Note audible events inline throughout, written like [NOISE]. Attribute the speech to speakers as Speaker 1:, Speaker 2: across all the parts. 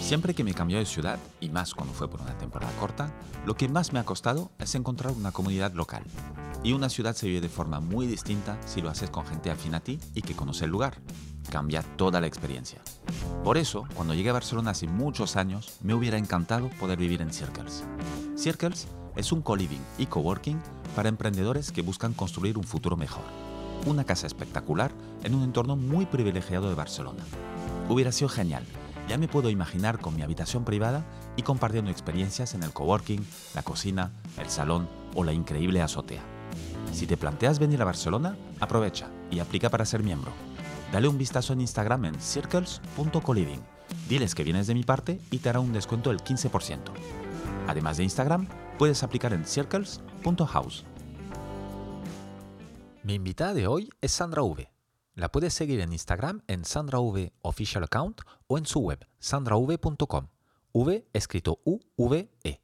Speaker 1: Siempre que me cambió de ciudad, y más cuando fue por una temporada corta, lo que más me ha costado es encontrar una comunidad local. Y una ciudad se vive de forma muy distinta si lo haces con gente afín a ti y que conoce el lugar. Cambia toda la experiencia. Por eso, cuando llegué a Barcelona hace muchos años, me hubiera encantado poder vivir en Circles. Circles es un co-living y coworking para emprendedores que buscan construir un futuro mejor. Una casa espectacular en un entorno muy privilegiado de Barcelona. Hubiera sido genial. Ya me puedo imaginar con mi habitación privada y compartiendo experiencias en el coworking, la cocina, el salón o la increíble azotea. Si te planteas venir a Barcelona, aprovecha y aplica para ser miembro. Dale un vistazo en Instagram en circles.coliving. Diles que vienes de mi parte y te hará un descuento del 15%. Además de Instagram, puedes aplicar en circles.house. Mi invitada de hoy es Sandra V. La puedes seguir en Instagram en Sandra V Official Account o en su web sandrav.com. V escrito U-V-E.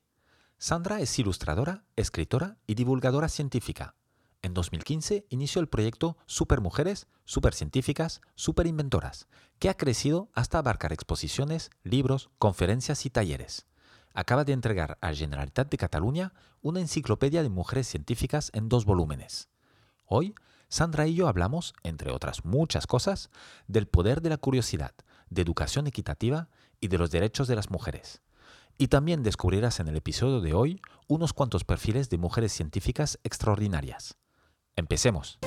Speaker 1: Sandra es ilustradora, escritora y divulgadora científica. En 2015 inició el proyecto Supermujeres, Supercientíficas, Superinventoras, que ha crecido hasta abarcar exposiciones, libros, conferencias y talleres. Acaba de entregar a Generalitat de Cataluña una enciclopedia de mujeres científicas en dos volúmenes. Hoy, Sandra y yo hablamos, entre otras muchas cosas, del poder de la curiosidad, de educación equitativa y de los derechos de las mujeres. Y también descubrirás en el episodio de hoy unos cuantos perfiles de mujeres científicas extraordinarias. Empecemos.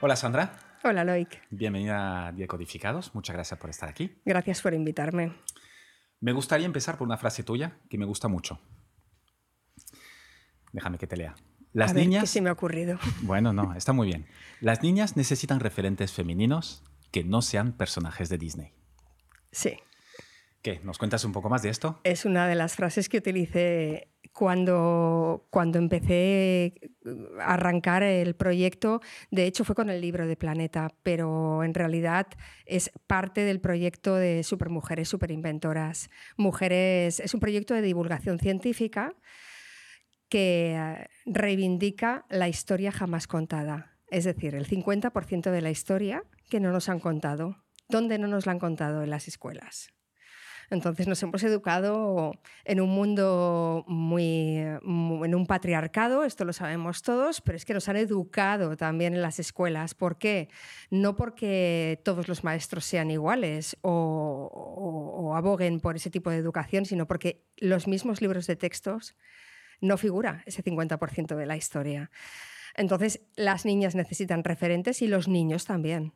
Speaker 1: Hola Sandra.
Speaker 2: Hola Loic.
Speaker 1: Bienvenida a Decodificados. Muchas gracias por estar aquí.
Speaker 2: Gracias por invitarme.
Speaker 1: Me gustaría empezar por una frase tuya que me gusta mucho. Déjame que te lea. Las
Speaker 2: a ver,
Speaker 1: niñas.
Speaker 2: ¿Qué se me ha ocurrido? [LAUGHS]
Speaker 1: Bueno, no, está muy bien. Las niñas necesitan referentes femeninos que no sean personajes de Disney.
Speaker 2: Sí.
Speaker 1: ¿Qué? ¿Nos cuentas un poco más de esto?
Speaker 2: Es una de las frases que utilicé cuando, cuando empecé a arrancar el proyecto. De hecho, fue con el libro de Planeta, pero en realidad es parte del proyecto de Supermujeres, Superinventoras. Mujeres, es un proyecto de divulgación científica que reivindica la historia jamás contada. Es decir, el 50% de la historia que no nos han contado. ¿Dónde no nos la han contado? En las escuelas. Entonces nos hemos educado en un mundo muy, en un patriarcado, esto lo sabemos todos, pero es que nos han educado también en las escuelas. ¿Por qué? No porque todos los maestros sean iguales o, o, o aboguen por ese tipo de educación, sino porque los mismos libros de textos no figura ese 50% de la historia. Entonces, las niñas necesitan referentes y los niños también.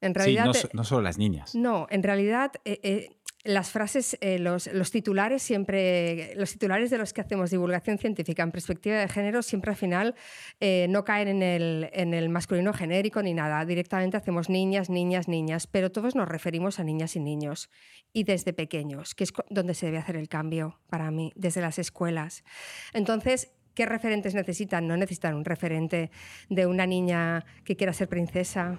Speaker 1: En realidad, sí, no, no solo las niñas.
Speaker 2: No, en realidad eh, eh, las frases, eh, los, los, titulares siempre, los titulares de los que hacemos divulgación científica en perspectiva de género siempre al final eh, no caen en el, en el, masculino genérico ni nada. Directamente hacemos niñas, niñas, niñas, pero todos nos referimos a niñas y niños. Y desde pequeños, que es donde se debe hacer el cambio para mí, desde las escuelas. Entonces, ¿qué referentes necesitan? No necesitan un referente de una niña que quiera ser princesa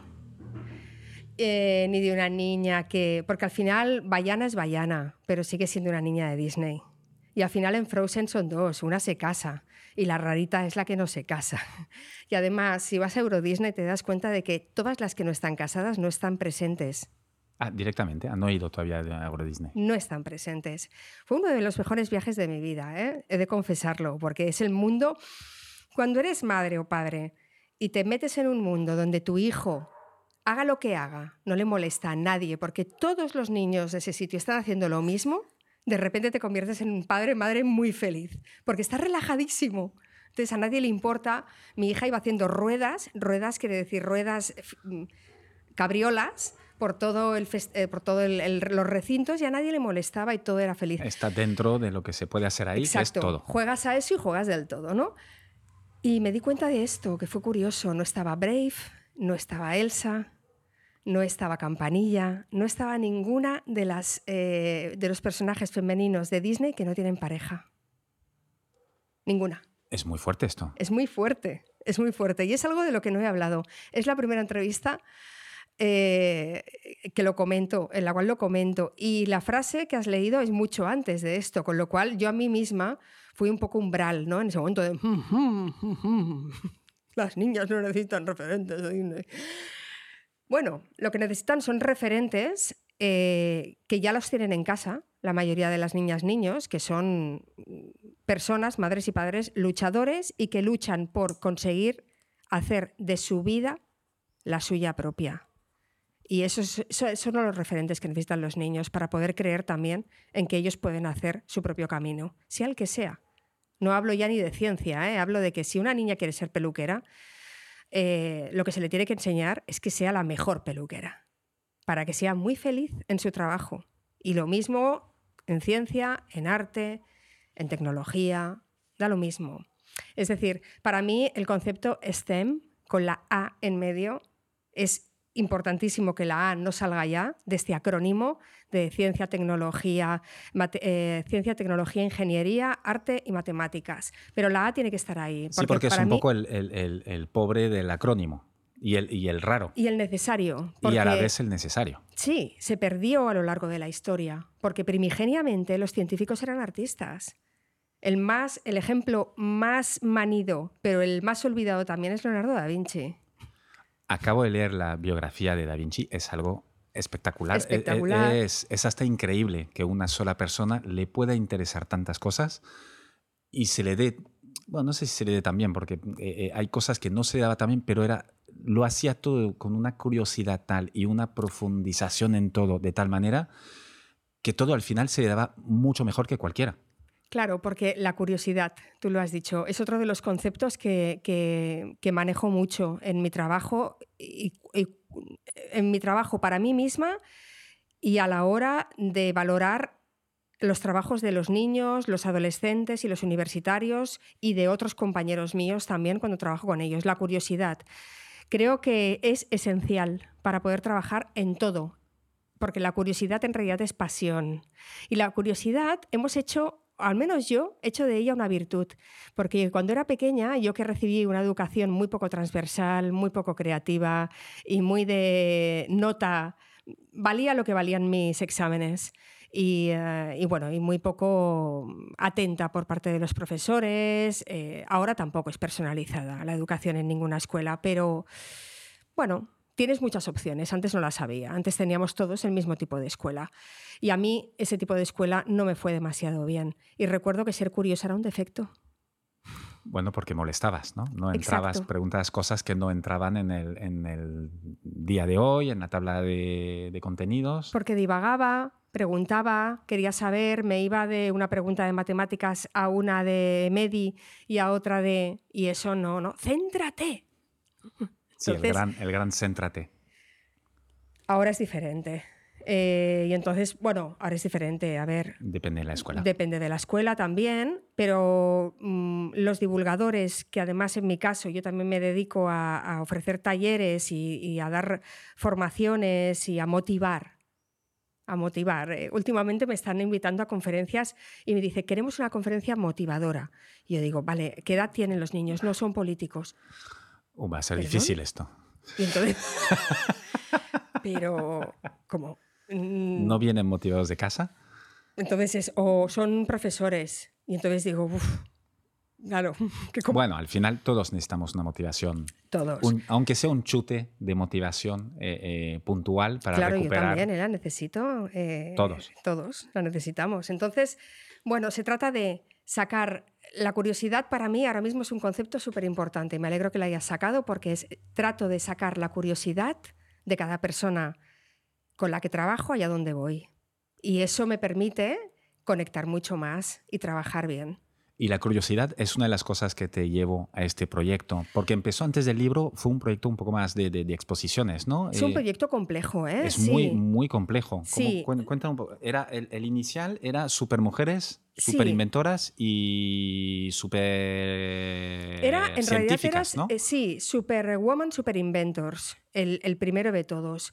Speaker 2: eh, ni de una niña que... Porque al final Bayana es Bayana, pero sigue siendo una niña de Disney. Y al final en Frozen son dos, una se casa y la rarita es la que no se casa. [LAUGHS] Y además, si vas a Euro Disney te das cuenta de que todas las que no están casadas no están presentes.
Speaker 1: Ah, directamente, no he ido todavía a Euro Disney.
Speaker 2: No están presentes. Fue uno de los mejores viajes de mi vida, ¿eh? he de confesarlo, porque es el mundo... Cuando eres madre o padre y te metes en un mundo donde tu hijo haga lo que haga, no le molesta a nadie, porque todos los niños de ese sitio están haciendo lo mismo, de repente te conviertes en un padre madre muy feliz, porque estás relajadísimo. Entonces a nadie le importa. Mi hija iba haciendo ruedas, ruedas quiere decir ruedas, cabriolas, por todo, el eh, por todo el, el, los recintos y a nadie le molestaba y todo era feliz.
Speaker 1: Está dentro de lo que se puede hacer ahí,
Speaker 2: Exacto.
Speaker 1: que es todo.
Speaker 2: Juegas a eso y juegas del todo, ¿no? Y me di cuenta de esto, que fue curioso. No estaba Brave, no estaba Elsa, no estaba Campanilla, no estaba ninguna de, las, eh, de los personajes femeninos de Disney que no tienen pareja. Ninguna.
Speaker 1: Es muy fuerte esto.
Speaker 2: Es muy fuerte, es muy fuerte. Y es algo de lo que no he hablado. Es la primera entrevista eh, que lo comento, en la cual lo comento. Y la frase que has leído es mucho antes de esto, con lo cual yo a mí misma fui un poco umbral, ¿no? En ese momento de... [LAUGHS] Las niñas no necesitan referentes. Bueno, lo que necesitan son referentes eh, que ya los tienen en casa, la mayoría de las niñas niños, que son personas, madres y padres, luchadores y que luchan por conseguir hacer de su vida la suya propia. Y esos, son los referentes que necesitan los niños para poder creer también en que ellos pueden hacer su propio camino, sea el que sea. No hablo ya ni de ciencia, ¿eh? hablo de que si una niña quiere ser peluquera, eh, lo que se le tiene que enseñar es que sea la mejor peluquera, para que sea muy feliz en su trabajo. Y lo mismo en ciencia, en arte, en tecnología, da lo mismo. Es decir, para mí el concepto STEM, con la A en medio, es importantísimo que la A no salga ya de este acrónimo de ciencia, tecnología, eh, ciencia, tecnología, ingeniería, arte y matemáticas. Pero la A tiene que estar ahí.
Speaker 1: sí, porque es un poco el, el, pobre del acrónimo. Y el, y el, raro.
Speaker 2: Y el necesario.
Speaker 1: y a la vez el necesario.
Speaker 2: Sí, se perdió a lo largo de la historia, porque primigeniamente los científicos eran artistas. El, más, el ejemplo más manido, pero el más olvidado también es Leonardo da Vinci.
Speaker 1: Acabo de leer la biografía de Da Vinci, es algo espectacular. E, e,
Speaker 2: espectacular.
Speaker 1: Es, hasta increíble que una sola persona le pueda interesar tantas cosas y se le dé, bueno, no sé si se le dé también, porque eh, eh, hay cosas que no se daba también, pero era, lo hacía todo con una curiosidad tal y una profundización en todo de tal manera que todo al final se le daba mucho mejor que cualquiera.
Speaker 2: Claro, porque la curiosidad, tú lo has dicho, es otro de los conceptos que, manejo mucho en mi trabajo, y, en mi trabajo para mí misma y a la hora de valorar los trabajos de los niños, los adolescentes y los universitarios y de otros compañeros míos también cuando trabajo con ellos. La curiosidad. Creo que es esencial para poder trabajar en todo, porque la curiosidad en realidad es pasión. Y la curiosidad hemos hecho al menos yo, he hecho de ella una virtud, porque cuando era pequeña, yo que recibí una educación muy poco transversal, muy poco creativa y muy de nota, valía lo que valían mis exámenes. Y, eh, bueno, y muy poco atenta por parte de los profesores. Eh, ahora tampoco es personalizada la educación en ninguna escuela, pero bueno, tienes muchas opciones. Antes no las había. Antes teníamos todos el mismo tipo de escuela. Y a mí ese tipo de escuela no me fue demasiado bien. Y recuerdo que ser curiosa era un defecto.
Speaker 1: Bueno, porque molestabas, ¿no? No entrabas, preguntas cosas que no entraban en el, en el, día de hoy, en la tabla de, de, contenidos.
Speaker 2: Porque divagaba, preguntaba, quería saber, me iba de una pregunta de matemáticas a una de MEDI y a otra de... Y eso no, no. ¡Céntrate!
Speaker 1: Sí, el, gran, el gran céntrate.
Speaker 2: Ahora es diferente. Eh, y entonces, bueno, ahora es diferente. A ver.
Speaker 1: Depende de la escuela.
Speaker 2: Depende de la escuela también, pero mm, los divulgadores, que además en mi caso yo también me dedico a, ofrecer talleres y, a dar formaciones y a motivar. A motivar. Eh, últimamente me están invitando a conferencias y me dice, queremos una conferencia motivadora. Y yo digo, vale, ¿qué edad tienen los niños? No son políticos.
Speaker 1: Uh, va a ser difícil esto.
Speaker 2: Y entonces. [LAUGHS] pero, como
Speaker 1: Mm. ¿No vienen motivados de casa?
Speaker 2: Entonces, o son profesores. Y entonces digo, uff, claro. [LAUGHS]
Speaker 1: bueno, al final todos necesitamos una motivación.
Speaker 2: Todos.
Speaker 1: aunque sea un chute de motivación eh, eh, puntual para recuperar.
Speaker 2: Claro, yo también ¿eh? la necesito.
Speaker 1: todos.
Speaker 2: Todos la necesitamos. Entonces, bueno, se trata de sacar la curiosidad para mí ahora mismo es un concepto súper importante. Me alegro que la hayas sacado porque trato de sacar la curiosidad de cada persona con la que trabajo allá donde voy. Y eso me permite conectar mucho más y trabajar bien.
Speaker 1: Y la curiosidad es una de las cosas que te llevo a este proyecto, porque empezó antes del libro, fue un proyecto un poco más de, exposiciones, ¿no?
Speaker 2: Es un eh, proyecto complejo, ¿eh?
Speaker 1: Es muy, muy complejo. Sí. Cuéntame un poco. Era, el, inicial era supermujeres, superinventoras y super
Speaker 2: era, en realidad ¿no? Eh, sí, superwoman, superinventors, el, el primero de todos.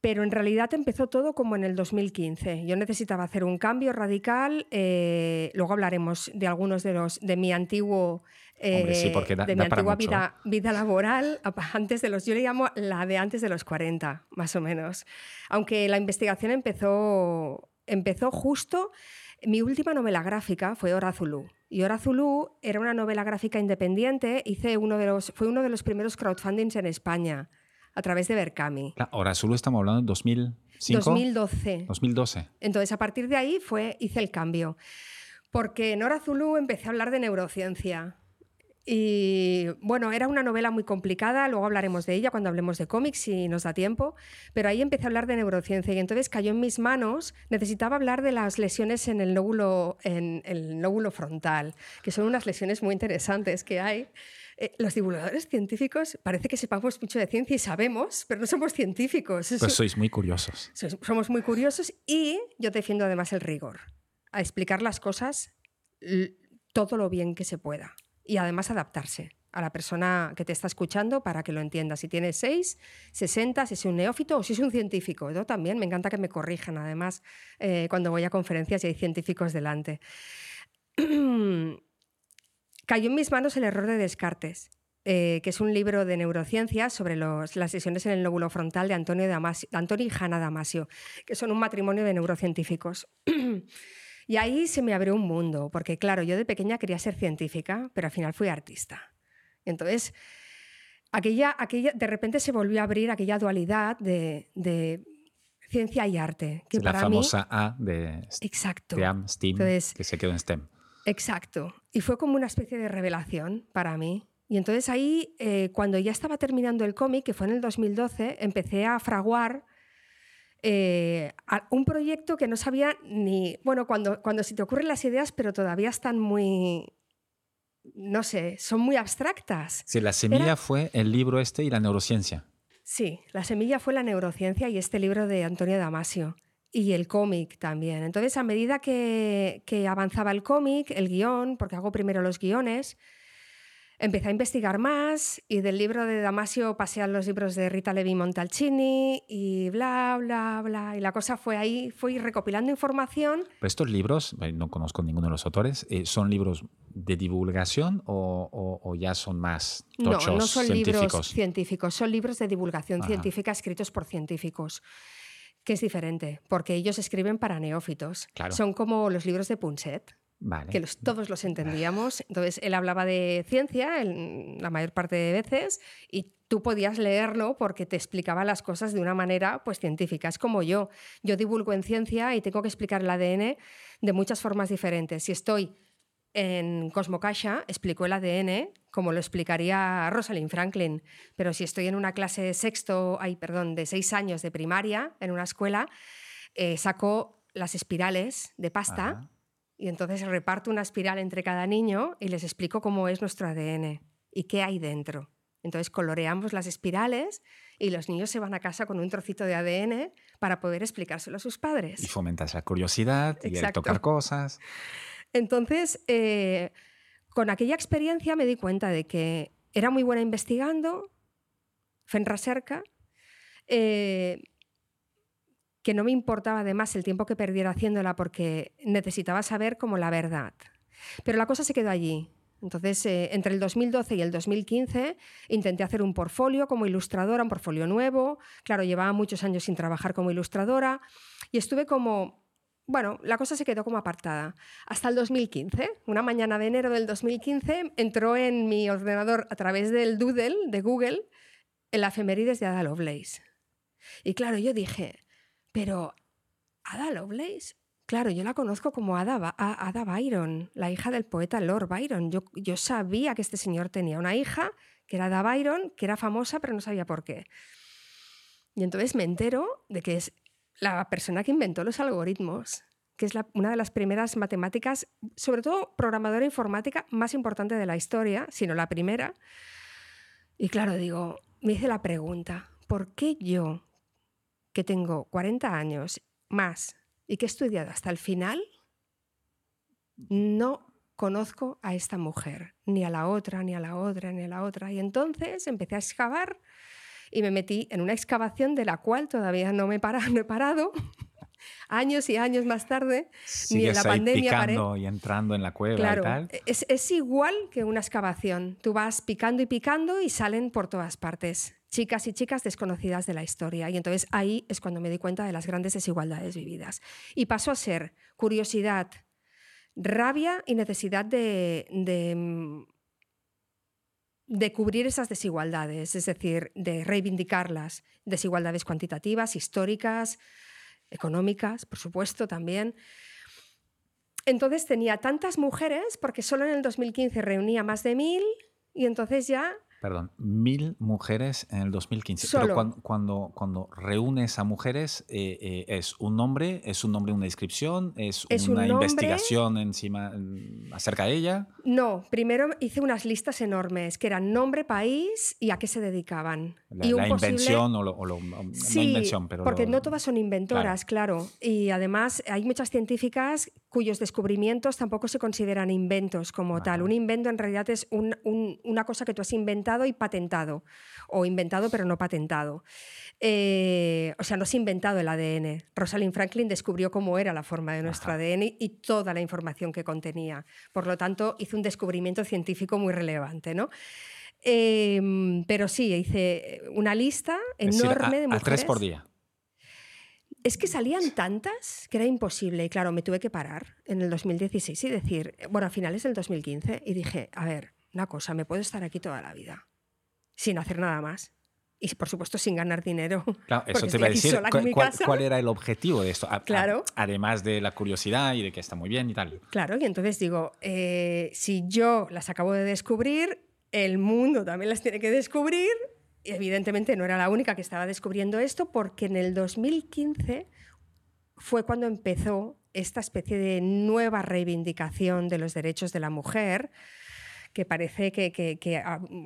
Speaker 2: Pero en realidad empezó todo como en el 2015. Yo necesitaba hacer un cambio radical. eh, luego hablaremos de algunos de los de mi antiguo
Speaker 1: Hombre, sí,
Speaker 2: eh,
Speaker 1: da-
Speaker 2: de mi antigua
Speaker 1: mucho,
Speaker 2: vida, vida laboral antes de los yo le llamo la de antes de los 40 más o menos aunque la investigación empezó empezó justo mi última novela gráfica fue Hora Zulu y Hora Zulu era una novela gráfica independiente hice uno de los fue uno de los primeros crowdfundings en España a través de Berkami
Speaker 1: Ahora solo estamos hablando de 2005.
Speaker 2: 2012
Speaker 1: 2012.
Speaker 2: entonces, a partir de ahí fue, hice el cambio. Porque en Hora Zulu empecé a hablar de neurociencia. Y bueno, era una novela muy complicada, luego hablaremos de ella cuando hablemos de cómics si nos da tiempo, pero ahí empecé a hablar de neurociencia y entonces cayó en mis manos, necesitaba hablar de las lesiones en el lóbulo, en el lóbulo frontal, que son unas lesiones muy interesantes que hay. Eh, los divulgadores científicos parece que sepamos mucho de ciencia y sabemos, pero no somos científicos.
Speaker 1: Pues sois muy curiosos.
Speaker 2: Somos muy curiosos y yo defiendo además el rigor, a explicar las cosas todo lo bien que se pueda y además adaptarse a la persona que te está escuchando para que lo entienda. Si tiene 6, 60, si es un neófito o si es un científico. Yo también me encanta que me corrijan además eh, cuando voy a conferencias y hay científicos delante. [CLEARS THROAT] Cayó en mis manos el error de Descartes, eh, que es un libro de neurociencia sobre los- las lesiones en el lóbulo frontal de Antonio, Damasio, de Antonio y Hanna Damasio, que son un matrimonio de neurocientíficos. [CLEARS THROAT] y ahí se me abrió un mundo, porque claro, yo de pequeña quería ser científica, pero al final fui artista. Entonces, aquella, aquella, de repente se volvió a abrir aquella dualidad de, de ciencia y arte, que
Speaker 1: Es la
Speaker 2: para mí...
Speaker 1: famosa A de
Speaker 2: Exacto.
Speaker 1: STEM, STEAM,
Speaker 2: Entonces-
Speaker 1: que se quedó en STEM.
Speaker 2: Exacto. Y fue como una especie de revelación para mí. Y entonces ahí, eh, cuando ya estaba terminando el cómic, que fue en el 2012, empecé a fraguar eh, a- un proyecto que no sabía ni... Bueno, cuando, cuando se te ocurren las ideas, pero todavía están muy... No sé, son muy abstractas.
Speaker 1: Sí, la semilla
Speaker 2: Era-
Speaker 1: fue el libro este y la neurociencia.
Speaker 2: Sí, la semilla fue la neurociencia y este libro de Antonio Damasio. Y el cómic también. Entonces, a medida que, que avanzaba el cómic, el guion, porque hago primero los guiones, empecé a investigar más y del libro de Damasio pasé a los libros de Rita Levi Montalcini y bla, bla, bla. Y la cosa fue ahí, fui recopilando información.
Speaker 1: Pero estos libros, eh, no conozco ninguno de los autores, eh, ¿son libros de divulgación o, o- o ya son más
Speaker 2: No,
Speaker 1: tochos
Speaker 2: no son
Speaker 1: científicos?
Speaker 2: libros científicos, son libros de divulgación
Speaker 1: Ajá.
Speaker 2: científica escritos por científicos, que es diferente, porque ellos escriben para neófitos.
Speaker 1: Claro.
Speaker 2: Son como los libros de Punset,
Speaker 1: Vale.
Speaker 2: que los- todos los entendíamos. Entonces, él hablaba de ciencia la mayor parte de veces y tú podías leerlo porque te explicaba las cosas de una manera pues, científica. Es como yo. Yo divulgo en ciencia y tengo que explicar el ADN de muchas formas diferentes. Si estoy en Cosmocaixa, explico el ADN como lo explicaría Rosalind Franklin. Pero si estoy en una clase de sexto, ay, perdón, de seis años de primaria, en una escuela, eh, saco las espirales de pasta.
Speaker 1: Ajá.
Speaker 2: Y entonces reparto una espiral entre cada niño y les explico cómo es nuestro ADN y qué hay dentro. Entonces coloreamos las espirales y los niños se van a casa con un trocito de ADN para poder explicárselo a sus
Speaker 1: Y
Speaker 2: padres.
Speaker 1: fomentas la curiosidad y el
Speaker 2: Exacto.
Speaker 1: tocar cosas.
Speaker 2: Entonces, eh, con aquella experiencia me di cuenta de que era muy buena investigando, Fenra cerca, eh, que no me importaba además el tiempo que perdiera haciéndola porque necesitaba saber como la verdad. Pero la cosa se quedó allí. Entonces, eh, entre el 2012 y el 2015 intenté hacer un portfolio como ilustradora, un portfolio nuevo. Claro, llevaba muchos años sin trabajar como ilustradora y estuve como, bueno, la cosa se quedó como apartada. Hasta el 2015, una mañana de enero del 2015, entró en mi ordenador a través del Doodle de Google el efemérides de Ada Lovelace. Y claro, yo dije, pero Ada Lovelace, claro, yo la conozco como Ada, Ba- Ada Byron, la hija del poeta Lord Byron. Yo, yo sabía que este señor tenía una hija, que era Ada Byron, que era famosa, pero no sabía por qué. Y entonces me entero de que es la persona que inventó los algoritmos, que es una de las primeras matemáticas, sobre todo programadora informática más importante de la historia, si no la primera. Y claro, digo, me hice la pregunta, ¿por qué yo, que tengo 40 años más y que he estudiado hasta el final, no conozco a esta mujer, ni a la otra, ni a la otra, ni a la otra? Y entonces empecé a excavar y me metí en una excavación de la cual todavía no me he parado, [LAUGHS] no he parado años y años más tarde,
Speaker 1: ni en la pandemia picando y entrando en la cueva
Speaker 2: claro,
Speaker 1: y tal.
Speaker 2: Es, es igual que una excavación. Tú vas picando y picando y salen por todas partes chicas y chicas desconocidas de la historia. Y entonces ahí es cuando me di cuenta de las grandes desigualdades vividas. Y pasó a ser curiosidad, rabia y necesidad de, de, mm, de cubrir esas desigualdades, es decir, de reivindicarlas, desigualdades cuantitativas, históricas, económicas, por supuesto, también. Entonces tenía tantas mujeres, porque solo en el 2015 reunía más de mil, y entonces ya
Speaker 1: Perdón, mil mujeres en el 2015. Pero cuando, cuando, reúnes a mujeres, eh, eh, ¿es un nombre? ¿Es un nombre, una descripción? ¿Es, una investigación encima acerca de ella?
Speaker 2: No, primero hice unas listas enormes que eran nombre, país y a qué se dedicaban.
Speaker 1: La, y invención o, lo,
Speaker 2: sí, invención, pero porque no todas son inventoras, claro. Y además hay muchas científicas cuyos descubrimientos tampoco se consideran inventos como tal. Un invento en realidad es una cosa que tú has inventado y patentado, o inventado pero no patentado. Eh, o sea, no se ha inventado el ADN. Rosalind Franklin descubrió cómo era la forma de nuestro ADN y toda la información que contenía. Por lo tanto, hizo un descubrimiento científico muy relevante. ¿no? Em, pero sí, hice una lista enorme de mujeres.
Speaker 1: A tres por día.
Speaker 2: Es que salían tantas que era imposible. Y claro, me tuve que parar en el 2016 y decir, bueno, a finales del 2015, y dije, a ver, una cosa, me puedo estar aquí toda la vida sin hacer nada más. Y por supuesto sin ganar dinero.
Speaker 1: Claro, eso te iba a decir. ¿Cuál, era el objetivo de esto? claro. además de la curiosidad y de que está muy bien y tal.
Speaker 2: Claro, y entonces digo, eh, si yo las acabo de descubrir, el mundo también las tiene que descubrir. Y evidentemente no era la única que estaba descubriendo esto, porque en el 2015 fue cuando empezó esta especie de nueva reivindicación de los derechos de la mujer que parece que,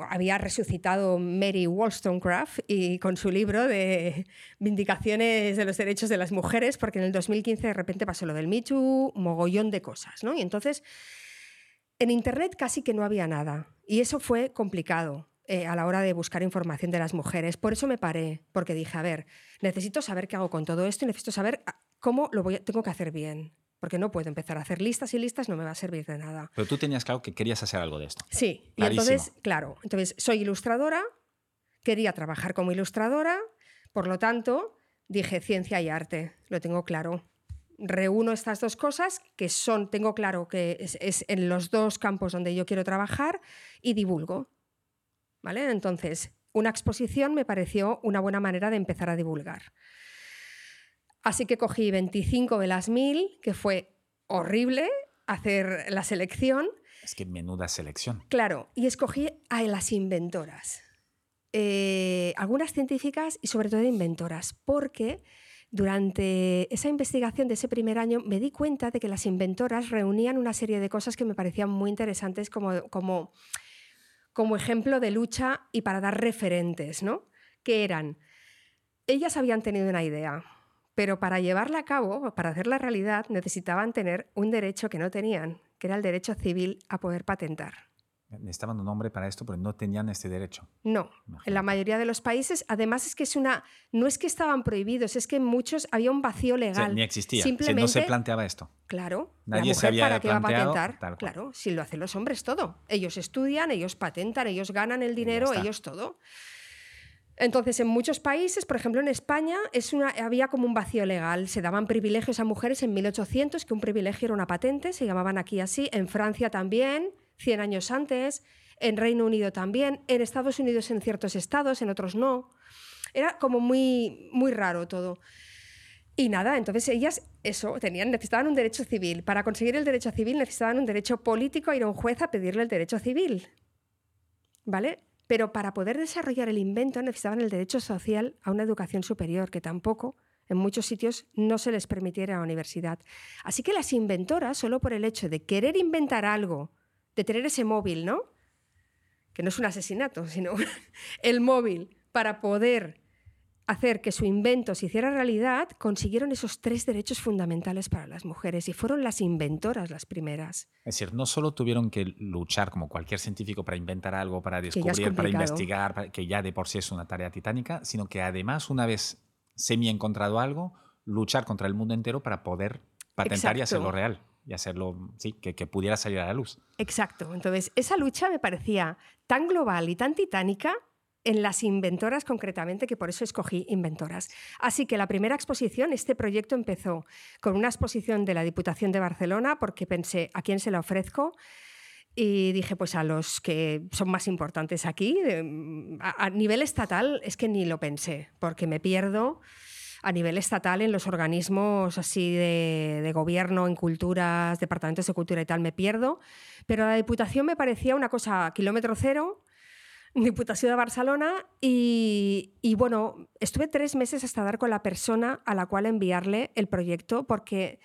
Speaker 2: había resucitado Mary Wollstonecraft y con su libro de Vindicaciones de los Derechos de las Mujeres, porque en el 2015 de repente pasó lo del Me Too, mogollón de cosas, ¿no? Y entonces en Internet casi que no había nada y eso fue complicado. Eh, a la hora de buscar información de las mujeres. Por eso me paré, porque dije, a ver, necesito saber qué hago con todo esto y necesito saber ah, cómo lo voy tengo que hacer bien porque no puedo empezar a hacer listas y listas, no me va a servir de nada.
Speaker 1: Pero tú tenías claro que querías hacer algo de esto.
Speaker 2: Sí, y entonces, claro, entonces soy ilustradora, quería trabajar como ilustradora, por lo tanto, dije ciencia y arte, lo tengo claro. Reúno estas dos cosas que son, tengo claro que es, es en los dos campos donde yo quiero trabajar y divulgo. ¿Vale? Entonces, una exposición me pareció una buena manera de empezar a divulgar. Así que cogí 25 de las 1000, que fue horrible hacer la selección.
Speaker 1: Es que menuda selección.
Speaker 2: Claro, y escogí a las inventoras. Eh, algunas científicas y sobre todo inventoras, porque durante esa investigación de ese primer año me di cuenta de que las inventoras reunían una serie de cosas que me parecían muy interesantes como, como, como ejemplo de lucha y para dar referentes, ¿no? Que eran, ellas habían tenido una idea, pero para llevarla a cabo, para hacerla realidad, necesitaban tener un derecho que no tenían, que era el derecho civil a poder patentar.
Speaker 1: Necesitaban un nombre para esto, pero no tenían este derecho.
Speaker 2: No, en la mayoría de los países, además es que es una, no es que estaban prohibidos, es que en muchos había un vacío legal.
Speaker 1: ni existía, Simplemente, no se planteaba esto.
Speaker 2: Claro, Nadie se había para qué va a patentar. Claro, si lo hacen los hombres todo. Ellos estudian, ellos patentan, ellos ganan el dinero, ellos todo. Entonces, en muchos países, por ejemplo en España, había como un vacío legal. Se daban privilegios a mujeres en 1800, que un privilegio era una patente, se llamaban aquí así. En Francia también, 100 años antes. En Reino Unido también. En Estados Unidos en ciertos estados, en otros no. Era como muy, muy raro todo. Y nada, entonces ellas eso, tenían, necesitaban un derecho civil. Para conseguir el derecho civil necesitaban un derecho político a ir a un juez a pedirle el derecho civil. ¿Vale? Pero para poder desarrollar el invento necesitaban el derecho social a una educación superior, que tampoco en muchos sitios no se les permitiera a la universidad. Así que las inventoras, solo por el hecho de querer inventar algo, de tener ese móvil, ¿no? Que no es un asesinato, sino [LAUGHS] el móvil para poder hacer que su invento se hiciera realidad, consiguieron esos tres derechos fundamentales para las mujeres y fueron las inventoras las primeras.
Speaker 1: Es decir, no solo tuvieron que luchar como cualquier científico para inventar algo, para descubrir, para investigar, que ya de por sí es una tarea titánica, sino que además una vez semi encontrado algo, luchar contra el mundo entero para poder patentar y hacerlo real y hacerlo, sí, que, que pudiera salir a la luz.
Speaker 2: Exacto. Entonces, esa lucha me parecía tan global y tan titánica en las inventoras concretamente, que por eso escogí inventoras. Así que la primera exposición, este proyecto empezó con una exposición de la Diputación de Barcelona, porque pensé, ¿a quién se la ofrezco? Y dije, pues a los que son más importantes aquí. A, nivel estatal es que ni lo pensé, porque me pierdo a nivel estatal en los organismos así de, gobierno, en culturas, departamentos de cultura y tal, me pierdo. Pero la Diputación me parecía una cosa kilómetro cero, Diputación de Barcelona y, bueno, estuve tres meses hasta dar con la persona a la cual enviarle el proyecto porque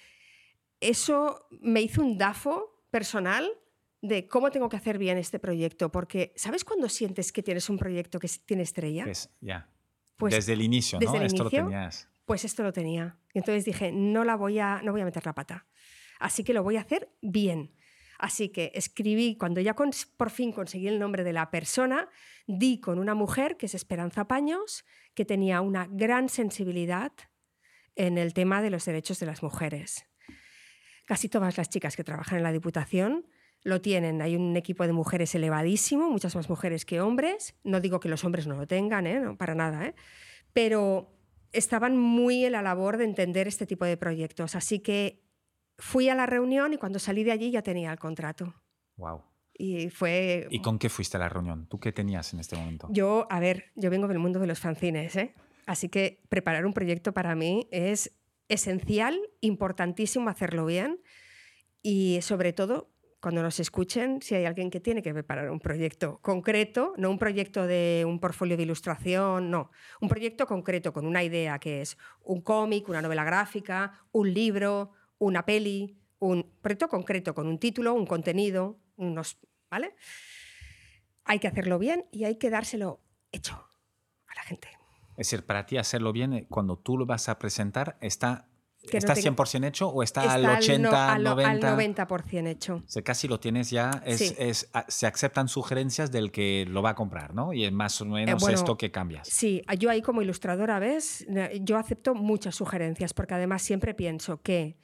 Speaker 2: eso me hizo un dafo personal de cómo tengo que hacer bien este proyecto, porque ¿sabes cuando sientes que tienes un proyecto que tiene estrella?
Speaker 1: Pues ya. Pues desde el inicio, ¿no? esto lo tenías.
Speaker 2: Pues esto lo tenía. Y entonces dije, no la voy a no voy a meter la pata. Así que lo voy a hacer bien. Así que escribí, cuando ya por fin conseguí el nombre de la persona, di con una mujer que es Esperanza Paños, que tenía una gran sensibilidad en el tema de los derechos de las mujeres. Casi todas las chicas que trabajan en la Diputación lo tienen. Hay un equipo de mujeres elevadísimo, muchas más mujeres que hombres. No digo que los hombres no lo tengan, ¿eh? no, para nada, ¿eh? pero estaban muy en la labor de entender este tipo de proyectos. Así que fui a la reunión y cuando salí de allí ya tenía el contrato.
Speaker 1: Wow.
Speaker 2: Y fue...
Speaker 1: ¿Y con qué fuiste a la reunión? ¿Tú qué tenías en este momento?
Speaker 2: Yo, a ver, yo vengo del mundo de los fanzines, ¿eh? Así que preparar un proyecto para mí es esencial, importantísimo hacerlo bien y sobre todo cuando nos escuchen, si hay alguien que tiene que preparar un proyecto concreto, no un proyecto de un portfolio de ilustración, no, un proyecto concreto con una idea que es un cómic, una novela gráfica, un libro, una peli, un proyecto concreto con un título, un contenido, unos, ¿vale? Hay que hacerlo bien y hay que dárselo hecho a la gente.
Speaker 1: Es decir, para ti hacerlo bien, eh, cuando tú lo vas a presentar, está ¿Está 100% hecho o está, al 80,
Speaker 2: al,
Speaker 1: 90?
Speaker 2: Al 90% hecho.
Speaker 1: O casi lo tienes ya, es, se aceptan sugerencias del que lo va a comprar, ¿no? Y es más o menos eh, esto que cambias.
Speaker 2: Sí, yo ahí como ilustradora, ¿ves? Yo acepto muchas sugerencias porque además siempre pienso que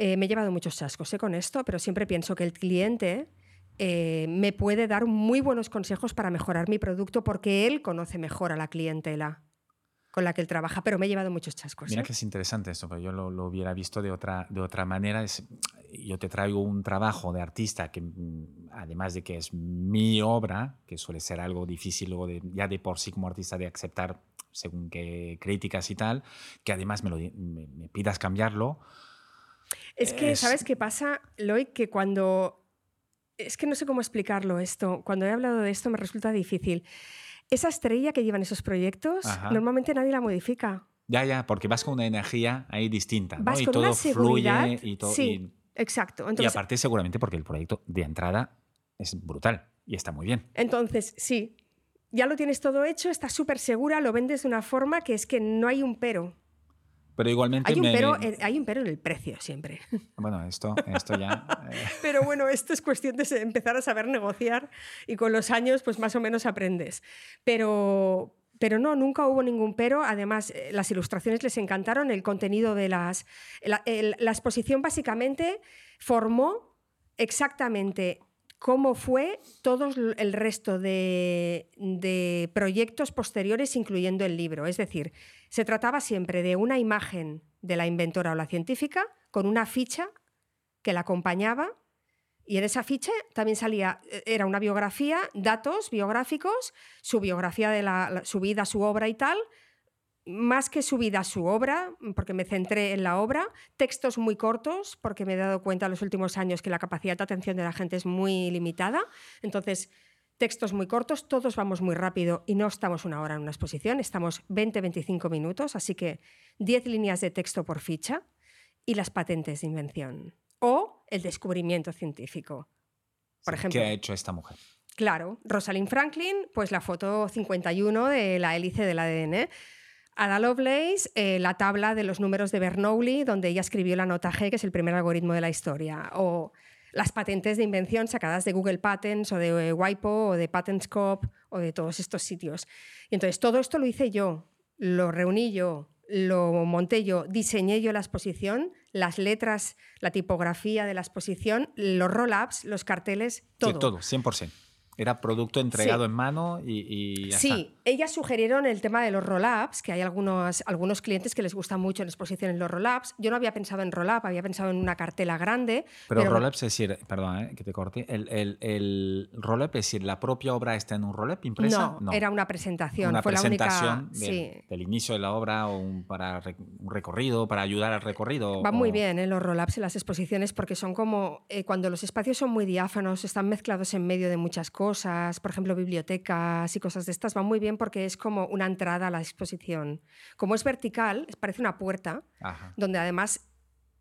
Speaker 2: eh, me he llevado muchos chascos eh, con esto, pero siempre pienso que el cliente eh, me puede dar muy buenos consejos para mejorar mi producto porque él conoce mejor a la clientela con la que él trabaja, pero me he llevado muchos chascos.
Speaker 1: Mira que es interesante esto, pero yo lo, hubiera visto de otra, de otra manera. Es, yo te traigo un trabajo de artista que, mm, además de que es mi obra, que suele ser algo difícil luego de, ya de por sí como artista de aceptar según qué críticas y tal, que además me, lo, me pidas cambiarlo,
Speaker 2: es que, ¿sabes qué pasa, Loy? Que cuando... Es que no sé cómo explicarlo esto. Cuando he hablado de esto me resulta difícil. Esa estrella que llevan esos proyectos, normalmente nadie la modifica.
Speaker 1: Ya, ya, porque vas con una energía ahí distinta.
Speaker 2: Vas
Speaker 1: y
Speaker 2: con
Speaker 1: todo
Speaker 2: una seguridad.
Speaker 1: fluye y todo.
Speaker 2: Sí, exacto.
Speaker 1: y aparte, seguramente porque el proyecto de entrada es brutal y está muy bien.
Speaker 2: Entonces, sí, ya lo tienes todo hecho, estás súper segura, lo vendes de una forma que es que no hay un pero.
Speaker 1: Pero igualmente.
Speaker 2: Hay un, pero, hay un pero en el precio siempre. [LAUGHS]
Speaker 1: Bueno, esto, esto ya.
Speaker 2: Eh. Pero bueno, esto es cuestión de empezar a saber negociar y con los años, pues más o menos aprendes. Pero, pero no, nunca hubo ningún pero. Además, eh, las ilustraciones les encantaron, el contenido de las. La, la exposición básicamente formó exactamente cómo fue todo el resto de, proyectos posteriores, incluyendo el libro. Es decir, se trataba siempre de una imagen de la inventora o la científica con una ficha que la acompañaba y en esa ficha también salía, e, era una biografía, datos biográficos, su biografía de la, su vida, su obra y tal, más que su vida, su obra, porque me centré en la obra, textos muy cortos, porque me he dado cuenta en los últimos años que la capacidad de atención de la gente es muy limitada. Entonces, textos muy cortos, todos vamos muy rápido y no estamos una hora en una exposición, estamos 20-25 minutos, así que 10 líneas de texto por ficha y las patentes de invención o el descubrimiento científico. Por ejemplo,
Speaker 1: ¿Qué ha hecho esta mujer?
Speaker 2: Claro, Rosalind Franklin, pues la foto 51 de la hélice del ADN. Ada Lovelace, eh, la tabla de los números de Bernoulli, donde ella escribió la nota G, que es el primer algoritmo de la historia. O las patentes de invención sacadas de Google Patents o de eh, WIPO o de PatentScope o de todos estos sitios. Y entonces todo esto lo hice yo, lo reuní yo, lo monté yo, diseñé yo la exposición, las letras, la tipografía de la exposición, los roll-ups, los carteles, todo.
Speaker 1: Sí, todo, 100%. Era producto entregado en mano y,
Speaker 2: Sí, ellas sugirieron el tema de los roll-ups, que hay algunos, algunos clientes que les gustan mucho en exposiciones los roll-ups. Yo no había pensado en roll-up, había pensado en una cartela grande.
Speaker 1: Pero, roll-up es decir, perdón eh, que te corte, el, el, el roll-up es decir, ¿la propia obra está en un roll-up impresa?
Speaker 2: No, era una presentación.
Speaker 1: Una
Speaker 2: Fue
Speaker 1: presentación
Speaker 2: la
Speaker 1: única, del, del, inicio de la obra o un, para un recorrido, para ayudar al recorrido.
Speaker 2: Van muy bien ¿eh? los roll-ups en las exposiciones porque son como, eh, cuando los espacios son muy diáfanos, están mezclados en medio de muchas cosas por ejemplo, bibliotecas y cosas de estas, van muy bien porque es como una entrada a la exposición. Como es vertical, parece una puerta, donde además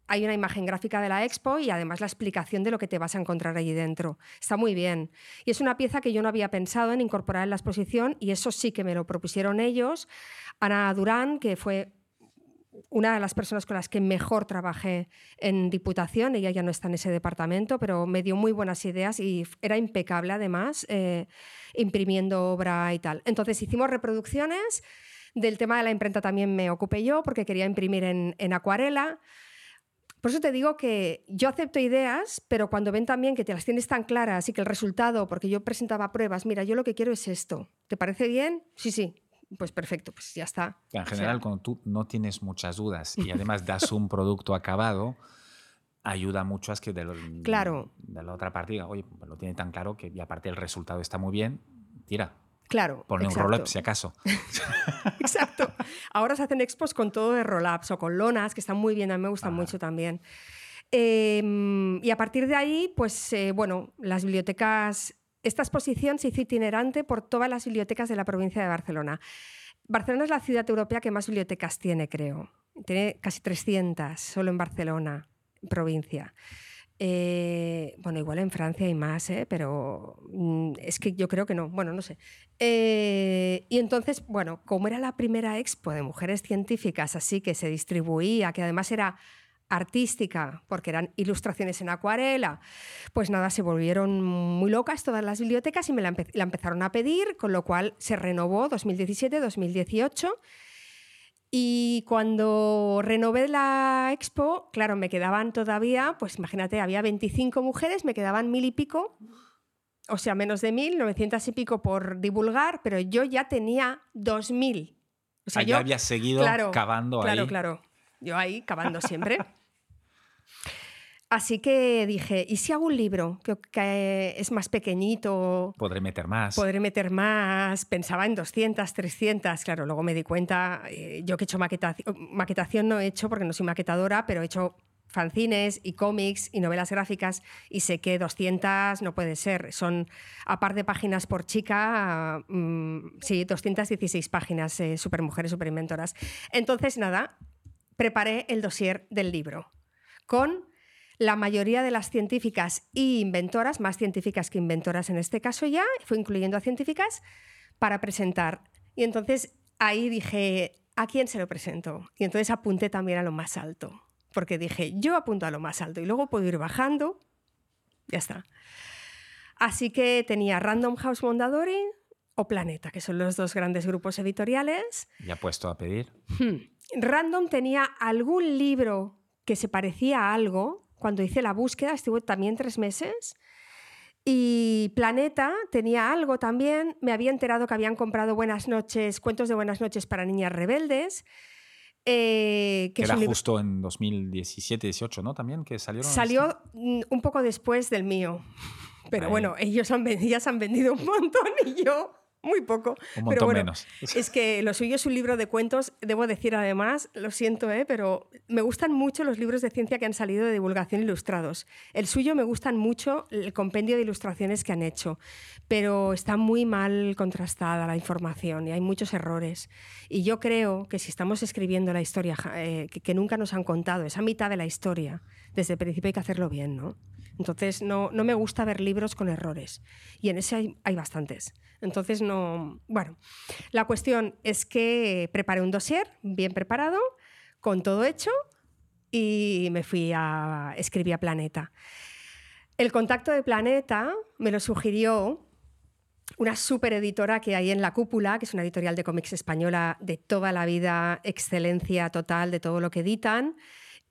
Speaker 2: hay una imagen gráfica de la expo y además la explicación de lo que te vas a encontrar allí dentro. Está muy bien. Y es una pieza que yo no había pensado en incorporar en la exposición y eso sí que me lo propusieron ellos. Ana Durán, que fue una de las personas con las que mejor trabajé en Diputación, ella ya no está en ese departamento, pero me dio muy buenas ideas y era impecable además, eh, imprimiendo obra y tal. Entonces hicimos reproducciones, del tema de la imprenta también me ocupé yo porque quería imprimir en, en acuarela. Por eso te digo que yo acepto ideas, pero cuando ven también que te las tienes tan claras y que el resultado, porque yo presentaba pruebas, mira, yo lo que quiero es esto, ¿te parece bien? Sí, sí, pues perfecto, pues ya está.
Speaker 1: En general, cuando tú no tienes muchas dudas y [LAUGHS] además das un producto acabado, ayuda mucho a que de,
Speaker 2: claro.
Speaker 1: de la otra partida, oye, pues lo tiene tan claro que y aparte el resultado está muy bien, tira.
Speaker 2: Claro.
Speaker 1: Ponle un roll-up si acaso. [LAUGHS]
Speaker 2: exacto. Ahora se hacen expos con todo de roll-ups o con lonas, que están muy bien, a mí me gustan mucho también. Em, y a partir de ahí, pues eh, bueno, las bibliotecas esta exposición se hizo itinerante por todas las bibliotecas de la provincia de Barcelona. Barcelona es la ciudad europea que más bibliotecas tiene, creo. Tiene casi 300 solo en Barcelona, provincia. Eh, bueno, igual en Francia hay más, ¿eh? pero mm, es que yo creo que no. Bueno, no sé. Eh, y entonces, bueno, como era la primera expo de mujeres científicas, así que se distribuía, que además era artística, porque eran ilustraciones en acuarela, pues nada, se volvieron muy locas todas las bibliotecas y me la, empezaron a pedir, con lo cual se renovó 2017-2018. Y cuando renové la expo, claro, me quedaban todavía, pues imagínate, había 25 mujeres, me quedaban mil y pico, o sea, menos de mil, 900 y pico por divulgar, pero yo ya tenía 2000. O sea,
Speaker 1: ah, yo había seguido cavando
Speaker 2: ahí. Claro, claro. Yo ahí cavando siempre. [LAUGHS] Así que dije, ¿y si hago un libro que, es más pequeñito?
Speaker 1: Podré meter más.
Speaker 2: Podré meter más. Pensaba en 200, 300. Claro, luego me di cuenta, eh, yo que he hecho maquetación, maquetación no he hecho porque no soy maquetadora, pero he hecho fanzines y cómics y novelas gráficas y sé que 200 no puede ser. Son, a par de páginas por chica, mm, sí, 216 páginas, eh, supermujeres, superinventoras. Entonces, nada, preparé el dossier del libro con la mayoría de las científicas y inventoras, más científicas que inventoras en este caso ya, fue incluyendo a científicas, para presentar. Y entonces ahí dije, ¿a quién se lo presento? Y entonces apunté también a lo más alto, porque dije, yo apunto a lo más alto y luego puedo ir bajando, ya está. Así que tenía Random House Mondadori o Planeta, que son los dos grandes grupos editoriales.
Speaker 1: ¿Ya puesto a pedir?
Speaker 2: Hmm. Random tenía algún libro que se parecía a algo, cuando hice la búsqueda, estuve también tres meses. Y Planeta tenía algo también. Me había enterado que habían comprado Buenas noches, cuentos de Buenas noches para niñas rebeldes.
Speaker 1: Eh, que Era justo en 2017-18, ¿no? También que salieron.
Speaker 2: Salió un poco después del mío. Pero bueno, ellos han, ellas han vendido un montón y yo muy poco.
Speaker 1: Un montón
Speaker 2: pero
Speaker 1: menos. [LAUGHS]
Speaker 2: Es que lo suyo es un libro de cuentos, debo decir además, lo siento, ¿eh? pero me gustan mucho los libros de ciencia que han salido de divulgación ilustrados. El suyo me gustan mucho el compendio de ilustraciones que han hecho, pero está muy mal contrastada la información y hay muchos errores. Y yo creo que si estamos escribiendo la historia eh, que, que nunca nos han contado, esa mitad de la historia, desde el principio hay que hacerlo bien, ¿no? Entonces no, no me gusta ver libros con errores. Y en ese hay, hay bastantes. Entonces no... Bueno, la cuestión es que preparé un dossier bien preparado, con todo hecho, y me fui a... escribí a Planeta. El contacto de Planeta me lo sugirió una super editora que hay en La Cúpula, que es una editorial de cómics española de toda la vida, excelencia total de todo lo que editan.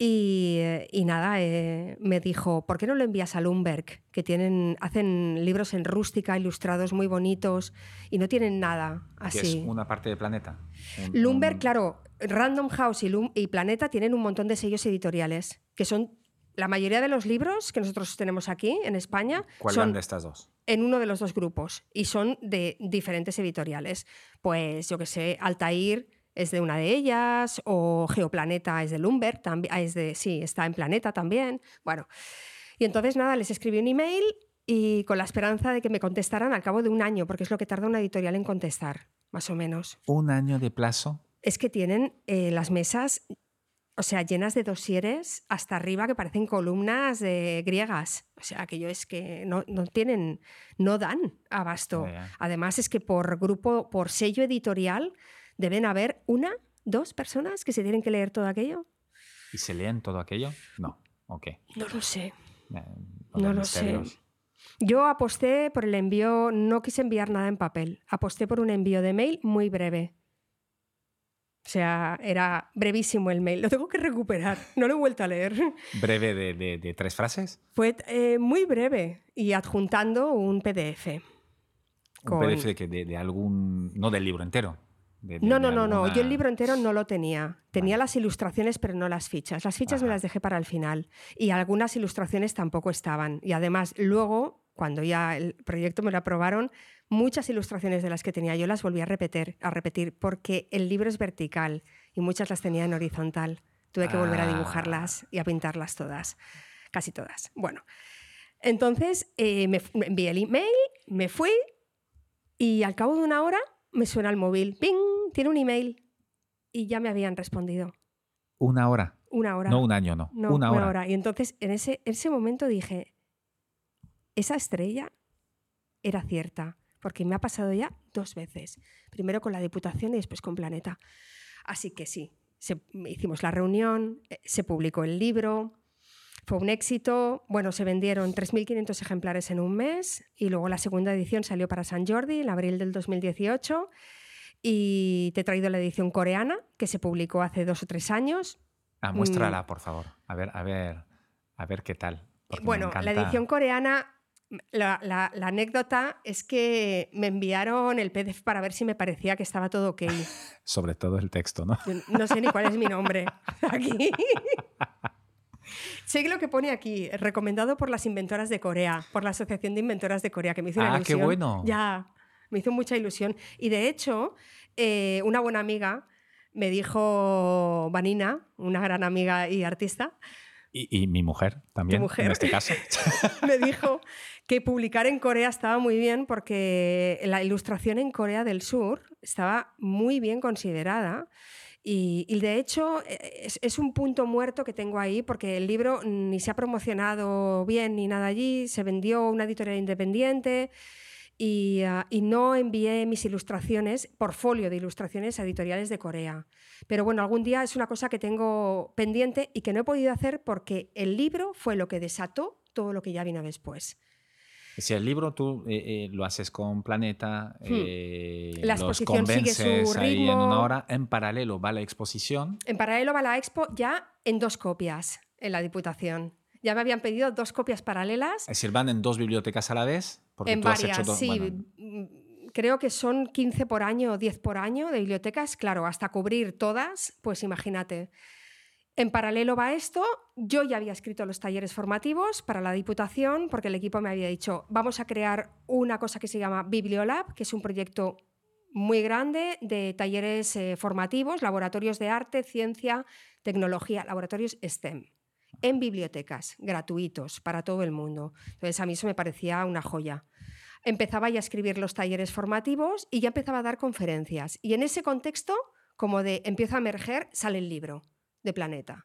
Speaker 2: Y, nada, eh, me dijo, ¿por qué no lo envías a Lumberg? Que tienen, hacen libros en rústica, ilustrados muy bonitos y no tienen nada así.
Speaker 1: es una parte de Planeta.
Speaker 2: Lumberg, claro, Random House y, y Planeta tienen un montón de sellos editoriales, que son la mayoría de los libros que nosotros tenemos aquí en España
Speaker 1: ¿Cuál son de estas dos?
Speaker 2: En uno de los dos grupos y son de diferentes editoriales. Pues yo que sé, Altair es de una de ellas o Geoplaneta es de Lumber, también es de sí, está en Planeta también. Bueno, y entonces nada, les escribí un email y con la esperanza de que me contestaran al cabo de un año, porque es lo que tarda una editorial en contestar, más o menos.
Speaker 1: ¿Un año de plazo?
Speaker 2: Es que tienen eh, las mesas o sea, llenas de dosieres hasta arriba que parecen columnas de griegas. O sea, aquello es que no, tienen, no dan abasto. Además es que por grupo, por sello editorial, deben haber una, dos personas que se tienen que leer todo aquello.
Speaker 1: ¿Y se leen todo aquello? No. Ok.
Speaker 2: No lo sé. Eh, no lo sé. Yo aposté por el envío, no quise enviar nada en papel, aposté por un envío de mail muy breve. O sea, era brevísimo el mail. Lo tengo que recuperar. No lo he vuelto a leer. [LAUGHS]
Speaker 1: ¿Breve de, tres frases?
Speaker 2: Fue eh, muy breve y adjuntando un PDF.
Speaker 1: ¿Un PDF de, algún. no del libro entero?
Speaker 2: No, no, no, no. Yo el libro entero no lo tenía. Tenía las ilustraciones, pero no las fichas. Las fichas me las dejé para el final. Y algunas ilustraciones tampoco estaban. Y además, luego, cuando ya el proyecto me lo aprobaron, muchas ilustraciones de las que tenía yo las volví a repetir, a repetir porque el libro es vertical y muchas las tenía en horizontal. Tuve que volver a ah. dibujarlas y a pintarlas todas, casi todas. Bueno, entonces eh, me, envié el email, me fui y al cabo de una hora me suena el móvil, ¡ping! Tiene un email y ya me habían respondido.
Speaker 1: ¿Una hora?
Speaker 2: Una hora.
Speaker 1: No un año, no. una, hora. hora.
Speaker 2: Y entonces en ese, en ese momento dije, esa estrella era cierta porque me ha pasado ya dos veces, primero con la Diputación y después con Planeta. Así que sí, hicimos la reunión, eh, se publicó el libro, fue un éxito, bueno, se vendieron 3.500 ejemplares en un mes y luego la segunda edición salió para San Jordi en abril del 2018 y te he traído la edición coreana que se publicó hace dos o tres años.
Speaker 1: Ah, muéstrala, por favor. A ver, a ver, a ver qué tal.
Speaker 2: Bueno, la edición coreana la, anécdota es que me enviaron el PDF para ver si me parecía que estaba todo ok. [LAUGHS]
Speaker 1: Sobre todo el texto, ¿no?
Speaker 2: No sé ni cuál es mi nombre [LAUGHS] aquí. Sé lo que pone aquí, recomendado por las inventoras de Corea, por la Asociación de Inventoras de Corea, que me hizo una
Speaker 1: ah, qué bueno!
Speaker 2: Ya, me hizo mucha ilusión. Y de hecho, eh, una buena amiga me dijo, Vanina, una gran amiga y artista,
Speaker 1: y, mi mujer también, en este [LAUGHS] caso.
Speaker 2: me dijo que publicar en Corea estaba muy bien porque la ilustración en Corea del Sur estaba muy bien considerada. Y, de hecho e, es, un punto muerto que tengo ahí porque el libro ni se ha promocionado bien ni nada allí, se vendió una editorial independiente Ah, y, no envié mis ilustraciones, portfolio de ilustraciones a editoriales de Corea. Pero bueno, algún día es una cosa que tengo pendiente y que no he podido hacer porque el libro fue lo que desató todo lo que ya vino después.
Speaker 1: Si el libro tú eh, eh, lo haces con Planeta, hmm. eh,
Speaker 2: la exposición sigue su ritmo. Ahí
Speaker 1: en una hora, en paralelo va la exposición.
Speaker 2: En paralelo va la expo ya en dos copias en la Diputación. Ya me habían pedido dos copias paralelas.
Speaker 1: Es decir, van en dos bibliotecas a la vez.
Speaker 2: en varias, sí. Mm, creo que son 15 por año o 10 por año de bibliotecas. Claro, hasta cubrir todas, pues imagínate. En paralelo va esto. Yo ya había escrito los talleres formativos para la Diputación porque el equipo me había dicho, vamos a crear una cosa que se llama Bibliolab, que es un proyecto muy grande de talleres eh, formativos, laboratorios de arte, ciencia, tecnología, laboratorios STEM en bibliotecas, gratuitos para todo el mundo. Entonces a mí eso me parecía una joya. Empezaba ya a escribir los talleres formativos y ya empezaba a dar conferencias. Y en ese contexto, como de empiezo a emerger, sale el libro de Planeta.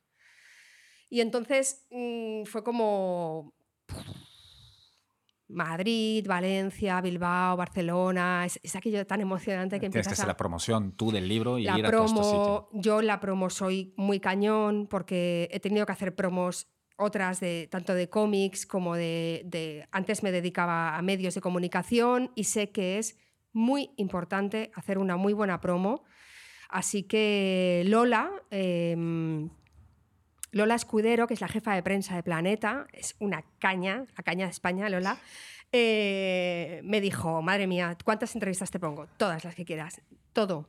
Speaker 2: Y entonces mm, fue como Madrid, Valencia, Bilbao, Barcelona. Es, aquello tan emocionante que
Speaker 1: Tienes
Speaker 2: empiezas
Speaker 1: que hacer
Speaker 2: a...
Speaker 1: la promoción tú del libro y
Speaker 2: La
Speaker 1: ir a todos estos
Speaker 2: promo,
Speaker 1: sitios.
Speaker 2: yo la promo soy muy cañón porque he tenido que hacer promos otras de tanto de cómics como de, de- antes me dedicaba a medios de comunicación y sé que es muy importante hacer una muy buena promo. Así que Lola, em, Lola Escudero, que es la jefa de prensa de Planeta, es una caña, la caña de España, Lola, eh, me dijo, madre mía, ¿cuántas entrevistas te pongo? Todas las que quieras, todo.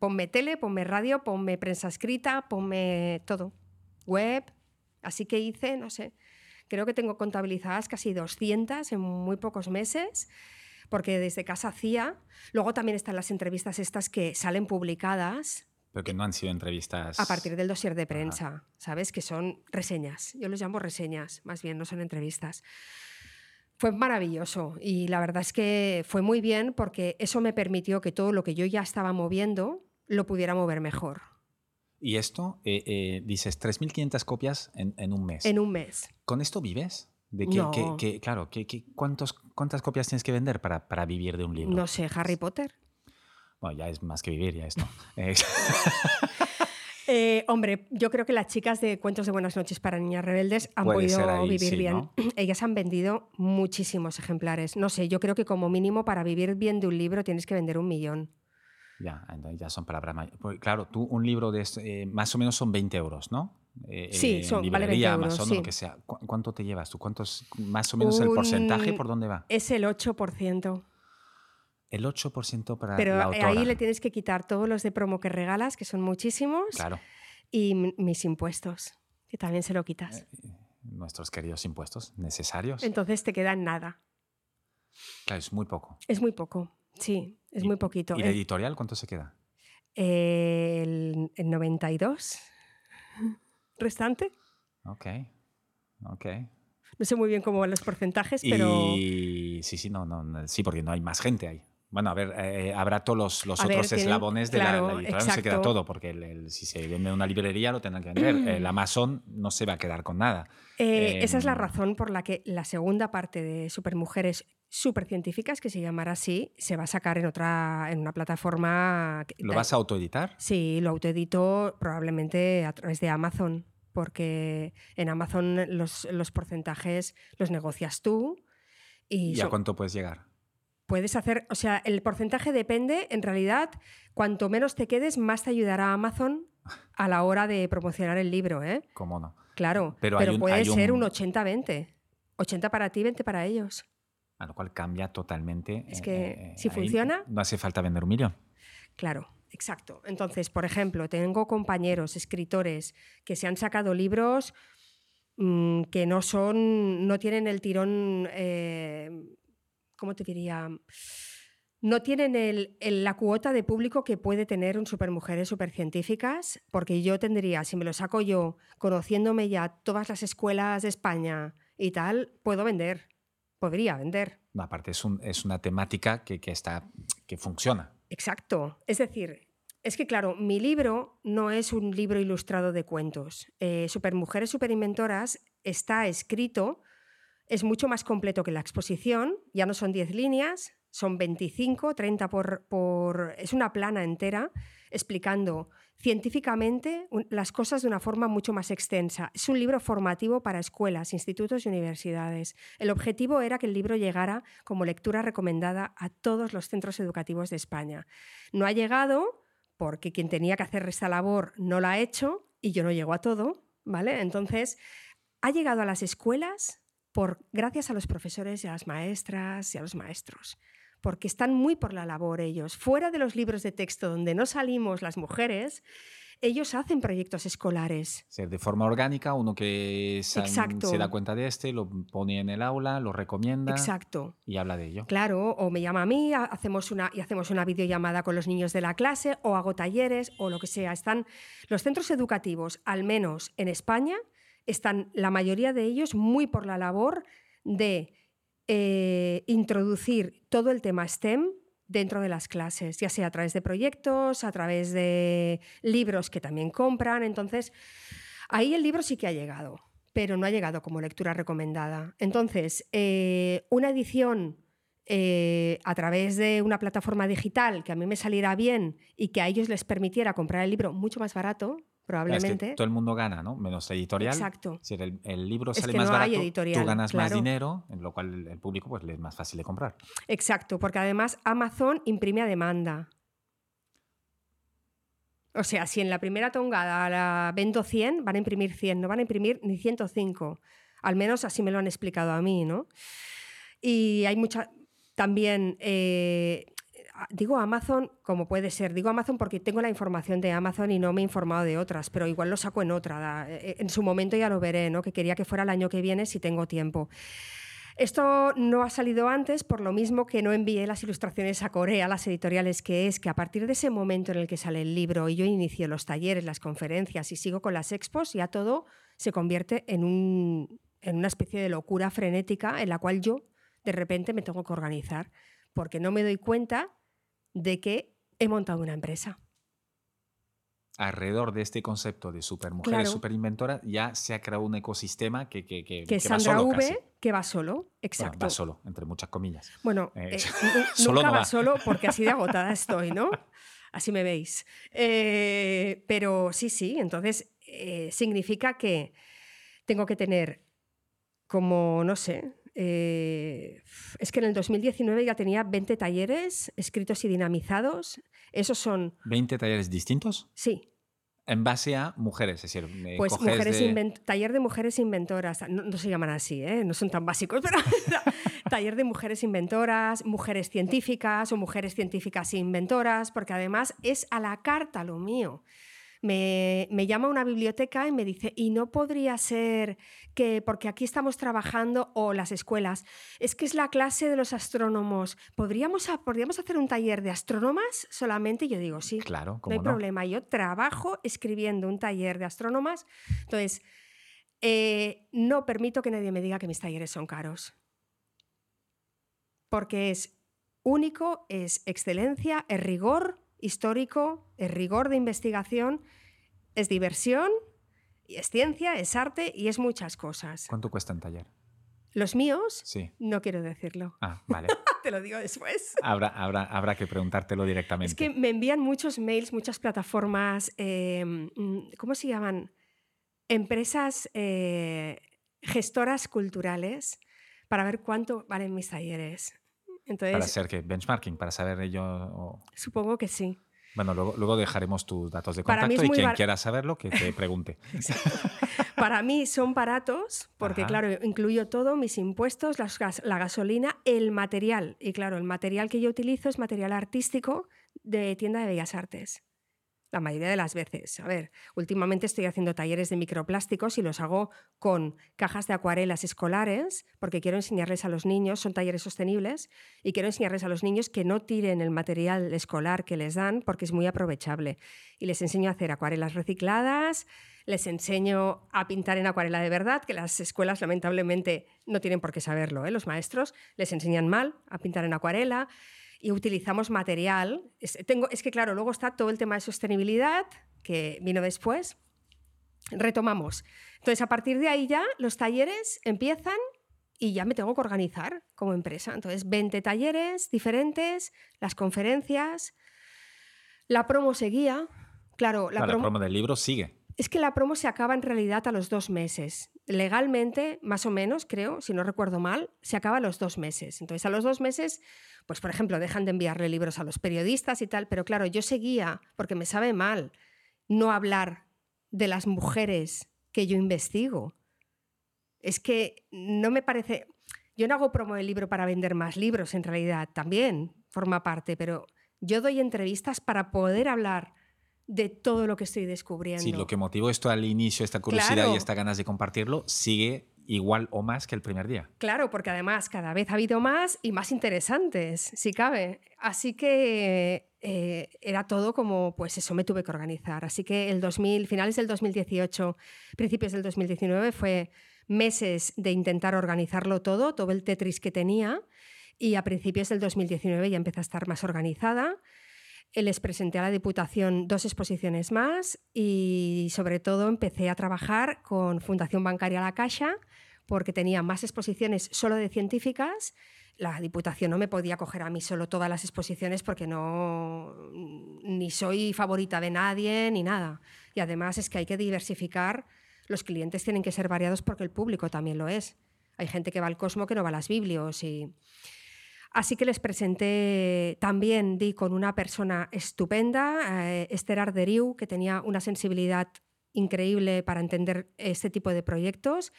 Speaker 2: Ponme tele, ponme radio, ponme prensa escrita, ponme todo. Web. Así que hice, no sé, creo que tengo contabilizadas casi 200 en muy pocos meses, porque desde casa hacía. Luego también están las entrevistas estas que salen publicadas
Speaker 1: Pero que no han sido entrevistas.
Speaker 2: a partir del dossier de prensa, ¿sabes? Que son reseñas. Yo los llamo reseñas, más bien, no son entrevistas. Fue maravilloso y la verdad es que fue muy bien porque eso me permitió que todo lo que yo ya estaba moviendo lo pudiera mover mejor
Speaker 1: Y esto, eh, eh, dices, 3.500 copias en, en un mes.
Speaker 2: en un mes.
Speaker 1: ¿Con esto vives? ¿De qué,
Speaker 2: No.
Speaker 1: claro, qué- cuántos, ¿cuántas copias tienes que vender para, para vivir de un libro?
Speaker 2: No sé, Harry Potter.
Speaker 1: Bueno, ya es más que vivir, ya esto. Eh, [LAUGHS]
Speaker 2: Eh, hombre, yo creo que las chicas de Cuentos de Buenas noches para Niñas Rebeldes han
Speaker 1: Puede
Speaker 2: podido
Speaker 1: ahí,
Speaker 2: vivir
Speaker 1: sí,
Speaker 2: bien.
Speaker 1: ¿no? [CLEARS THROAT]
Speaker 2: Ellas han vendido muchísimos ejemplares. No sé, yo creo que como mínimo para vivir bien de un libro tienes que vender un millón.
Speaker 1: ya, ya son palabras may- porque, Claro, tú un libro de este, eh, más o menos son 20 euros, ¿no? Eh,
Speaker 2: Sí,
Speaker 1: en
Speaker 2: son- vale 20
Speaker 1: librería,
Speaker 2: euros,
Speaker 1: Amazon,
Speaker 2: sí.
Speaker 1: lo que sea. ¿Cu- ¿Cuánto te llevas tú? ¿Cuántos, más o menos el porcentaje por dónde va?
Speaker 2: Es el 8%.
Speaker 1: El 8% para
Speaker 2: Pero
Speaker 1: la
Speaker 2: eh,
Speaker 1: autora.
Speaker 2: ahí le tienes que quitar todos los de promo que regalas, que son muchísimos,
Speaker 1: Claro,
Speaker 2: y mis impuestos, que también se lo quitas.
Speaker 1: nuestros queridos impuestos necesarios.
Speaker 2: Entonces te queda nada.
Speaker 1: Claro, es muy poco.
Speaker 2: Es muy poco, sí, es
Speaker 1: Y-
Speaker 2: muy poquito.
Speaker 1: ¿Y la editorial cuánto se queda?
Speaker 2: el, el 92 restante.
Speaker 1: Ok, ok.
Speaker 2: No sé muy bien cómo van los porcentajes, pero
Speaker 1: Y sí, sí, no, no, sí, porque no hay más gente ahí. Bueno, a ver, eh, habrá todos los, los
Speaker 2: A ver,
Speaker 1: otros
Speaker 2: tienen-
Speaker 1: eslabones de la-
Speaker 2: claro,
Speaker 1: la, editorial, no se queda todo, porque el- el- si se vende en una librería lo tendrán que vender. [CLEARS THROAT] El Amazon no se va a quedar con nada.
Speaker 2: eh, esa es la
Speaker 1: Em,
Speaker 2: razón por la que la segunda parte de Supermujeres Supercientíficas, que se llamará así, se va a sacar en otra, en una plataforma.
Speaker 1: ¿Lo vas a autoeditar?
Speaker 2: Sí, lo autoedito probablemente a través de Amazon, porque en Amazon los, los porcentajes los negocias tú y,
Speaker 1: ¿Y a cuánto puedes llegar?
Speaker 2: puedes hacer, o sea, el porcentaje depende, en realidad, cuanto menos te quedes, más te ayudará Amazon a la hora de promocionar el libro, ¿eh?
Speaker 1: ¿Cómo no?
Speaker 2: Claro,
Speaker 1: Pero
Speaker 2: pero,
Speaker 1: un-
Speaker 2: puede ser
Speaker 1: un-
Speaker 2: un 80-20. 80 para ti, 20 para ellos.
Speaker 1: A lo cual cambia totalmente.
Speaker 2: Es
Speaker 1: eh,
Speaker 2: que
Speaker 1: eh,
Speaker 2: si
Speaker 1: ahí
Speaker 2: funciona-
Speaker 1: No hace falta vender un millón.
Speaker 2: Claro, exacto. Entonces, por ejemplo, tengo compañeros, escritores, que se han sacado libros mm, que no son, no tienen el tirón, eh, ¿cómo te diría? No tienen el- el- la cuota de público que puede tener un Supermujeres Supercientíficas, porque yo tendría, si me lo saco yo, conociéndome ya todas las escuelas de España y tal, puedo vender, podría vender.
Speaker 1: Aparte, es, un- es una temática que, que está, que funciona.
Speaker 2: Exacto. Es decir, es que claro, mi libro no es un libro ilustrado de cuentos. Eh, Supermujeres Superinventoras está escrito, es mucho más completo que la exposición, ya no son 10 líneas, son 25, 30 por. Es una plana entera explicando científicamente las cosas de una forma mucho más extensa. Es un libro formativo para escuelas, institutos y universidades. El objetivo era que el libro llegara como lectura recomendada a todos los centros educativos de España. No ha llegado porque quien tenía que hacer esta labor no la ha hecho y yo no llego a todo, ¿vale? Entonces, ha llegado a las escuelas por, gracias a los profesores y a las maestras y a los maestros, porque están muy por la labor ellos. Fuera de los libros de texto donde no salimos las mujeres, ellos hacen proyectos escolares.
Speaker 1: De forma orgánica, uno que
Speaker 2: Exacto.
Speaker 1: se da cuenta de este, lo pone en el aula, lo recomienda
Speaker 2: Exacto.
Speaker 1: y habla de ello.
Speaker 2: Claro, o me llama a mí, ha- hacemos una, y hacemos una videollamada con los niños de la clase, o hago talleres, o lo que sea. Están los centros educativos, al menos en España, están la mayoría de ellos muy por la labor de eh, introducir todo el tema STEM dentro de las clases, ya sea a través de proyectos, a través de libros que también compran. Entonces, ahí el libro sí que ha llegado. pero no ha llegado como lectura recomendada. Entonces, eh, una edición eh, a través de una plataforma digital que a mí me saliera bien y que a ellos les permitiera comprar el libro mucho más barato, probablemente.
Speaker 1: todo el mundo gana, ¿no? Menos editorial.
Speaker 2: Exacto.
Speaker 1: Si el, libro sale más barato, tú ganas más dinero, en lo cual el público pues, le es más fácil de comprar.
Speaker 2: Exacto, porque además Amazon imprime a demanda. O sea, si en la primera tongada la vendo 100, van a imprimir 100, no van a imprimir ni 105. Al menos así me lo han explicado a mí, ¿no? Y hay mucha. También. Eh, digo Amazon como puede ser. Digo Amazon porque tengo la información de Amazon y no me he informado de otras, pero igual lo saco en otra. Eh, en su momento ya lo veré, ¿no? Que quería que fuera el año que viene si tengo tiempo. Esto no ha salido antes por lo mismo que no envié las ilustraciones a Corea, las editoriales, que es que a partir de ese momento en el que sale el libro y yo inicio los talleres, las conferencias y sigo con las expos, ya todo se convierte en, un, en una especie de locura frenética en la cual yo de repente me tengo que organizar, porque no me doy cuenta de que he montado una empresa
Speaker 1: alrededor de este concepto de supermujeres, superinventoras, ya se ha creado un ecosistema que, que, que,
Speaker 2: que, Sandra va solo. V, que va solo, exacto.
Speaker 1: va solo, entre muchas comillas.
Speaker 2: Bueno, eh, eh, [LAUGHS] nunca va. solo porque así de [LAUGHS] agotada estoy, ¿no? Así me veis. Eh, pero sí, sí, entonces significa que tengo que tener como, no sé, es que en el 2019 ya tenía 20 talleres escritos y dinamizados esos son...
Speaker 1: ¿20 talleres distintos?
Speaker 2: Sí.
Speaker 1: En base a mujeres, es decir,
Speaker 2: pues taller de mujeres inventoras, no, se llaman así, ¿eh? no son tan básicos, pero [LAUGHS] taller de mujeres inventoras, mujeres científicas o mujeres científicas inventoras, porque además es a la carta lo mío me, llama una biblioteca y me dice, y no podría ser que, porque aquí estamos trabajando, o las escuelas, es que es la clase de los astrónomos, ¿podríamos, ¿podríamos hacer un taller de astrónomas solamente? Y yo digo, sí,
Speaker 1: claro,
Speaker 2: no hay problema, yo trabajo escribiendo un taller de astrónomas, entonces, eh, no permito que nadie me diga que mis talleres son caros, porque es único, es excelencia, es rigor, histórico, es rigor de investigación, es diversión, y es ciencia, es arte y es muchas cosas.
Speaker 1: ¿Cuánto cuesta en taller?
Speaker 2: ¿Los míos?
Speaker 1: Sí.
Speaker 2: No quiero decirlo.
Speaker 1: Ah, vale. [LAUGHS]
Speaker 2: Te lo digo después.
Speaker 1: Habrá, habrá, habrá, que preguntártelo directamente.
Speaker 2: Es que me envían muchos mails, muchas plataformas, em, ¿cómo se llaman? Empresas eh, gestoras culturales para ver cuánto valen mis talleres.
Speaker 1: ¿Para hacer qué? ¿Benchmarking? ¿Para saber ello?
Speaker 2: Supongo que sí.
Speaker 1: Bueno, luego, dejaremos tus datos de contacto y quien quiera saberlo, que te [LAUGHS] pregunte.
Speaker 2: Para mí son baratos, porque claro, incluyo todo, mis impuestos, la gasolina, el material. Y claro, el material que yo utilizo es material artístico de tienda de bellas artes la mayoría de las veces. A ver, últimamente estoy haciendo talleres de microplásticos y los hago con cajas de acuarelas escolares, porque quiero enseñarles a los niños, son talleres sostenibles, y quiero enseñarles a los niños que no tiren el material escolar que les dan, porque es muy aprovechable. Y les enseño a hacer acuarelas recicladas, les enseño a pintar en acuarela de verdad, que las escuelas lamentablemente no tienen por qué saberlo, ¿eh? los maestros les enseñan mal a pintar en acuarela y utilizamos material. Es, tengo, es que, claro, luego está todo el tema de sostenibilidad, que vino después. Retomamos. Entonces, a partir de ahí ya los talleres empiezan y ya me tengo que organizar como empresa. Entonces, 20 talleres diferentes, las conferencias, la promo seguía. Claro,
Speaker 1: la, promo, del libro sigue.
Speaker 2: Es que la promo se acaba en realidad a los dos meses. Legalmente, más o menos, creo, si no recuerdo mal, se acaba a los dos meses. Entonces, a los dos meses pues por ejemplo, dejan de enviarle libros a los periodistas y tal, pero claro, yo seguía, porque me sabe mal no hablar de las mujeres que yo investigo. Es que no me parece... Yo no hago promo del libro para vender más libros, en realidad, también forma parte, pero yo doy entrevistas para poder hablar de todo lo que estoy descubriendo.
Speaker 1: Sí, lo que motivó esto al inicio, esta curiosidad y esta ganas de compartirlo, sigue igual o más que el primer día.
Speaker 2: Claro, porque además cada vez ha habido más y más interesantes, si cabe. Así que eh, era todo como, pues eso me tuve que organizar. Así que el 2000, finales del 2018, principios del 2019 fue meses de intentar organizarlo todo, todo el Tetris que tenía, y a principios del 2019 ya empecé a estar más organizada. Les presenté a la Diputación dos exposiciones más y sobre todo empecé a trabajar con Fundación Bancaria La Caixa porque tenía más exposiciones solo de científicas. La Diputación no me podía coger a mí solo todas las exposiciones porque no ni soy favorita de nadie ni nada. Y además es que hay que diversificar. Los clientes tienen que ser variados porque el público también lo es. Hay gente que va al Cosmo que no va a las Biblios y Así que les presenté también, di con una persona estupenda, eh, Esther Arderiu, que tenía una sensibilidad increíble para entender este tipo de proyectos,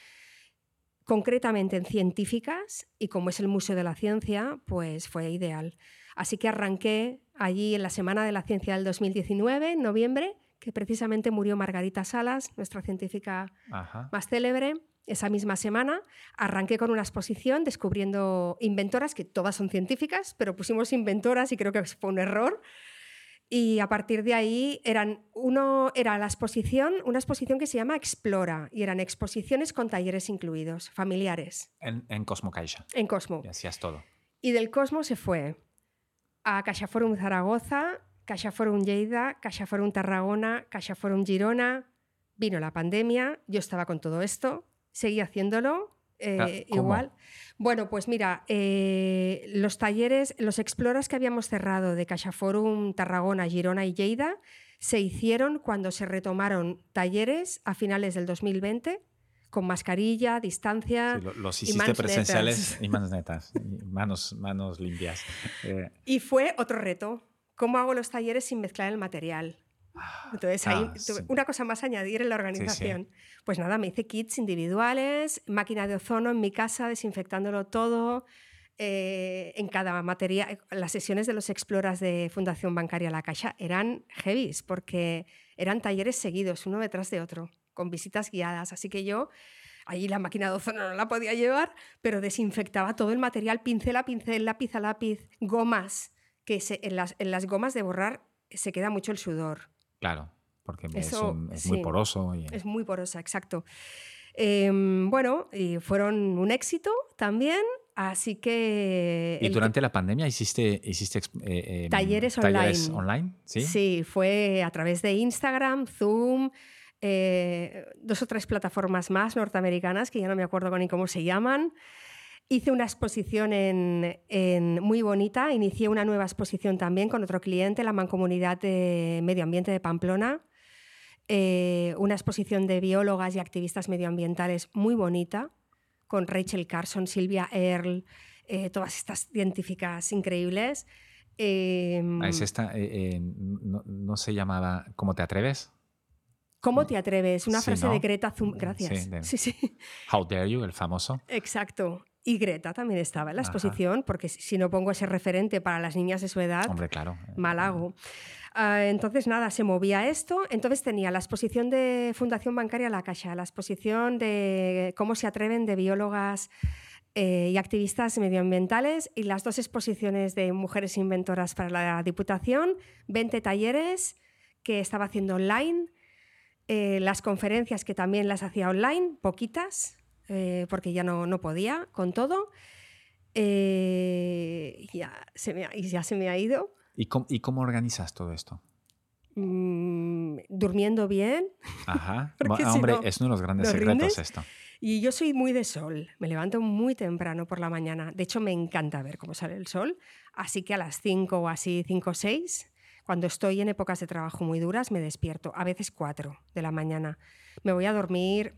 Speaker 2: concretamente en científicas, y como es el Museo de la Ciencia, pues fue ideal. Así que arranqué allí en la Semana de la Ciencia del 2019, en noviembre, que precisamente murió Margarita Salas, nuestra científica más célebre esa misma semana arranqué con una exposición descubriendo inventoras, que todas son científicas, pero pusimos inventoras y creo que fue un error. Y a partir de ahí eran uno era la exposición, una exposición que se llama Explora y eran exposiciones con talleres incluidos, familiares.
Speaker 1: En, en Cosmo Caixa.
Speaker 2: En Cosmo.
Speaker 1: Y hacías todo.
Speaker 2: Y del Cosmo se fue a Caixa Forum Zaragoza, Caixa Forum Lleida, Caixa Forum Tarragona, Caixa Forum Girona. Vino la pandemia, yo estaba con todo esto, seguí haciéndolo. Eh, igual. Bueno, pues mira, eh, los talleres, los exploras que habíamos cerrado de CaixaForum, Tarragona, Girona y Lleida se hicieron cuando se retomaron talleres a finales del 2020 con mascarilla, distancia.
Speaker 1: los hiciste presenciales y manos netas, [LAUGHS] manos, manos limpias.
Speaker 2: Eh, y fue otro reto. ¿Cómo hago los talleres sin mezclar el material? Ah, Entonces, ahí ah, una cosa más a añadir en la organización. Pues nada, me hice kits individuales, máquina de ozono en mi casa, desinfectándolo todo. Eh, en cada materia, las sesiones de los exploras de Fundación Bancaria La Caixa eran heavies porque eran talleres seguidos, uno detrás de otro, con visitas guiadas. Así que yo allí la máquina de ozono no la podía llevar, pero desinfectaba todo el material, pincel a pincel, lápiz a lápiz, gomas, que en, las, en las gomas de borrar se queda mucho el sudor.
Speaker 1: Claro, porque es, muy poroso.
Speaker 2: Es muy porosa, exacto. Em, bueno, y fueron un éxito también, así que...
Speaker 1: ¿Y durante la pandemia hiciste, hiciste
Speaker 2: eh, em, talleres,
Speaker 1: online?
Speaker 2: ¿sí? sí, fue a través de Instagram, Zoom, eh, dos o tres plataformas más norteamericanas que ya no me acuerdo ni cómo se llaman. Hice una exposición en, muy bonita, inicié una nueva exposición también con otro cliente, la Mancomunidad de Medio Ambiente de Pamplona, eh, una exposición de biólogas y activistas medioambientales muy bonita, con Rachel Carson, Silvia Earle, eh, todas estas científicas increíbles.
Speaker 1: Ah, es esta, eh, no, se llamaba ¿Cómo te atreves?
Speaker 2: ¿Cómo te atreves? Una frase de Greta Thunberg. Gracias.
Speaker 1: Sí, sí. How dare you, el famoso.
Speaker 2: Exacto. Y Greta también estaba en la exposición, porque si no pongo ese referente para las niñas de su edad,
Speaker 1: Hombre, claro.
Speaker 2: mal hago. Ah, entonces, nada, se movía esto. Entonces tenía la exposición de Fundación Bancaria La Caixa, la exposición de cómo se atreven de biólogas eh, y activistas medioambientales y las dos exposiciones de mujeres inventoras para la Diputación, 20 talleres que estaba haciendo online, eh, las conferencias que también las hacía online, poquitas, eh, porque ya no, no, podía con todo. Eh, ya se me, ya se me ha ido.
Speaker 1: ¿Y cómo, ¿Y cómo organizas todo esto?
Speaker 2: Mm, durmiendo bien. [LAUGHS]
Speaker 1: Ajá. hombre, es uno de los grandes secretos esto.
Speaker 2: Y yo soy muy de sol, me levanto muy temprano por la mañana. De hecho, me encanta ver cómo sale el sol. Así que a las 5 o así, 5 o 6, cuando estoy en épocas de trabajo muy duras, me despierto, a veces 4 de la mañana. Me voy a dormir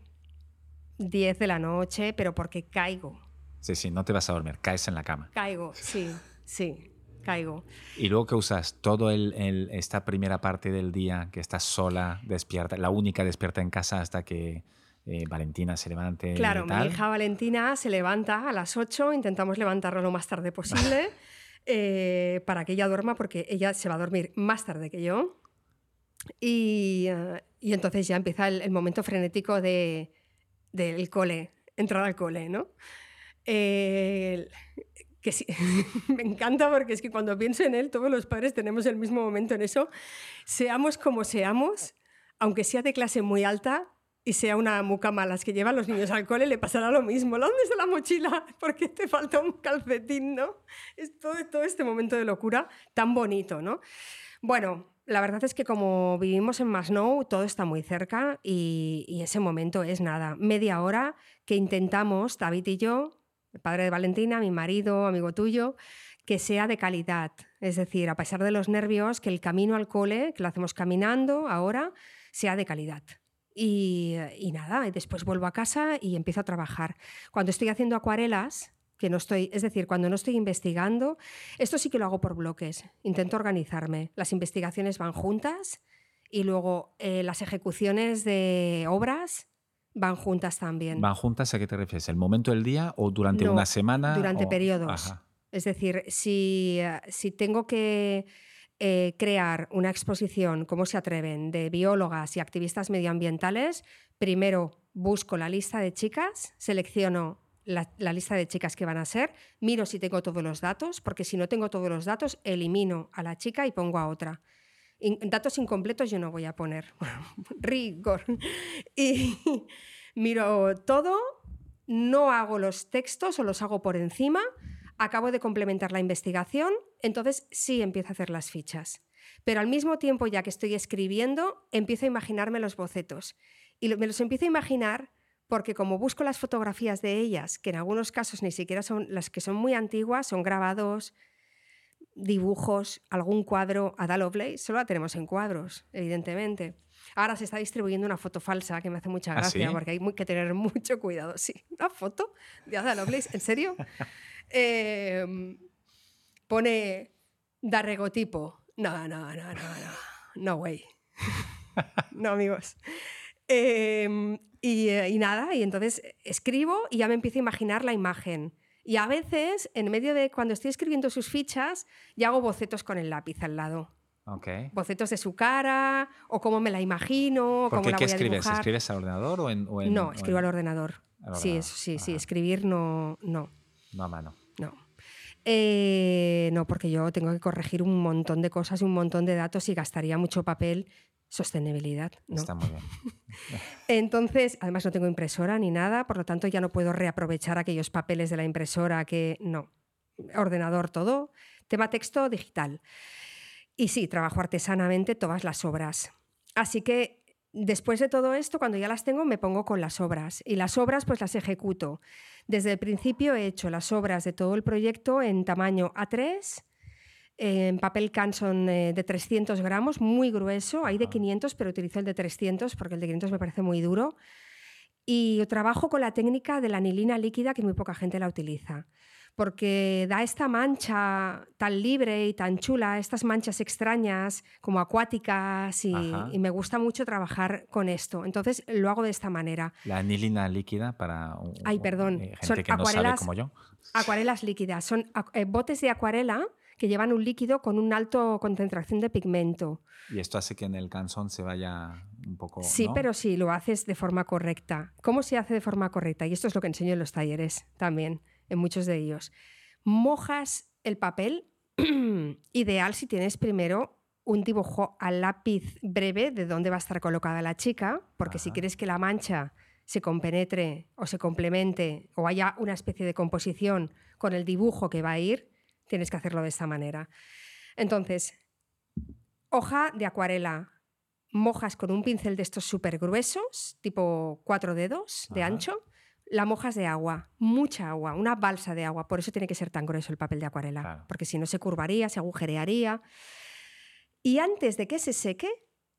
Speaker 2: 10 de la noche, pero porque caigo.
Speaker 1: Sí, sí, no te vas a dormir, caes en la cama.
Speaker 2: Caigo, sí, sí, caigo.
Speaker 1: Y luego que usas todo el, esta primera parte del día que estás sola, despierta, la única despierta en casa hasta que eh, Valentina se levante.
Speaker 2: Claro, mi hija Valentina se levanta a las 8, intentamos levantarlo lo más tarde posible [LAUGHS] eh, para que ella duerma porque ella se va a dormir más tarde que yo. Y, eh, y entonces ya empieza el momento frenético de del cole, entrar al cole, ¿no? que sí, [LAUGHS] me encanta porque es que cuando pienso en él, todos los padres tenemos el mismo momento en eso. Seamos como seamos, aunque sea de clase muy alta, y sea una mucama las que llevan los niños al cole, le pasará lo mismo. ¿Dónde está la mochila? [LAUGHS] Porque te falta un calcetín, ¿no? Es todo, todo este momento de locura tan bonito, ¿no? Bueno, la verdad es que como vivimos en Masnou, todo está muy cerca y, ese momento es nada, media hora que intentamos, David y yo, el padre de Valentina, mi marido, amigo tuyo, que sea de calidad. Es decir, a pesar de los nervios, que el camino al cole, que lo hacemos caminando ahora, sea de calidad. Y, y nada, y después vuelvo a casa y empiezo a trabajar. Cuando estoy haciendo acuarelas, que no estoy, es decir, cuando no estoy investigando, esto sí que lo hago por bloques, intento organizarme. Las investigaciones van juntas y luego eh, las ejecuciones de obras van juntas también.
Speaker 1: ¿Van juntas a qué te refieres? ¿El momento del día o durante
Speaker 2: No,
Speaker 1: una semana?
Speaker 2: Durante
Speaker 1: o-
Speaker 2: periodos.
Speaker 1: Ajá.
Speaker 2: Es decir, si, si tengo que eh, crear una exposición, ¿cómo se atreven?, de biólogas y activistas medioambientales, primero busco la lista de chicas, selecciono la, lista de chicas que van a ser, miro si tengo todos los datos, porque si no tengo todos los datos, elimino a la chica y pongo a otra. Datos incompletos yo no voy a poner. [LAUGHS] Rigor. Y [LAUGHS] miro todo, no hago los textos o los hago por encima, acabo de complementar la investigación, entonces sí empiezo a hacer las fichas. Pero al mismo tiempo, ya que estoy escribiendo, empiezo a imaginarme los bocetos. Y me los empiezo a imaginar porque como busco las fotografías de ellas, que en algunos casos ni siquiera son las que son muy antiguas, son grabados, dibujos, algún cuadro, Ada Lovelace, solo la tenemos en cuadros, evidentemente. Ahora se está distribuyendo una foto falsa que me hace mucha
Speaker 1: ¿Ah,
Speaker 2: gracia
Speaker 1: sí?
Speaker 2: porque hay muy- que tener mucho cuidado. Sí, una foto de Ada Lovelace, ¿en serio? [LAUGHS] Eh, pone darregotipo. No, no, no, no, no. No way. [LAUGHS] no, amigos. Eh, y, eh, y nada, y entonces escribo y ya me empiezo a imaginar la imagen. Y a veces, en medio de cuando estoy escribiendo sus fichas, ya hago bocetos con el lápiz al lado.
Speaker 1: Ok.
Speaker 2: Bocetos de su cara, o cómo me la imagino, o
Speaker 1: ¿Por
Speaker 2: cómo
Speaker 1: qué?
Speaker 2: la
Speaker 1: ¿Qué
Speaker 2: voy a
Speaker 1: escribes?
Speaker 2: dibujar.
Speaker 1: ¿Escribes al ordenador o en...? o en-
Speaker 2: no,
Speaker 1: o
Speaker 2: escribo
Speaker 1: en-
Speaker 2: al ordenador.
Speaker 1: al
Speaker 2: Sí,
Speaker 1: ordenador.
Speaker 2: eso sí, sí.
Speaker 1: Ajá.
Speaker 2: Escribir no, no,
Speaker 1: No a mano.
Speaker 2: no. Eh, no, porque yo tengo que corregir un montón de cosas y un montón de datos y gastaría mucho papel. Sostenibilidad, ¿no?
Speaker 1: Está muy bien. [LAUGHS]
Speaker 2: Entonces, además no tengo impresora ni nada, por lo tanto ya no puedo reaprovechar aquellos papeles de la impresora que no. Ordenador todo, tema texto digital. Y sí, trabajo artesanamente todas las obras. Así que después de todo esto, cuando ya las tengo, me pongo con las obras. Y las obras pues las ejecuto. Desde el principio he hecho las obras de todo el proyecto en tamaño A3, en papel Canson eh, de 300 gramos, muy grueso. Hay de 500, pero utilizo el de 300 porque el de 500 me parece muy duro. Y trabajo con la técnica de la anilina líquida que muy poca gente la utiliza, porque da esta mancha tan libre y tan chula, estas manchas extrañas como acuáticas y, y me gusta mucho trabajar con esto. Entonces lo hago de esta manera.
Speaker 1: La anilina líquida para un-
Speaker 2: Ay, perdón.
Speaker 1: eh, gente
Speaker 2: Son
Speaker 1: que no sabe como yo.
Speaker 2: Acuarelas líquidas, son eh, botes de acuarela que llevan un líquido con una alta concentración de pigmento.
Speaker 1: Y esto hace que en el canzón se vaya un poco...
Speaker 2: Sí,
Speaker 1: ¿no?
Speaker 2: pero sí, lo haces de forma correcta. ¿Cómo se hace de forma correcta? Y esto es lo que enseño en los talleres también, en muchos de ellos. Mojas el papel, [CLEARS THROAT] ideal si tienes primero un dibujo a lápiz breve de dónde va a estar colocada la chica, porque si quieres que la mancha se compenetre o se complemente o haya una especie de composición con el dibujo que va a ir, tienes que hacerlo de esta manera. Entonces, hoja de acuarela, mojas con un pincel de estos súper gruesos, tipo cuatro dedos de
Speaker 1: Ajá.
Speaker 2: ancho, la mojas de agua, mucha agua, una balsa de agua. Por eso tiene que ser tan grueso el papel de acuarela,
Speaker 1: Claro.
Speaker 2: porque si no se curvaría, se agujerearía. Y antes de que se seque,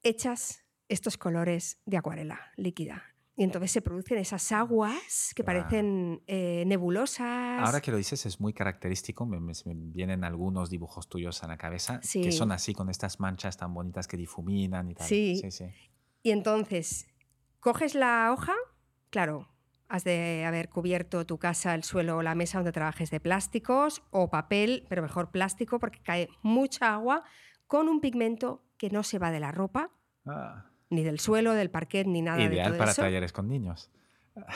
Speaker 2: echas estos colores de acuarela líquida. Y entonces se producen esas aguas que
Speaker 1: Claro.
Speaker 2: parecen eh, nebulosas.
Speaker 1: Ahora que lo dices es muy característico, me, me- me vienen algunos dibujos tuyos a la cabeza
Speaker 2: Sí.
Speaker 1: que son así con estas manchas tan bonitas que difuminan y tal.
Speaker 2: Sí.
Speaker 1: sí, sí.
Speaker 2: Y entonces, coges la hoja, claro, has de haber cubierto tu casa, el suelo o la mesa donde trabajes de plásticos o papel, pero mejor plástico porque cae mucha agua con un pigmento que no se va de la ropa,
Speaker 1: Ah,
Speaker 2: ni del suelo, del parquet, ni nada de
Speaker 1: ideal
Speaker 2: todo
Speaker 1: para
Speaker 2: eso.
Speaker 1: talleres con niños.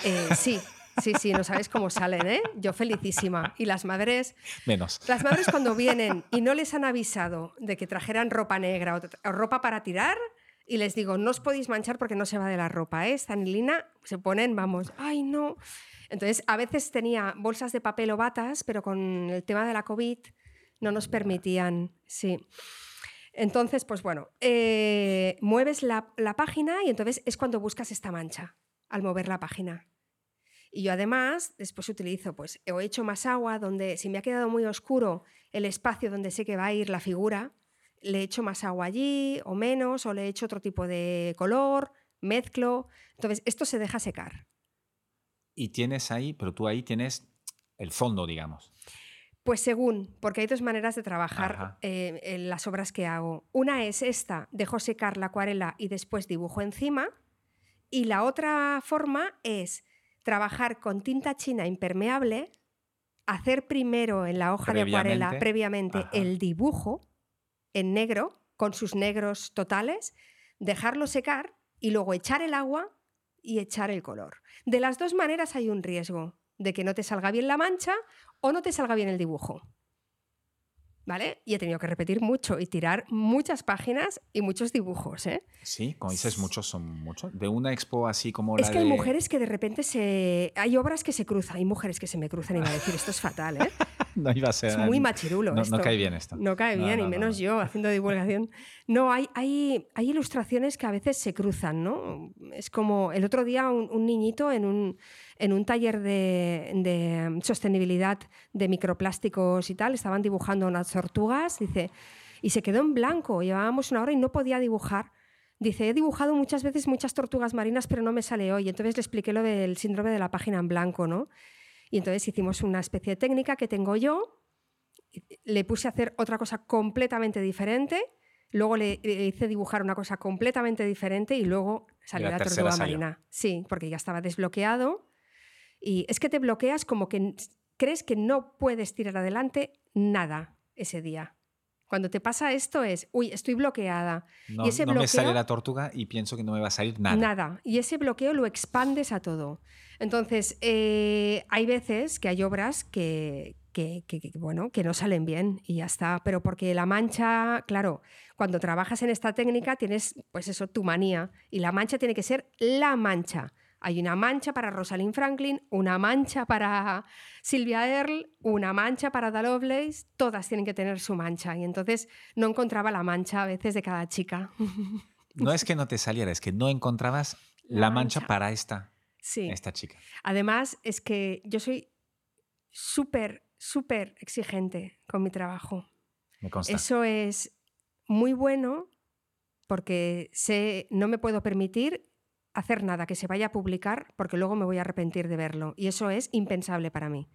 Speaker 2: Eh, sí, sí, sí, no sabes cómo salen, ¿eh? Yo felicísima. Y las madres,
Speaker 1: Menos.
Speaker 2: las madres cuando [LAUGHS] vienen y no les han avisado de que trajeran ropa negra o, o ropa para tirar, y les digo, no os podéis manchar porque no se va de la ropa, ¿eh? Esta anilina se ponen, vamos, ay no. Entonces, a veces tenía bolsas de papel o batas, pero con el tema de la COVID no nos permitían, sí. Entonces, pues bueno, eh, mueves la, página y entonces es cuando buscas esta mancha, al mover la página. Y yo además después utilizo, pues he hecho más agua donde si me ha quedado muy oscuro el espacio donde sé que va a ir la figura, le echo más agua allí o menos, o le echo otro tipo de color, mezclo. Entonces, esto se deja secar.
Speaker 1: Y tienes ahí, pero tú ahí tienes el fondo, digamos.
Speaker 2: Pues según, porque hay dos maneras de trabajar eh, en las obras que hago. Una es esta, dejo secar la acuarela y después dibujo encima. Y la otra forma es trabajar con tinta china impermeable, hacer primero en la hoja de acuarela previamente el dibujo en negro, con sus negros totales, dejarlo secar y luego echar el agua y echar el color. De las dos maneras hay un riesgo de que no te salga bien la mancha o no te salga bien el dibujo. ¿vale? Y he tenido que repetir mucho y tirar muchas páginas y muchos dibujos, ¿eh?
Speaker 1: Sí, como dices, muchos son muchos. De una expo así como la
Speaker 2: Es que hay mujeres que de repente se... Hay obras que se cruzan, hay mujeres que se me cruzan y va a decir, esto es fatal, ¿eh? [LAUGHS]
Speaker 1: no iba a ser...
Speaker 2: Es muy machirulo
Speaker 1: no,
Speaker 2: esto.
Speaker 1: No cae bien esto.
Speaker 2: No cae bien, y menos yo [LAUGHS] haciendo divulgación. No, hay, hay, hay ilustraciones que a veces se cruzan, ¿no? Es como el otro día un niñito en un en un taller de, mm, sostenibilidad de microplásticos y tal, estaban dibujando unas tortugas, dice, y se quedó en blanco, llevábamos una hora y no podía dibujar. Dice, he dibujado muchas veces muchas tortugas marinas, pero no me sale hoy. Entonces le expliqué lo del síndrome de la página en blanco, ¿no? Y entonces hicimos una especie de técnica que tengo yo, le puse a hacer otra cosa completamente diferente, luego le, hice dibujar una cosa completamente diferente y luego salió la, tortuga marina. Sí, porque ya estaba desbloqueado y es que te bloqueas como que crees que no puedes tirar adelante nada ese día. Cuando te pasa esto es, uy, estoy bloqueada.
Speaker 1: No,
Speaker 2: y ese
Speaker 1: no me sale la tortuga y pienso que no me va a salir nada.
Speaker 2: Nada. Y ese bloqueo lo expandes a todo. Entonces, eh, hay veces que hay obras que, que, bueno, que no salen bien y ya está. Pero porque la mancha, claro, cuando trabajas en esta técnica tienes, pues eso, tu manía. Y la mancha tiene que ser la mancha. Hay una mancha para Rosalind Franklin, una mancha para Sylvia Earle, una mancha para Da Lovelace, todas tienen que tener su mancha. Y entonces no encontraba la mancha a veces de cada chica. [LAUGHS]
Speaker 1: No es que no te saliera, es que no encontrabas la, mancha. para esta, esta chica.
Speaker 2: Además, es que yo soy súper, súper exigente con mi trabajo.
Speaker 1: Me consta.
Speaker 2: Eso es muy bueno porque sé, no me puedo permitir hacer nada que se vaya a publicar porque luego me voy a arrepentir de verlo. Y eso es impensable para mí.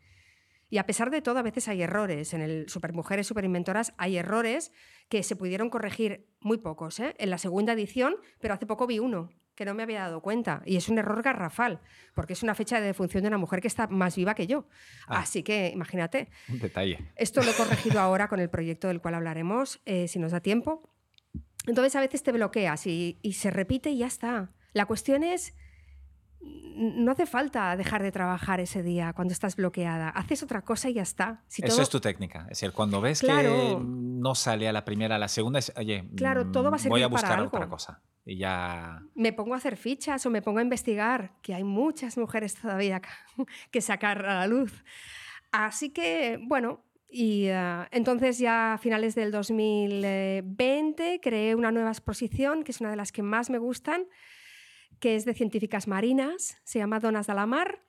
Speaker 2: Y a pesar de todo, a veces hay errores. En el Supermujeres, Superinventoras hay errores que se pudieron corregir muy pocos ¿eh? en la segunda edición, pero hace poco vi uno que no me había dado cuenta. Y es un error garrafal, porque es una fecha de defunción de una mujer que está más viva que yo. Ah. Así que imagínate.
Speaker 1: Un detalle.
Speaker 2: Esto lo he corregido [LAUGHS] ahora con el proyecto del cual hablaremos, eh, si nos da tiempo. Entonces a veces te bloqueas y, y se repite y ya está. La cuestión es, no hace falta dejar de trabajar ese día cuando estás bloqueada. Haces otra cosa y ya está.
Speaker 1: Eso es tu técnica. Es decir, cuando ves que no sale a la primera, a la segunda, oye,
Speaker 2: claro, todo va a
Speaker 1: voy a buscar otra cosa. Y ya...
Speaker 2: Me pongo a hacer fichas o me pongo a investigar, que hay muchas mujeres todavía que [LAUGHS] sacar a la luz. Así que, bueno, y eh, entonces ya a finales del 2020 creé una nueva exposición, que es una de las que más me gustan, que es de científicas marinas, se llama Donas de la Mar.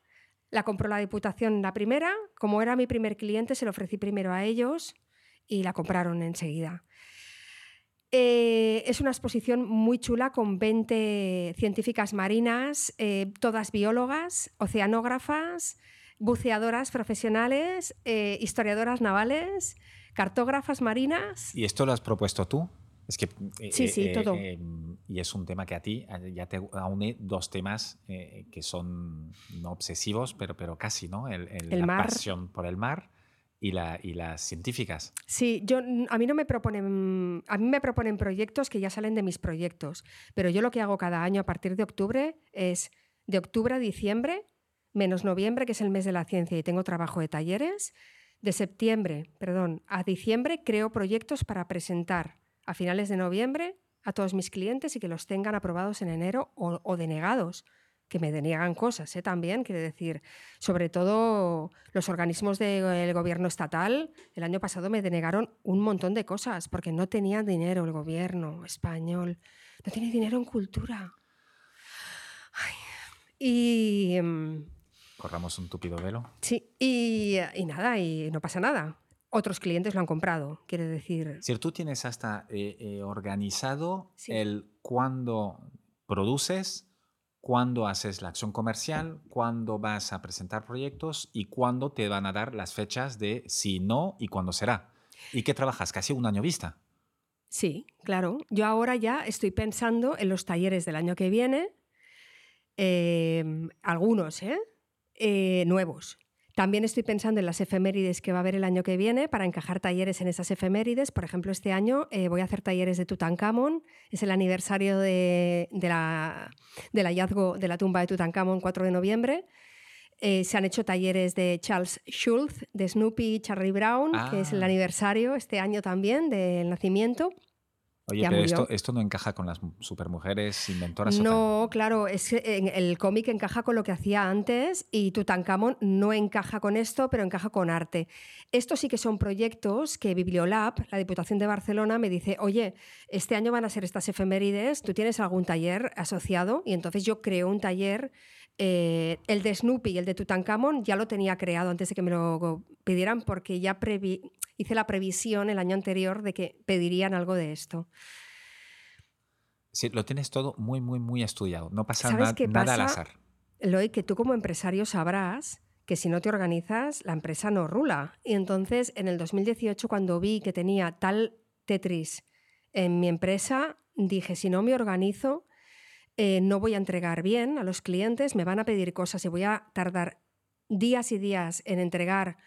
Speaker 2: La compró la Diputación la primera. Como era mi primer cliente, se lo ofrecí primero a ellos y la compraron enseguida. Eh, es una exposición muy chula con 20 científicas marinas, eh, todas biólogas, oceanógrafas, buceadoras profesionales, eh, historiadoras navales, cartógrafas marinas.
Speaker 1: ¿Y esto lo has propuesto tú? Es que.
Speaker 2: Eh, sí, sí, eh, todo.
Speaker 1: Y es un tema que a ti ya te une dos temas eh, que son no obsesivos, pero, pero casi, ¿no? El, la pasión por el mar y, la, y las científicas.
Speaker 2: Sí, yo, a mí no me proponen. A mí me proponen proyectos que ya salen de mis proyectos. Pero yo lo que hago cada año a partir de octubre es de octubre a diciembre, menos noviembre, que es el mes de la ciencia y tengo trabajo de talleres. De septiembre, perdón, a diciembre creo proyectos para presentar a finales de noviembre a todos mis clientes y que los tengan aprobados en enero o, denegados que me deniegan cosas ¿eh? también, quiere decir, sobre todo los organismos del gobierno estatal, el año pasado me denegaron un montón de cosas porque no tenía dinero el gobierno español, no tiene dinero en cultura. Y... Mm,
Speaker 1: Corramos un tupido velo.
Speaker 2: Sí, y, y nada, y no pasa nada otros clientes lo han comprado, quiere decir.
Speaker 1: Si tú tienes hasta eh, eh, organizado el cuándo produces, cuándo haces la acción comercial, cuándo vas a presentar proyectos y cuándo te van a dar las fechas de si no y cuándo será. ¿Y qué trabajas? Casi un año vista.
Speaker 2: Sí, claro. Yo ahora ya estoy pensando en los talleres del año que viene, em, algunos, ¿eh? ¿eh? nuevos. También estoy pensando en las efemérides que va a haber el año que viene para encajar talleres en esas efemérides. Por ejemplo, este año eh, voy a hacer talleres de Tutankamón. Es el aniversario de, la, del hallazgo de la tumba de Tutankamón, 4 de noviembre. Eh, se han hecho talleres de Charles Schultz, de Snoopy y Charlie Brown, que es el ah. aniversario este año también del nacimiento.
Speaker 1: Oye, pero esto, esto, no encaja con las supermujeres inventoras.
Speaker 2: No, claro, es el cómic encaja con lo que hacía antes y Tutankamón no encaja con esto, pero encaja con arte. Estos sí que son proyectos que Bibliolab, la Diputación de Barcelona, me dice, oye, este año van a ser estas efemérides, ¿tú tienes algún taller asociado? Y entonces yo creo un taller eh, el de Snoopy y el de Tutankamón ya lo tenía creado antes de que me lo pidieran porque ya hice la previsión el año anterior de que pedirían algo de esto.
Speaker 1: Sí, lo tienes todo muy, muy, muy estudiado. No pasa nada al azar.
Speaker 2: Loy, que tú como empresario sabrás que si no te organizas, la empresa no rula. Y entonces, en el 2018, cuando vi que tenía tal Tetris en mi empresa, dije, si no me organizo, eh, no voy a entregar bien a los clientes, me van a pedir cosas y voy a tardar días y días en entregar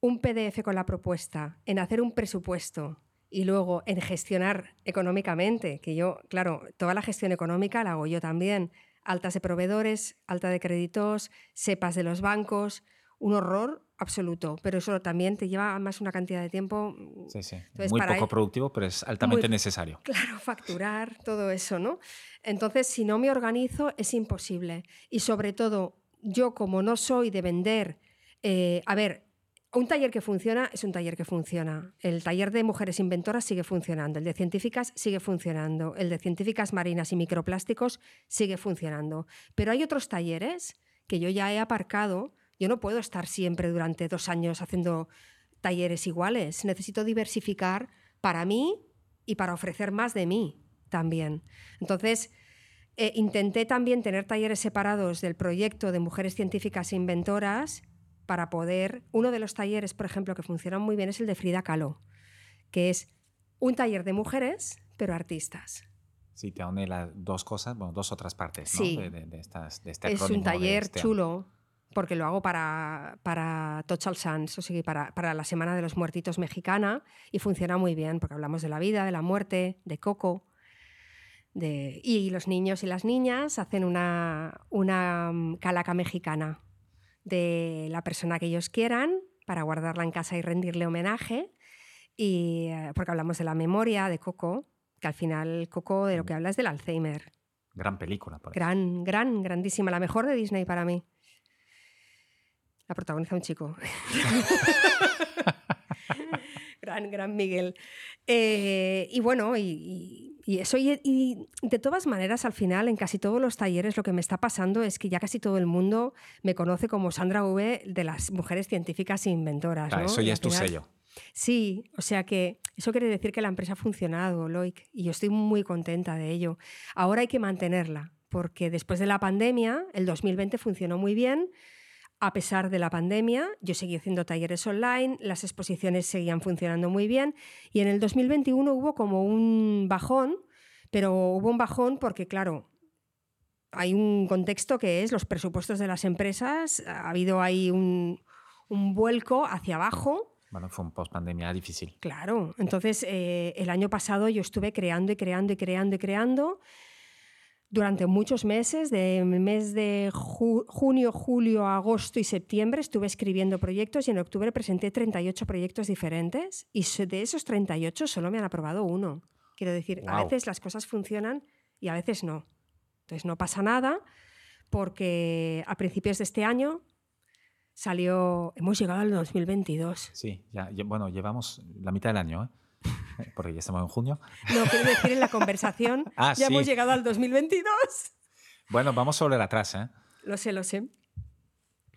Speaker 2: un PDF con la propuesta, en hacer un presupuesto y luego en gestionar económicamente, que yo, claro, toda la gestión económica la hago yo también, altas de proveedores, alta de créditos, sepas de los bancos, un horror absoluto, pero eso también te lleva más una cantidad de tiempo.
Speaker 1: Sí, sí. Muy poco productivo, pero es altamente necesario.
Speaker 2: Claro, facturar, todo eso, ¿no? Entonces, si no me organizo, es imposible. Y sobre todo, yo como no soy de vender, eh, a ver, un taller que funciona es un taller que funciona. El taller de mujeres inventoras sigue funcionando, el de científicas sigue funcionando, el de científicas marinas y microplásticos sigue funcionando. Pero hay otros talleres que yo ya he aparcado yo no puedo estar siempre durante dos años haciendo talleres iguales. Necesito diversificar para mí y para ofrecer más de mí también. Entonces, eh, intenté también tener talleres separados del proyecto de mujeres científicas e inventoras para poder... Uno de los talleres, por ejemplo, que funcionan muy bien es el de Frida Kahlo, que es un taller de mujeres, pero artistas.
Speaker 1: Sí, te une las dos cosas, bueno, dos otras partes
Speaker 2: ¿no?
Speaker 1: de,
Speaker 2: estas, este Es un taller este chulo porque lo hago para, para Tochal Sans, o sea, para, para, la Semana de los Muertitos mexicana, y funciona muy bien, porque hablamos de la vida, de la muerte, de Coco. De, y los niños y las niñas hacen una, una mm, calaca mexicana de la persona que ellos quieran para guardarla en casa y rendirle homenaje, y, eh, porque hablamos de la memoria de Coco, que al final Coco de lo que habla es del Alzheimer.
Speaker 1: Gran película. Por
Speaker 2: gran, gran, grandísima, la mejor de Disney para mí. La protagoniza un chico. [LAUGHS] gran, gran Miguel. Eh, y bueno, y, eso. Y, de todas maneras, al final, en casi todos los talleres, lo que me está pasando es que ya casi todo el mundo me conoce como Sandra V de las mujeres científicas e inventoras.
Speaker 1: Eso ya es tu sello.
Speaker 2: Sí, o sea que eso quiere decir que la empresa ha funcionado, Loic, y yo estoy muy contenta de ello. Ahora hay que mantenerla, porque después de la pandemia, el 2020 funcionó muy bien a pesar de la pandemia, yo seguí haciendo talleres online, las exposiciones seguían funcionando muy bien y en el 2021 hubo como un bajón, pero hubo un bajón porque, claro, hay un contexto que es los presupuestos de las empresas, ha habido ahí un, vuelco hacia abajo.
Speaker 1: Bueno, fue un post-pandemia difícil.
Speaker 2: Claro, entonces eh, el año pasado yo estuve creando y creando y creando y creando durante muchos meses, de mes de junio, julio, agosto y septiembre, estuve escribiendo proyectos y en octubre presenté 38 proyectos diferentes y de esos 38 solo me han aprobado uno. Quiero decir, a veces las cosas funcionan y a veces no. Entonces no pasa nada porque a principios de este año salió, hemos llegado al 2022.
Speaker 1: Sí, ya, bueno, llevamos la mitad del año, ¿eh? [LAUGHS] porque ya estamos en junio.
Speaker 2: No, quiero decir en la [LAUGHS] conversación, ah, ya hemos llegado al 2022.
Speaker 1: Bueno, vamos a volver atrás, ¿eh?
Speaker 2: Lo sé, lo sé.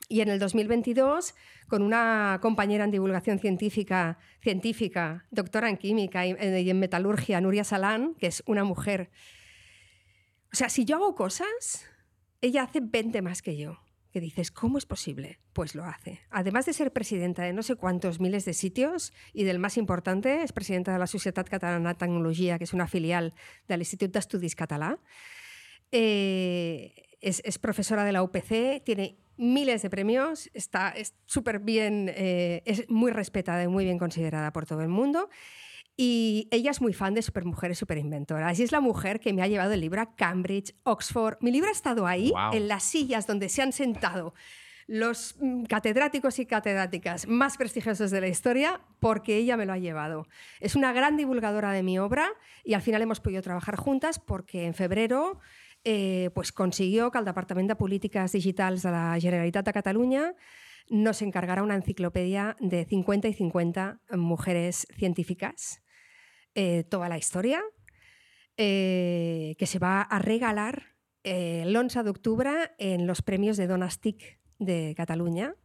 Speaker 2: Y en el 2022, con una compañera en divulgación científica, científica doctora en química y en metalurgia, Nuria Salán, que es una mujer. O sea, si yo hago cosas, ella hace 20 más que yo. Que dices, ¿cómo es posible? Pues lo hace. Además de ser presidenta de no sé cuántos miles de sitios y del más importante, es presidenta de la Societat Catalana de Tecnología, que es una filial del Instituto d'Estudis Català. Eh, es, es, profesora de la UPC, tiene miles de premios, está súper bien, eh, es muy respetada y muy bien considerada por todo el mundo. Y ella es muy fan de supermujeres superinventoras. Y es la mujer que me ha llevado el libro a Cambridge, Oxford. Mi libro ha estado ahí, en las sillas donde se han sentado los mm, catedráticos y catedráticas más prestigiosos de la historia porque ella me lo ha llevado. Es una gran divulgadora de mi obra y al final hemos podido trabajar juntas porque en febrero eh, pues consiguió que el Departament de Polítiques Digitals de la Generalitat de Catalunya nos encargara una enciclopedia de 50 y 50 mujeres científicas, eh, toda la historia, eh, que se va a regalar el 11 de octubre en los premios de Donastic de Cataluña.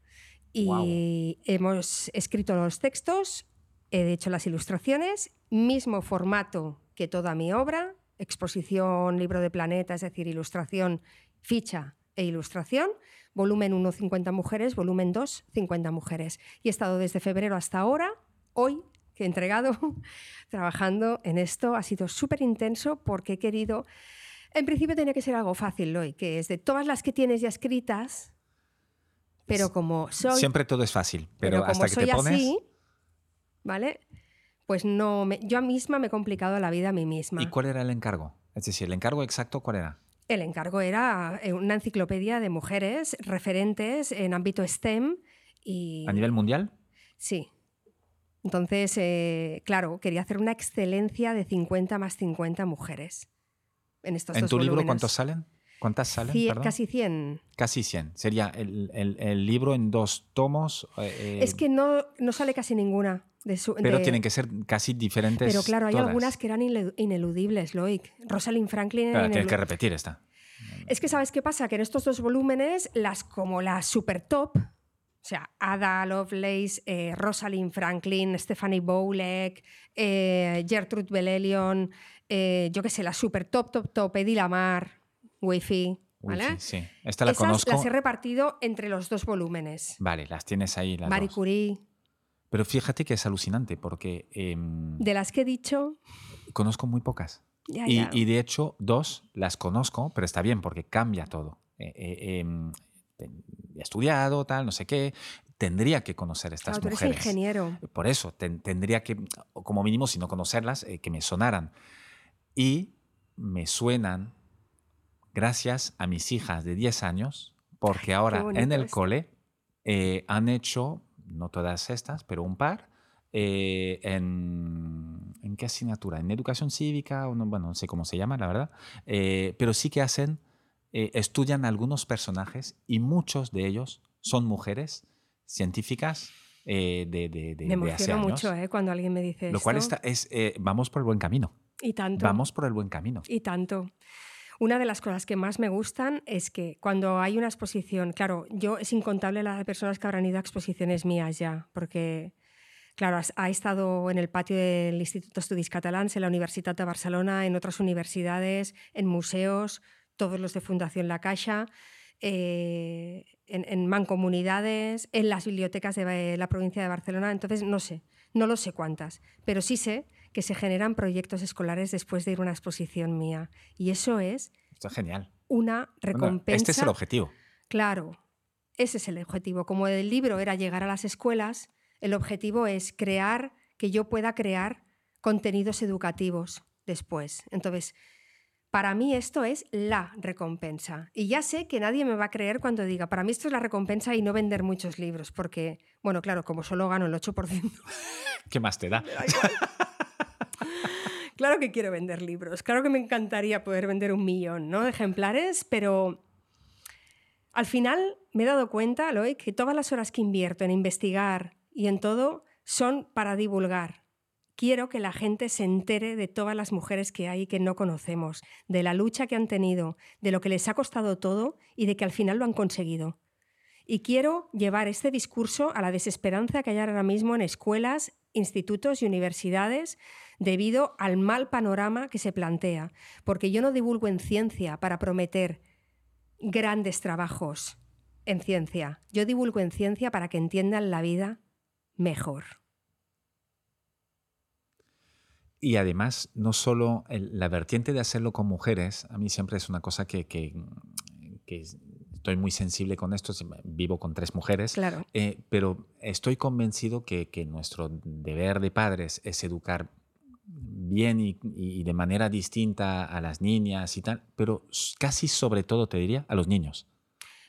Speaker 2: Y hemos escrito los textos, he hecho las ilustraciones, mismo formato que toda mi obra, exposición, libro de planeta, es decir, ilustración, ficha e ilustración. Volumen 1, 50 mujeres, volumen 2, 50 mujeres. Y he estado desde febrero hasta ahora, hoy que he entregado, [LAUGHS] trabajando en esto. Ha sido súper intenso porque he querido... En principio tenía que ser algo fácil hoy, que es de todas las que tienes ya escritas, pero como soy...
Speaker 1: Siempre todo es fácil, pero, hasta que te pones... Así,
Speaker 2: ¿vale? pues no, me, yo misma me he complicado la vida a mí misma.
Speaker 1: ¿Y cuál era el encargo? Es decir, ¿el encargo exacto cuál era?
Speaker 2: El encargo era eh, una enciclopedia de mujeres referentes en ámbito STEM y...
Speaker 1: ¿A nivel mundial?
Speaker 2: Sí. Entonces, eh, claro, quería hacer una excelencia de 50 más 50 mujeres en estos
Speaker 1: ¿En tu libro cuántos salen? ¿Cuántas salen?
Speaker 2: casi 100.
Speaker 1: Casi 100. Sería el, libro en dos tomos.
Speaker 2: Eh, es que no, no sale casi ninguna
Speaker 1: pero tienen que ser casi diferentes.
Speaker 2: Pero claro, hay algunas que eran ineludibles, Loic. Rosalind Franklin.
Speaker 1: Claro, tienes que repetir esta.
Speaker 2: Es que, ¿sabes qué pasa? Que en estos dos volúmenes, las como las super top, o sea, Ada Lovelace, eh, Rosalind Franklin, Stephanie Bowleck, eh, Gertrude Bellelion, eh, yo qué sé, la super top, top, top, Eddie Lamar, Wi-Fi. ¿Vale?
Speaker 1: sí, esta la Esas
Speaker 2: las he repartido entre los dos volúmenes.
Speaker 1: Vale, las tienes ahí. Las
Speaker 2: Marie Curie.
Speaker 1: Pero fíjate que es alucinante porque...
Speaker 2: Em, de las que he dicho...
Speaker 1: Conozco muy pocas. y, de hecho, dos las conozco, pero está bien porque cambia todo. Eh, eh, he estudiado, tal, no sé qué. Tendría que conocer estas mujeres. Tú
Speaker 2: eres ingeniero.
Speaker 1: Por eso, tendría que, como mínimo, si no conocerlas, eh, que me sonaran. Y me suenan gracias a mis hijas de 10 años, porque ahora en el cole han hecho no todas estas, pero un par, eh, en, en, qué asignatura? En educación cívica, o no, bueno, no sé cómo se llama, la verdad, eh, pero sí que hacen, eh, estudian algunos personajes y muchos de ellos son mujeres científicas de, de, de,
Speaker 2: me emociona mucho cuando alguien me dice
Speaker 1: Lo cual está, es, vamos por el buen camino.
Speaker 2: Y tanto.
Speaker 1: Vamos por el buen camino.
Speaker 2: Y tanto. Una de las cosas que más me gustan es que cuando hay una exposición, claro, yo es incontable las personas que habrán ido a exposiciones mías ya, porque, claro, ha estado en el patio del Instituto d'Estudis Catalans, en la Universidad de Barcelona, en otras universidades, en museos, todos los de Fundación La Caixa, eh, en, en, mancomunidades, en las bibliotecas de la provincia de Barcelona. Entonces, no sé, no lo sé cuántas, pero sí sé que se generan proyectos escolares después de ir a una exposición mía. Y eso es...
Speaker 1: Está genial.
Speaker 2: Una recompensa.
Speaker 1: este es el objetivo.
Speaker 2: Claro, ese es el objetivo. Como el libro era llegar a las escuelas, el objetivo es crear, que yo pueda crear contenidos educativos después. Entonces, para mí esto es la recompensa. Y ya sé que nadie me va a creer cuando diga, para mí esto es la recompensa y no vender muchos libros, porque, bueno, claro, como solo gano el 8%. [LAUGHS]
Speaker 1: ¿Qué más te da? [LAUGHS]
Speaker 2: claro que quiero vender libros, claro que me encantaría poder vender un millón ¿no? de ejemplares, pero al final me he dado cuenta, Loic, que todas las horas que invierto en investigar y en todo son para divulgar. Quiero que la gente se entere de todas las mujeres que hay que no conocemos, de la lucha que han tenido, de lo que les ha costado todo y de que al final lo han conseguido. Y quiero llevar este discurso a la desesperanza que hay ahora mismo en escuelas, institutos y universidades debido al mal panorama que se plantea, porque yo no divulgo en ciencia para prometer grandes trabajos en ciencia, yo divulgo en ciencia para que entiendan la vida mejor.
Speaker 1: Y además, no solo la vertiente de hacerlo con mujeres, a mí siempre es una cosa que, que, estoy muy sensible con esto, vivo con tres mujeres,
Speaker 2: claro.
Speaker 1: Eh, pero estoy convencido que, que, nuestro deber de padres es educar bien y, y, de manera distinta a las niñas y tal, pero casi sobre todo, te diría, a los niños.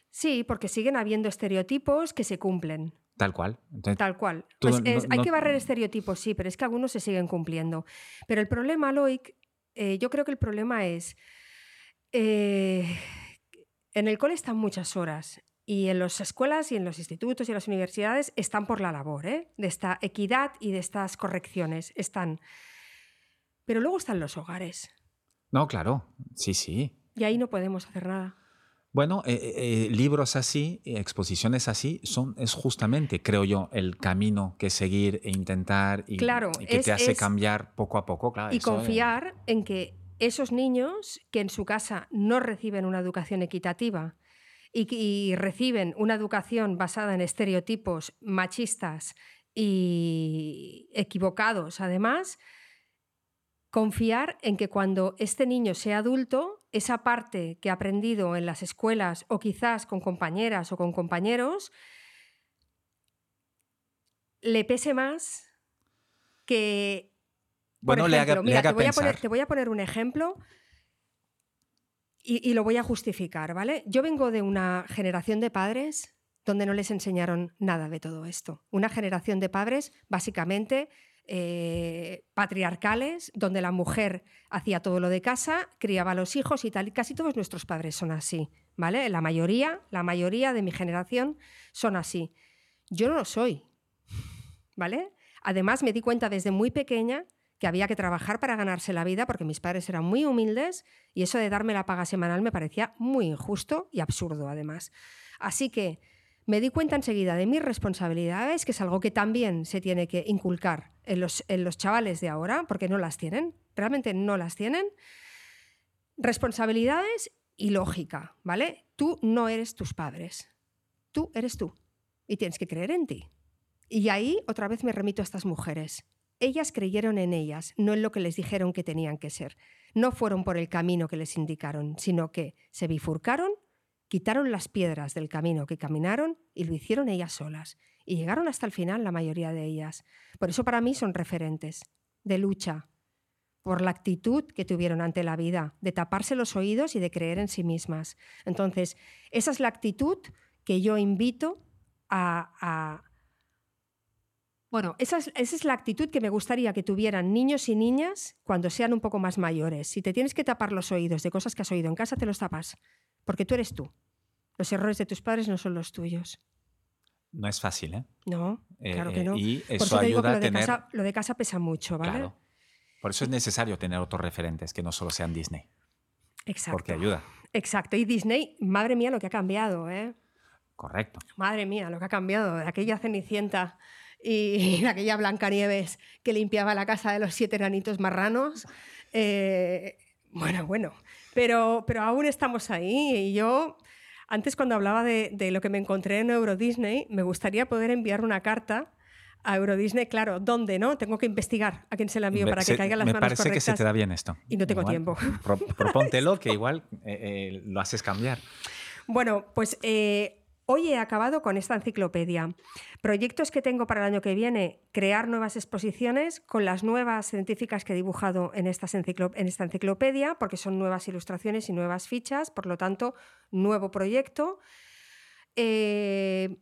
Speaker 2: Sí, porque siguen habiendo estereotipos que se cumplen.
Speaker 1: Tal cual.
Speaker 2: Tal cual. Pues hay que barrer estereotipos, sí, pero es que algunos se siguen cumpliendo. Pero el problema, Loic, eh, yo creo que el problema es, eh, en el cole están muchas horas y en las escuelas y en los institutos y en las universidades están por la labor ¿eh? de esta equidad y de estas correcciones. Están. Pero luego están los hogares.
Speaker 1: No, claro, sí, sí.
Speaker 2: Y ahí no podemos hacer nada.
Speaker 1: Bueno, eh, eh, eh, libros así, exposiciones así, son, es justamente, creo yo, el camino que seguir e intentar y, que te hace cambiar poco a poco.
Speaker 2: y confiar en que esos niños que en su casa no reciben una educación equitativa y, reciben una educación basada en estereotipos machistas y equivocados, además, confiar en que cuando este niño sea adulto esa parte que ha aprendido en las escuelas o quizás con compañeras o con compañeros le pese más que...
Speaker 1: Bueno, le haga, te,
Speaker 2: voy
Speaker 1: a
Speaker 2: poner, te voy a poner un ejemplo y, lo voy a justificar, ¿vale? Yo vengo de una generación de padres donde no les enseñaron nada de todo esto. Una generación de padres, básicamente, eh, patriarcales, donde la mujer hacía todo lo de casa, criaba a los hijos y tal. Casi todos nuestros padres son así, ¿vale? La mayoría, la mayoría de mi generación son así. Yo no lo soy, ¿vale? Además, me di cuenta desde muy pequeña que había que trabajar para ganarse la vida porque mis padres eran muy humildes y eso de darme la paga semanal me parecía muy injusto y absurdo, además. Así que me di cuenta enseguida de mis responsabilidades, que es algo que también se tiene que inculcar en los, en los chavales de ahora, porque no las tienen, realmente no las tienen. Responsabilidades y lógica, ¿vale? Tú no eres tus padres, tú eres tú y tienes que creer en ti. Y ahí otra vez me remito a estas mujeres. Ellas creyeron en ellas, no en lo que les dijeron que tenían que ser. No fueron por el camino que les indicaron, sino que se bifurcaron Quitaron las piedras del camino que caminaron y lo hicieron ellas solas. Y llegaron hasta el final la mayoría de ellas. Por eso para mí son referentes de lucha, por la actitud que tuvieron ante la vida, de taparse los oídos y de creer en sí mismas. Entonces, esa es la actitud que yo invito a... bueno, esa es, esa es la actitud que me gustaría que tuvieran niños y niñas cuando sean un poco más mayores. Si te tienes que tapar los oídos de cosas que has oído en casa, te los tapas porque tú eres tú. Los errores de tus padres no son los tuyos.
Speaker 1: No es fácil, ¿eh?
Speaker 2: No, claro que
Speaker 1: eh,
Speaker 2: no.
Speaker 1: Y eso, ayuda a tener...
Speaker 2: Casa, lo de casa pesa mucho, ¿vale? Claro.
Speaker 1: Por eso es necesario tener otros referentes que no solo sean Disney.
Speaker 2: Exacto.
Speaker 1: Porque ayuda.
Speaker 2: Exacto. Y Disney, madre mía, lo que ha cambiado, ¿eh?
Speaker 1: Correcto.
Speaker 2: Madre mía, lo que ha cambiado de aquella Cenicienta y [LAUGHS] de aquella Blancanieves que limpiaba la casa de los siete enanitos marranos. Eh, bueno, bueno. Pero, pero aún estamos ahí y yo, antes cuando hablaba de, de lo que me encontré en Euro Disney, me gustaría poder enviar una carta a Euro Disney, claro, ¿dónde no? Tengo que investigar a quién se la envío para que caigan las
Speaker 1: me
Speaker 2: manos
Speaker 1: Me parece que se te da bien esto.
Speaker 2: Y no tengo tiempo.
Speaker 1: propóntelo, que [LAUGHS] igual eh, eh, lo haces cambiar.
Speaker 2: Bueno, pues eh, Hoy he acabado con esta enciclopedia. Proyectos que tengo para el año que viene, crear nuevas exposiciones con las nuevas científicas que he dibujado en, esta enciclopedia, porque son nuevas ilustraciones y nuevas fichas, por lo tanto, nuevo proyecto. Eh,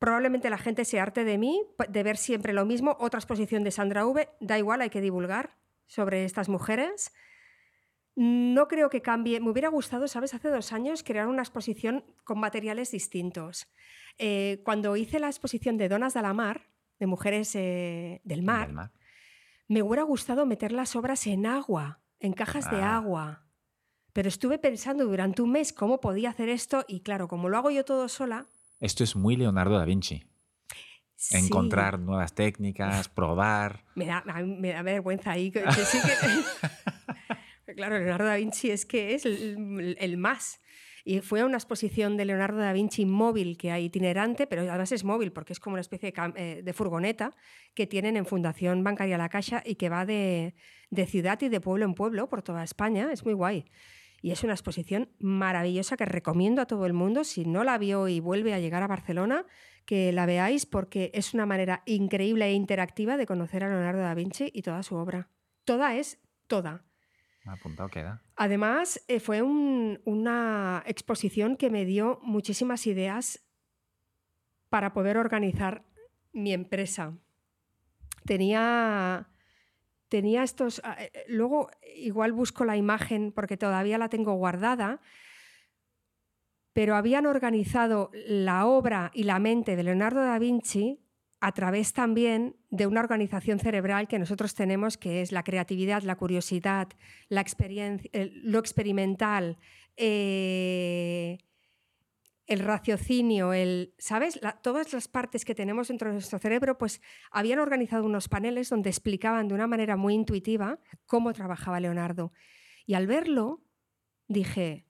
Speaker 2: probablemente la gente se arte de mí, de ver siempre lo mismo. Otra exposición de Sandra V, da igual, hay que divulgar. sobre estas mujeres. No creo que cambie. Me hubiera gustado, ¿sabes? Hace dos años crear una exposición con materiales distintos. Eh, cuando hice la exposición de Donas de la Mar, de mujeres eh, del, mar, me hubiera gustado meter las obras en agua, en cajas de ah. agua. Pero estuve pensando durante un mes cómo podía hacer esto y claro, como lo hago yo todo sola.
Speaker 1: Esto es muy Leonardo da Vinci. Encontrar nuevas técnicas, probar.
Speaker 2: Me da, me da vergüenza ahí. Que, sí que... [LAUGHS] [LAUGHS] claro, Leonardo da Vinci es que es el, más. Y fue a una exposición de Leonardo da Vinci móvil que hay itinerante, pero además es móvil porque es como una especie de, eh, de furgoneta que tienen en Fundación Bancaria La Caixa y que va de, de ciudad y de pueblo en pueblo por toda España. Es muy guay. Y es una exposición maravillosa que recomiendo a todo el mundo. Si no la vio y vuelve a llegar a Barcelona, que la veáis porque es una manera increíble e interactiva de conocer a Leonardo da Vinci y toda su obra. Toda es toda. Además, eh, fue una exposición que me dio muchísimas ideas para poder organizar mi empresa. Tenía tenía estos... Ah, eh, eh, luego igual busco la imagen porque todavía la tengo guardada, pero habían organizado la obra y la mente de Leonardo da Vinci a través también de una organización cerebral que nosotros tenemos, que es la creatividad, la curiosidad, lo experimental, eh, el raciocinio, el, ¿sabes? todas las partes que tenemos dentro de nuestro cerebro, pues habían organizado unos paneles donde explicaban de una manera muy intuitiva cómo trabajaba Leonardo. Y al verlo, dije,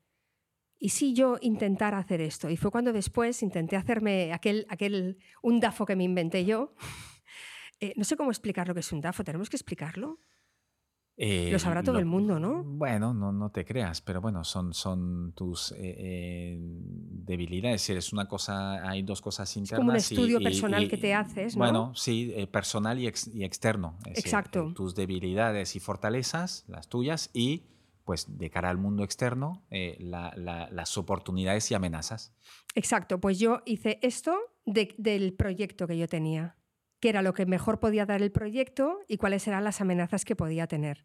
Speaker 2: ¿y si yo intentara hacer esto? Y fue cuando después intenté hacerme aquel, aquel un DAFO que me inventé yo. Eh, no sé cómo explicar lo que es un DAFO, ¿tenemos que explicarlo? lo sabrá todo el mundo, ¿no?
Speaker 1: Bueno, no, no te creas, pero bueno, son, son tus eh, eh, debilidades. Eres una cosa, hay dos cosas internas. Es
Speaker 2: como un estudio personal que te haces, ¿no?
Speaker 1: Bueno, sí, eh, personal y, y externo.
Speaker 2: Exacto.
Speaker 1: tus debilidades y fortalezas, las tuyas, y pues de cara al mundo externo, las oportunidades y amenazas.
Speaker 2: Exacto, pues yo hice esto del proyecto que yo tenía qué era lo que mejor podía dar el proyecto y cuáles eran las amenazas que podía tener.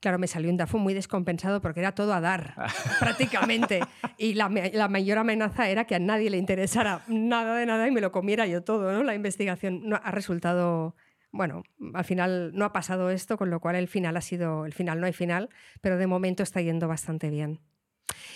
Speaker 2: Claro, me salió un DAFO muy descompensado porque era todo a dar, [LAUGHS] prácticamente. Y la, mayor amenaza era que a nadie le interesara nada de nada y me lo comiera yo todo. ¿no? La investigación no, ha resultado, bueno, al final no ha pasado esto, con lo cual el final ha sido, el final no hay final, pero de momento está yendo bastante bien.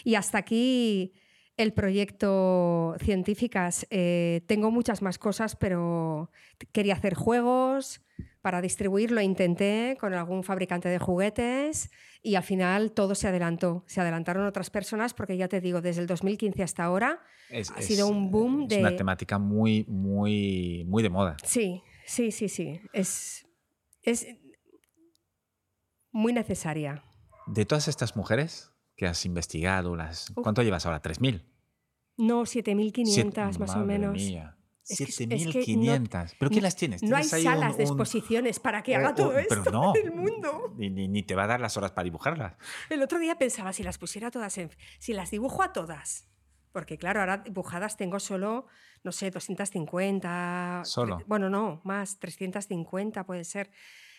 Speaker 2: Y hasta aquí el proyecto Científicas. Eh, tengo muchas más cosas, pero quería hacer juegos para distribuirlo. Intenté con algún fabricante de juguetes y al final todo se adelantó. Se adelantaron otras personas porque ya te digo, desde el 2015 hasta ahora ha sido un boom
Speaker 1: de... Es una temática muy, muy, muy de moda.
Speaker 2: Sí, sí, sí, sí. Es, es muy necesaria.
Speaker 1: De todas estas mujeres, que has investigado? Las, ¿Cuánto llevas ahora? ¿3.000?
Speaker 2: No, 7.500 más o menos.
Speaker 1: Mía. 7.500. ¿Pero qué las tienes?
Speaker 2: No hay salas de exposiciones para que haga todo esto pero no, [LAUGHS] el mundo.
Speaker 1: Ni, te va a dar las horas para dibujarlas.
Speaker 2: El otro día pensaba, si las pusiera todas en... Si las dibujo a todas, porque claro, ahora dibujadas tengo solo, no sé, 250...
Speaker 1: Solo.
Speaker 2: Bueno, no, más, 350 puede ser.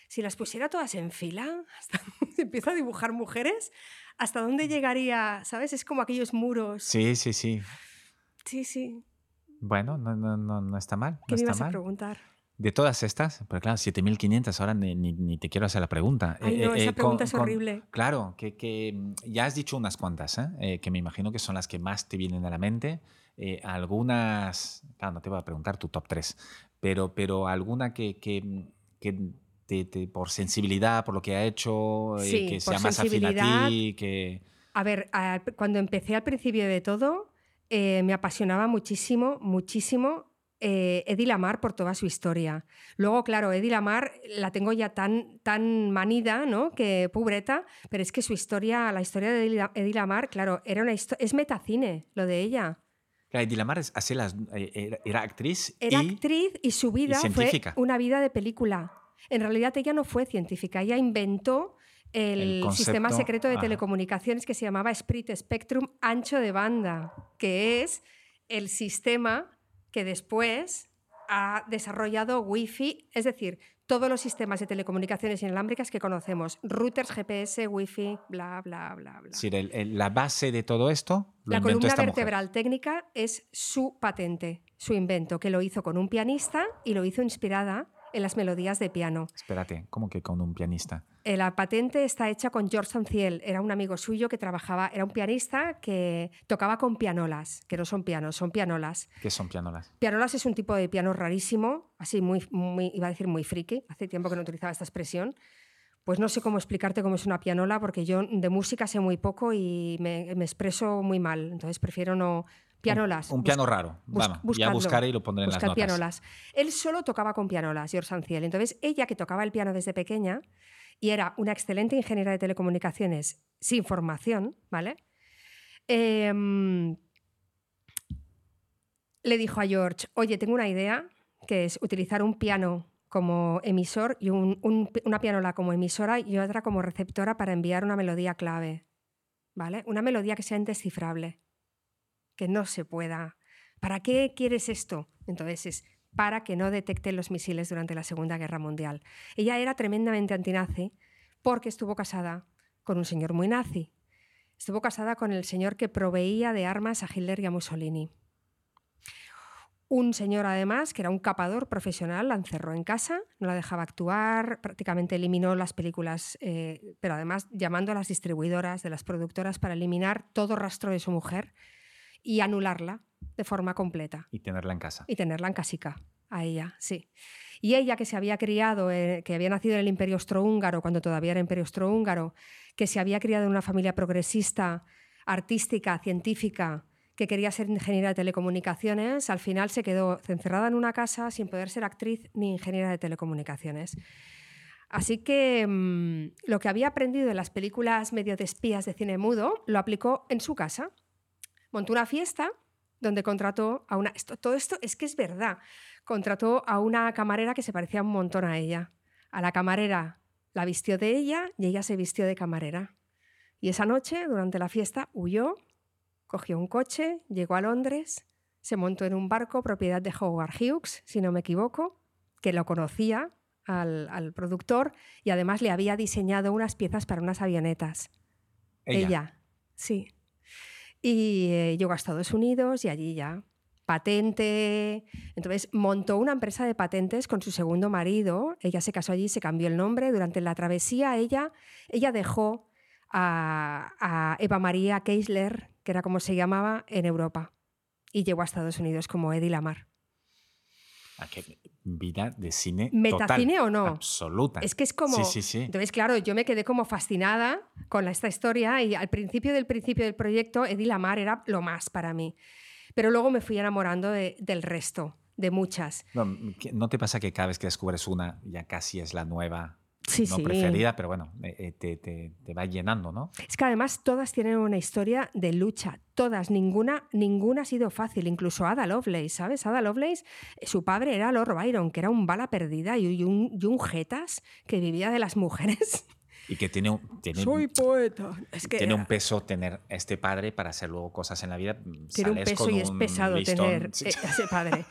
Speaker 2: Si las pusiera todas en fila, [LAUGHS] hasta empiezo a dibujar mujeres, ¿hasta dónde llegaría? ¿Sabes? Es como aquellos muros.
Speaker 1: Sí, sí, sí.
Speaker 2: Sí, sí.
Speaker 1: Bueno, no, no, no, no está mal.
Speaker 2: ¿Qué
Speaker 1: me
Speaker 2: ibas a preguntar?
Speaker 1: De todas estas, pero claro, 7.500, ahora ni, ni, te quiero hacer la pregunta.
Speaker 2: Ay, no, eh, esa eh, pregunta es horrible.
Speaker 1: claro, que, que, mm, ya has dicho unas cuantas, ¿eh? que me imagino que son las que más te vienen a la mente. algunas, claro, no te voy a preguntar tu top 3, pero, pero alguna que, que, que por sensibilidad, por lo que ha hecho, eh, que sea más afín a ti, que...
Speaker 2: A ver, cuando empecé al principio de todo, eh, me apasionaba muchísimo, muchísimo eh, Eddie Lamar por toda su historia. Luego, claro, Eddie Lamar la tengo ya tan, tan manida, ¿no? Que pobreta, pero es que su historia, la historia de Eddie Lamar, claro, era una es metacine lo de ella.
Speaker 1: Eddie Lamar era, actriz.
Speaker 2: Era actriz y su vida fue una vida de película. En realidad ella no fue científica, ella inventó el, sistema secreto de telecomunicaciones que se llamaba Sprit Spectrum ancho de banda, que es el sistema que después ha desarrollado Wi-Fi, es decir, todos los sistemas de telecomunicaciones inalámbricas que conocemos, routers, GPS, wifi, bla, bla, bla, bla.
Speaker 1: Sí, la base de todo esto. Lo
Speaker 2: la columna
Speaker 1: esta
Speaker 2: vertebral técnica es su patente, su invento, que lo hizo con un pianista y lo hizo inspirada en las melodías de piano.
Speaker 1: Espérate, ¿cómo que con un pianista?
Speaker 2: Eh, la patente está hecha con George Sanciel, era un amigo suyo que trabajaba, era un pianista que tocaba con pianolas, que no son pianos, son pianolas.
Speaker 1: ¿Qué son pianolas?
Speaker 2: Pianolas es un tipo de piano rarísimo, así muy, muy iba a decir muy friki, hace tiempo que no utilizaba esta expresión. Pues no sé cómo explicarte cómo es una pianola, porque yo de música sé muy poco y me, me expreso muy mal, entonces prefiero no, Pianolas.
Speaker 1: Un, piano raro. Vamos, ya buscaré y lo pondré en las notas.
Speaker 2: pianolas. Él solo tocaba con pianolas, George Sanciel. Entonces, ella que tocaba el piano desde pequeña y era una excelente ingeniera de telecomunicaciones sin formación, ¿vale? Em, le dijo a George, oye, tengo una idea, que es utilizar un piano como emisor y una pianola como emisora y otra como receptora para enviar una melodía clave, ¿vale? Una melodía que sea indescifrable que no se pueda. ¿Para qué quieres esto? Entonces es para que no detecten los misiles durante la Segunda Guerra Mundial. Ella era tremendamente antinazi porque estuvo casada con un señor muy nazi. Estuvo casada con el señor que proveía de armas a Hitler y a Mussolini. Un señor, además, que era un capador profesional, la encerró en casa, no la dejaba actuar, prácticamente eliminó las películas, eh, pero además llamando a las distribuidoras de las productoras para eliminar todo rastro de su mujer y anularla de forma completa.
Speaker 1: Y tenerla en casa.
Speaker 2: Y tenerla en casica, a ella, sí. Y ella que se había criado, eh, que había nacido en el Imperio Austrohúngaro, cuando todavía era Imperio Austrohúngaro, que se había criado en una familia progresista, artística, científica, que quería ser ingeniera de telecomunicaciones, al final se quedó encerrada en una casa sin poder ser actriz ni ingeniera de telecomunicaciones. Así que mm, lo que había aprendido en las películas medio de espías de cine mudo lo aplicó en su casa montó una fiesta donde contrató a una... todo esto es que es verdad. Contrató a una camarera que se parecía un montón a ella. A la camarera la vistió de ella y ella se vistió de camarera. Y esa noche, durante la fiesta, huyó, cogió un coche, llegó a Londres, se montó en un barco propiedad de Howard Hughes, si no me equivoco, que lo conocía al, al productor y además le había diseñado unas piezas para unas avionetas.
Speaker 1: Ella,
Speaker 2: ella sí. Y eh, llegó a Estados Unidos y allí ya patente. Entonces montó una empresa de patentes con su segundo marido. Ella se casó allí, se cambió el nombre. Durante la travesía ella, ella dejó a, Eva María Keisler, que era como se llamaba, en Europa. Y llegó a Estados Unidos como Eddie Lamar.
Speaker 1: ¿A qué vida de cine
Speaker 2: ¿Metacine o no?
Speaker 1: Absoluta.
Speaker 2: Es que es como...
Speaker 1: Sí, sí, sí.
Speaker 2: Entonces, claro, yo me quedé como fascinada con esta historia y al principio del principio del proyecto, Eddie Lamar era lo más para mí. Pero luego me fui enamorando del resto, de muchas.
Speaker 1: No, ¿No te pasa que cada vez que descubres una ya casi es la nueva
Speaker 2: sí,
Speaker 1: no preferida, pero bueno, eh, eh, te, te, te, va llenando, ¿no?
Speaker 2: Es que además todas tienen una historia de lucha, todas, ninguna, ninguna ha sido fácil, incluso Ada Lovelace, ¿sabes? Ada Lovelace, eh, su padre era Lord Byron, que era un bala perdida y un, y un jetas que vivía de las mujeres. [LAUGHS]
Speaker 1: Y que tiene un. Tiene,
Speaker 2: Soy poeta.
Speaker 1: tiene un peso tener este padre para hacer luego cosas en la vida.
Speaker 2: Tiene un peso y es pesado tener eh, ese padre.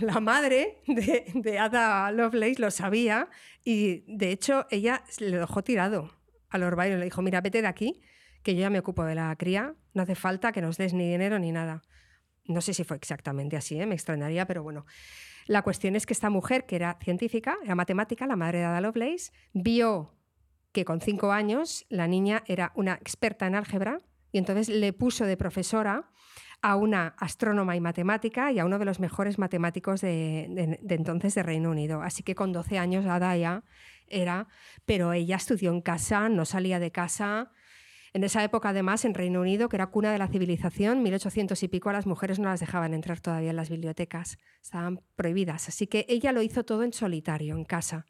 Speaker 2: La, madre de, de, Ada Lovelace lo sabía y de hecho ella le dejó tirado a Lord Byron. Le dijo: Mira, vete de aquí, que yo ya me ocupo de la cría. No hace falta que nos des ni dinero ni nada. No sé si fue exactamente así, ¿eh? me extrañaría, pero bueno. La cuestión es que esta mujer, que era científica, era matemática, la madre de Ada Lovelace, vio que con cinco años la niña era una experta en álgebra y entonces le puso de profesora a una astrónoma y matemática y a uno de los mejores matemáticos de, entonces de Reino Unido. Así que con 12 años Ada ya era, pero ella estudió en casa, no salía de casa. En esa época, además, en Reino Unido, que era cuna de la civilización, 1800 y pico, las mujeres no las dejaban entrar todavía en las bibliotecas, estaban prohibidas. Así que ella lo hizo todo en solitario, en casa.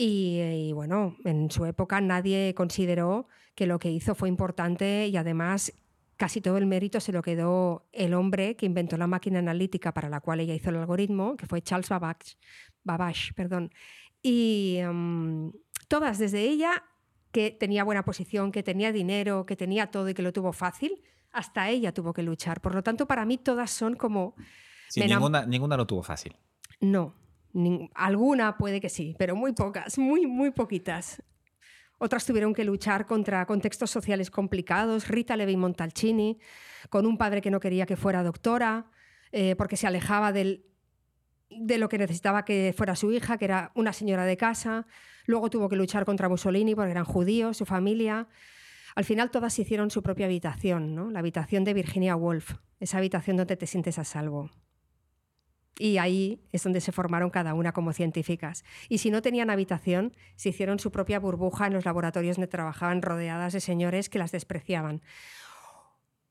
Speaker 2: Y, bueno, en su época nadie consideró que lo que hizo fue importante y además casi todo el mérito se lo quedó el hombre que inventó la máquina analítica para la cual ella hizo el algoritmo, que fue Charles Babbage. Babbage perdón. Y em, todas, desde ella, que tenía buena posición, que tenía dinero, que tenía todo y que lo tuvo fácil, hasta ella tuvo que luchar. Por lo tanto, para mí todas son como...
Speaker 1: ninguna, ninguna lo tuvo fácil.
Speaker 2: No, alguna puede que sí, pero muy pocas, muy, muy poquitas. Otras tuvieron que luchar contra contextos sociales complicados. Rita Levi Montalcini, con un padre que no quería que fuera doctora, eh, porque se alejaba del, de lo que necesitaba que fuera su hija, que era una señora de casa. Luego tuvo que luchar contra Mussolini porque eran judíos, su familia. Al final todas hicieron su propia habitación, ¿no? la habitación de Virginia Woolf, esa habitación donde te sientes a salvo. Y ahí es donde se formaron cada una como científicas. Y si no tenían habitación, se hicieron su propia burbuja en los laboratorios donde trabajaban rodeadas de señores que las despreciaban.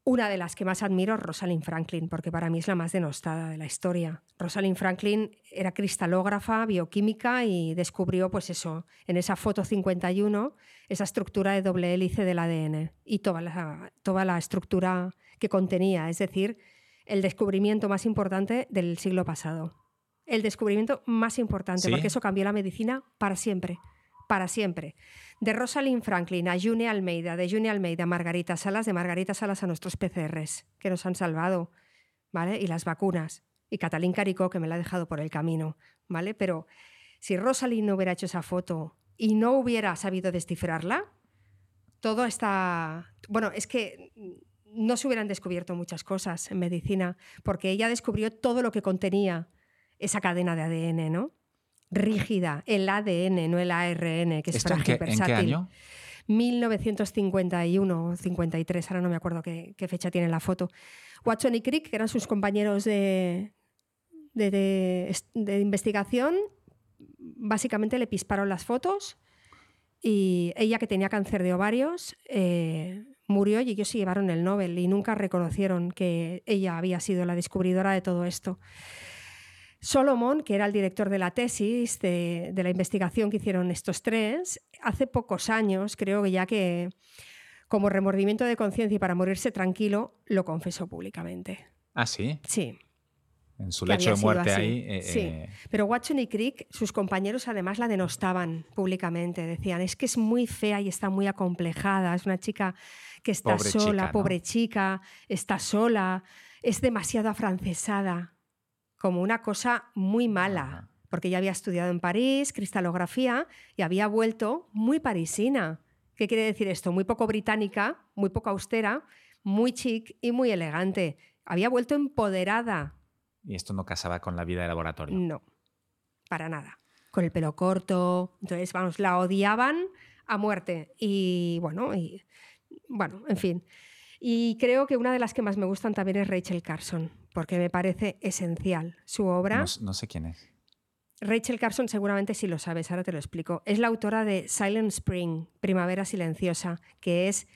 Speaker 2: Una de las que más admiro es Rosalind Franklin, porque para mí es la más denostada de la historia. Rosalind Franklin era cristalógrafa, bioquímica y descubrió, pues eso, en esa foto 51, esa estructura de doble hélice del ADN y toda la, toda la estructura que contenía, es decir, el descubrimiento más importante del siglo pasado. El descubrimiento más importante, porque eso cambió la medicina para siempre, para siempre. De Rosalind Franklin a June Almeida, de June Almeida a Margarita Salas, de Margarita Salas a nuestros PCRs, que nos han salvado, ¿vale? Y las vacunas. Y Catalín Caricó, que me la ha dejado por el camino, ¿vale? Pero si Rosalind no hubiera hecho esa foto y no hubiera sabido descifrarla, todo está... Bueno, es que no se hubieran descubierto muchas cosas en medicina, porque ella descubrió todo lo que contenía esa cadena de ADN, ¿no? Rígida, el ADN, no el ARN, que es frágil,
Speaker 1: en qué, ¿En qué año?
Speaker 2: 1951 53, ahora no me acuerdo qué, fecha tiene la foto. Watson y Crick, que eran sus compañeros de, de, investigación, básicamente le pisparon las fotos y ella que tenía cáncer de ovarios eh, murió y ellos se llevaron el Nobel y nunca reconocieron que ella había sido la descubridora de todo esto. Solomon, que era el director de la tesis, de, la investigación que hicieron estos tres, hace pocos años, creo que ya que como remordimiento de conciencia y para morirse tranquilo, lo confesó públicamente.
Speaker 1: ¿Ah, sí?
Speaker 2: Sí.
Speaker 1: En su lecho de muerte ahí.
Speaker 2: Eh, sí. Eh, Pero Watson y Crick, sus compañeros además la denostaban públicamente. Decían, es que es muy fea y está muy acomplejada. Es una chica que está sola, pobre chica, está sola, es demasiado afrancesada, como una cosa muy mala, porque ella había estudiado en París cristalografía y había vuelto muy parisina. ¿Qué quiere decir esto? Muy poco británica, muy poco austera, muy chic y muy elegante. Había vuelto empoderada.
Speaker 1: Y esto no casaba con la vida de laboratorio.
Speaker 2: No, para nada. Con el pelo corto. Entonces, vamos, la odiaban a muerte. Y bueno, y bueno, en fin. Y creo que una de las que más me gustan también es Rachel Carson, porque me parece esencial su obra.
Speaker 1: No, sé quién es.
Speaker 2: Rachel Carson seguramente sí lo sabes, ahora te lo explico. Es la autora de Silent Spring, Primavera Silenciosa, que es,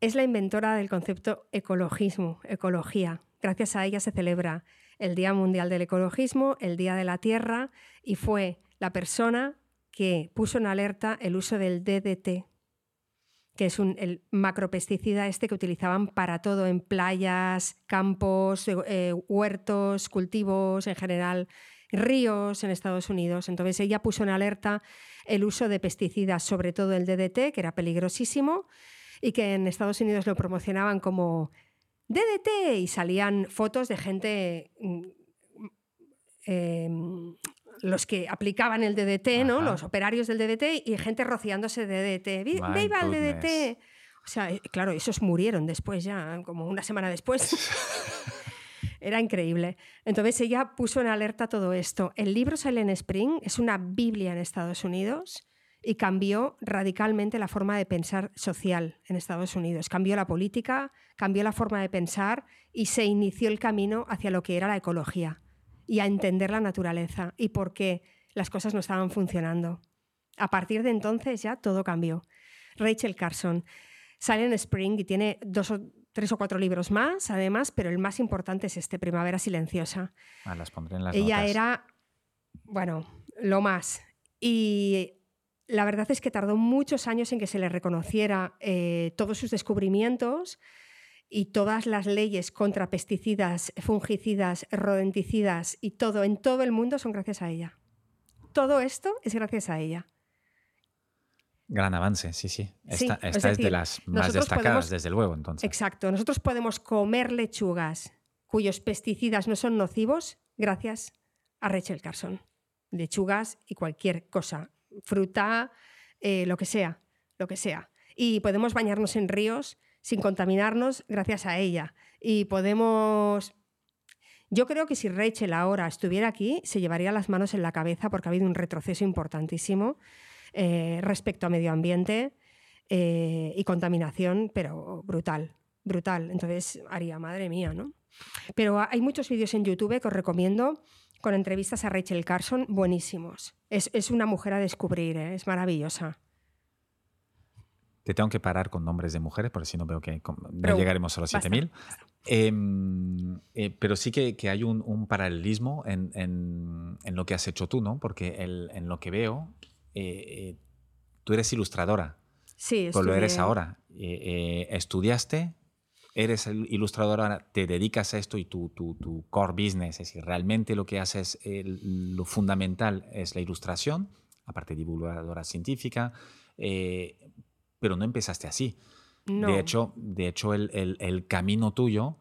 Speaker 2: es la inventora del concepto ecologismo, ecología. Gracias a ella se celebra el Día Mundial del Ecologismo, el Día de la Tierra, y fue la persona que puso en alerta el uso del DDT, que es un, el macropesticida este que utilizaban para todo en playas, campos, eh, eh, huertos, cultivos en general, ríos en Estados Unidos. Entonces ella puso en alerta el uso de pesticidas, sobre todo el DDT, que era peligrosísimo, y que en Estados Unidos lo promocionaban como DDT y salían fotos de gente mm, em, los que aplicaban el DDT, ¿no? Los operarios del DDT y gente rociándose de DDT. ¡Viva el DDT! O sea, eh, claro, esos murieron después ya, como una semana después. [LAUGHS] Era increíble. Entonces ella puso en alerta todo esto. El libro Silent Spring es una Biblia en Estados Unidos y cambió radicalmente la forma de pensar social en Estados Unidos. Cambió la política, cambió la forma de pensar y se inició el camino hacia lo que era la ecología y a entender la naturaleza y por qué las cosas no estaban funcionando. A partir de entonces ya todo cambió. Rachel Carson, Silent Spring y tiene dos o tres o cuatro libros más, además, pero el más importante es este, Primavera Silenciosa.
Speaker 1: Ah, las pondré en las
Speaker 2: Ella era, bueno, lo más. Y la verdad es que tardó muchos años en que se le reconociera eh, todos sus descubrimientos y todas las leyes contra pesticidas, fungicidas, rodenticidas y todo en todo el mundo son gracias a ella. Todo esto es gracias a ella.
Speaker 1: Gran avance, sí, sí. Esta, es, de las más destacadas, desde luego, entonces.
Speaker 2: Exacto. Nosotros podemos comer lechugas cuyos pesticidas no son nocivos gracias a Rachel Carson. lechugas y cualquier cosa, fruta, eh, lo que sea, lo que sea. Y podemos bañarnos en ríos sin contaminarnos gracias a ella. Y podemos... Yo creo que si Rachel ahora estuviera aquí, se llevaría las manos en la cabeza porque ha habido un retroceso importantísimo eh, respecto a medio ambiente eh, y contaminación, pero brutal, brutal. Entonces haría, madre mía, ¿no? Pero hay muchos vídeos en YouTube que os recomiendo con entrevistas a Rachel Carson buenísimos. Es, una mujer a descubrir, ¿eh? es maravillosa.
Speaker 1: Te tengo que parar con nombres de mujeres, porque si no veo que no llegaremos a los 7000. Em, eh, pero sí que, hay un, paralelismo en, lo que has hecho tú, ¿no? Porque en lo que veo, eh, tú eres ilustradora.
Speaker 2: Sí,
Speaker 1: Pues lo eres ahora. estudiaste, eres ilustradora, te dedicas a esto y tu, tu, core business, es decir, realmente lo que haces, lo fundamental es la ilustración, aparte divulgadora científica, eh, pero no empezaste así. De hecho, de hecho el, camino tuyo,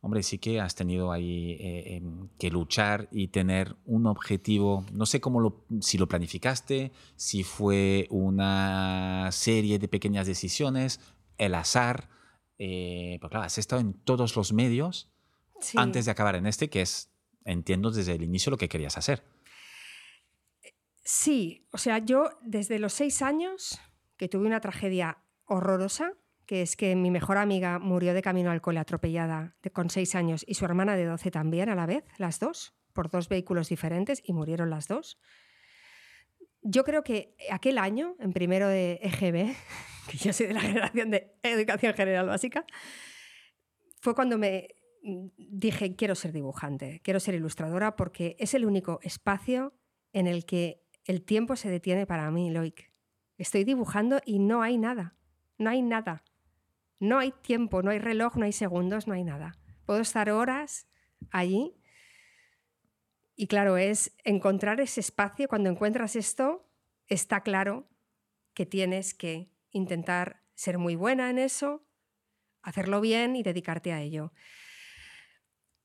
Speaker 1: hombre, sí que has tenido ahí eh, em, que luchar y tener un objetivo, no sé cómo lo, si lo planificaste, si fue una serie de pequeñas decisiones, el azar, eh, pues claro, has estado en todos los medios antes de acabar en este, que es, entiendo desde el inicio lo que querías hacer.
Speaker 2: Sí, o sea, yo desde los seis años que tuve una tragedia horrorosa, que es que mi mejor amiga murió de camino al cole atropellada con seis años y su hermana de 12 también a la vez, las dos, por dos vehículos diferentes y murieron las dos. Yo creo que aquel año, en primero de EGB, [LAUGHS] que yo soy de la generación de educación general básica, fue cuando me dije, quiero ser dibujante, quiero ser ilustradora, porque es el único espacio en el que el tiempo se detiene para mí, Loic. Estoy dibujando y no hay nada, no hay nada. No hay tiempo, no hay reloj, no hay segundos, no hay nada. Puedo estar horas allí. Y claro, es encontrar ese espacio. Cuando encuentras esto, está claro que tienes que intentar ser muy buena en eso, hacerlo bien y dedicarte a ello.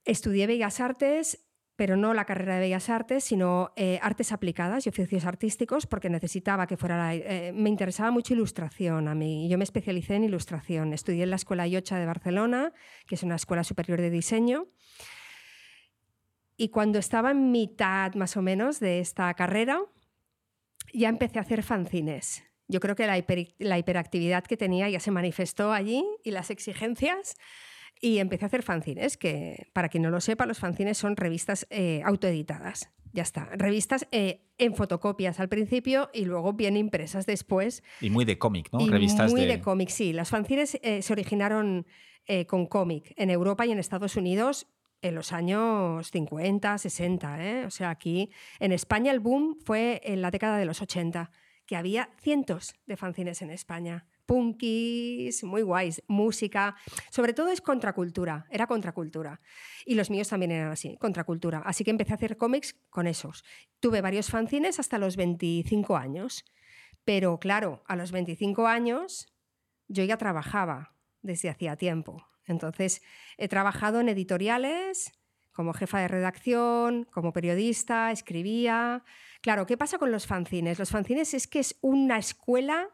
Speaker 2: Estudié Bellas Artes, pero no la carrera de Bellas Artes, sino eh, artes aplicadas y oficios artísticos, porque necesitaba que fuera... Eh, me interesaba mucho ilustración a mí. Yo me especialicé en ilustración. Estudié en la Escuela Yocha de Barcelona, que es una escuela superior de diseño. Y cuando estaba en mitad más o menos de esta carrera, ya empecé a hacer fanzines yo creo que la, hiperactividad que tenía ya se manifestó allí y las exigencias. Y empecé a hacer fanzines, que para quien no lo sepa, los fanzines son revistas eh, autoeditadas. Ya está. Revistas eh, en fotocopias al principio y luego bien impresas después.
Speaker 1: Y muy de cómic, ¿no?
Speaker 2: revistas muy de, cómic, sí. Las fanzines eh, se originaron con cómic en Europa y en Estados Unidos en los años 50, 60. O sea, aquí en España el boom fue en la década de los 80 que había cientos de fanzines en España. Punkis, muy guays, música, sobre todo es contracultura, era contracultura. Y los míos también eran así, contracultura. Así que empecé a hacer cómics con esos. Tuve varios fanzines hasta los 25 años. Pero claro, a los 25 años yo ya trabajaba desde hacía tiempo. Entonces, he trabajado en editoriales como jefa de redacción, como periodista, escribía, Claro, ¿qué pasa con los fanzines? Los fanzines es que es una escuela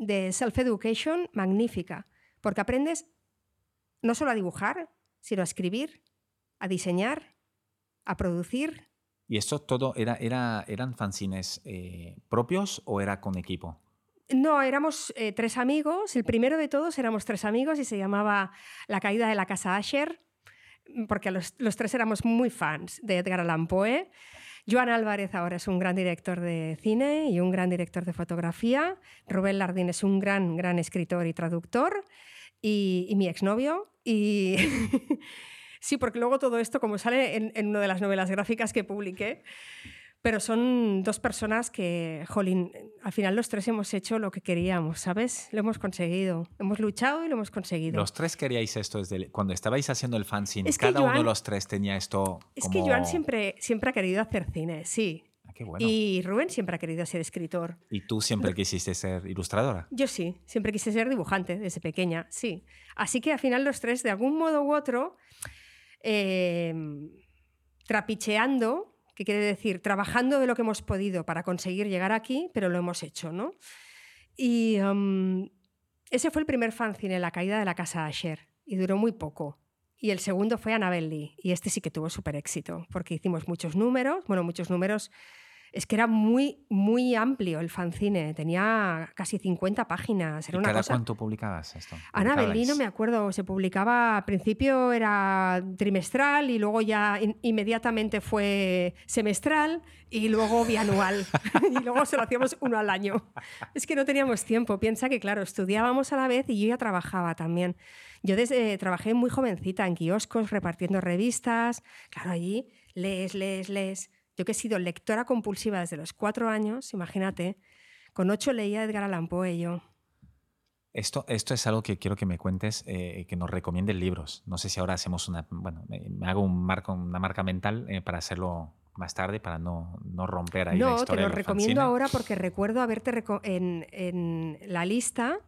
Speaker 2: de self-education magnífica, porque aprendes no solo a dibujar, sino a escribir, a diseñar, a producir.
Speaker 1: ¿Y esto todo era, era, eran fanzines eh, propios o era con equipo?
Speaker 2: No, éramos eh, tres amigos. El primero de todos éramos tres amigos y se llamaba La caída de la casa Asher, porque los, los tres éramos muy fans de Edgar Allan Poe. Joan Álvarez ahora es un gran director de cine y un gran director de fotografía. Rubén Lardín es un gran, gran escritor y traductor. Y, mi exnovio. Y [LAUGHS] sí, porque luego todo esto, como sale en, en una de las novelas gráficas que publiqué, pero son dos personas que, jolín, al final los tres hemos hecho lo que queríamos, ¿sabes? Lo hemos conseguido. Hemos luchado y lo hemos conseguido.
Speaker 1: Los tres queríais esto desde cuando estabais haciendo el fanzine. cada uno de los tres tenía esto.
Speaker 2: Es que Joan siempre, siempre ha querido hacer cine, sí.
Speaker 1: Ah, qué bueno.
Speaker 2: Y Rubén siempre ha querido ser escritor.
Speaker 1: ¿Y tú siempre quisiste ser ilustradora?
Speaker 2: Yo sí, siempre quise ser dibujante desde pequeña, sí. Así que al final los tres, de algún modo u otro, eh, trapicheando que quiere decir trabajando de lo que hemos podido para conseguir llegar aquí, pero lo hemos hecho, ¿no? Y ese fue el primer fanzine, La caída de la casa Asher, y duró muy poco. Y el segundo fue Annabelle Lee, y este sí que tuvo súper éxito, porque hicimos muchos números, bueno, muchos números es que era muy, muy amplio el fanzine, tenía casi 50 páginas. Era
Speaker 1: ¿Y
Speaker 2: una
Speaker 1: cada
Speaker 2: cosa...
Speaker 1: cuánto publicabas esto?
Speaker 2: Ana
Speaker 1: ¿Publicabais?
Speaker 2: no me acuerdo, se publicaba, al principio era trimestral y luego ya in- inmediatamente fue semestral y luego bianual [LAUGHS] y luego se lo hacíamos uno al año. Es que no teníamos tiempo, piensa que claro, estudiábamos a la vez y yo ya trabajaba también. Yo desde, trabajé muy jovencita en kioscos repartiendo revistas, claro, allí lees, lees, lees. Yo que he sido lectora compulsiva desde los cuatro años, imagínate, con ocho leía Edgar Allan Poe yo.
Speaker 1: Esto, esto es algo que quiero que me cuentes, eh, que nos recomiendes libros. No sé si ahora hacemos una, bueno, me, hago un marco, una marca mental eh, para hacerlo más tarde, para no, no romper ahí la
Speaker 2: No, te
Speaker 1: historia
Speaker 2: lo recomiendo ahora porque recuerdo haberte reco- en, en la lista.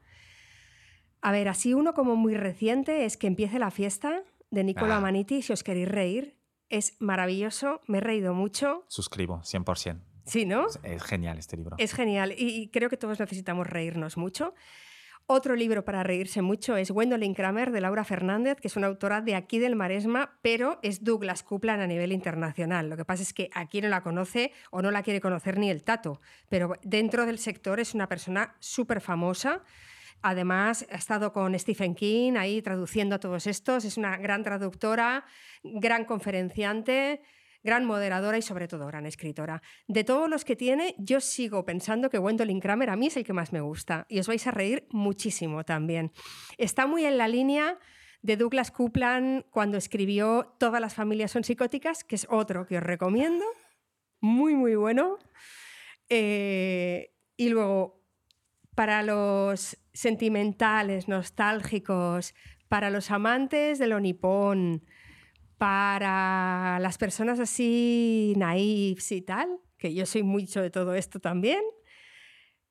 Speaker 2: A ver, así uno como muy reciente es que empiece la fiesta de Nicola
Speaker 1: Ah.
Speaker 2: Maniti, si os queréis reír. Es maravilloso, me he reído mucho.
Speaker 1: Suscribo, 100%.
Speaker 2: Sí, ¿no?
Speaker 1: Es, es genial este libro.
Speaker 2: Es genial y, creo que todos necesitamos reírnos mucho. Otro libro para reírse mucho es Gwendolyn Kramer de Laura Fernández, que es una autora de aquí del Maresma, pero es Douglas Coupland a nivel internacional. Lo que pasa es que aquí no la conoce o no la quiere conocer ni el tato, pero dentro del sector es una persona súper famosa. Además, ha estado con Stephen King ahí traduciendo a todos estos. Es una gran traductora, gran conferenciante, gran moderadora y sobre todo gran escritora. De todos los que tiene, yo sigo pensando que Gwendolyn Kramer a mí es el que más me gusta y os vais a reír muchísimo también. Está muy en la línea de Douglas Coupland cuando escribió Todas las familias son psicóticas, que es otro que os recomiendo. Muy, muy bueno. Eh, y luego, para los sentimentales, nostálgicos, para los amantes de lo nipón, para las personas así naifs y tal, que yo soy mucho de todo esto también,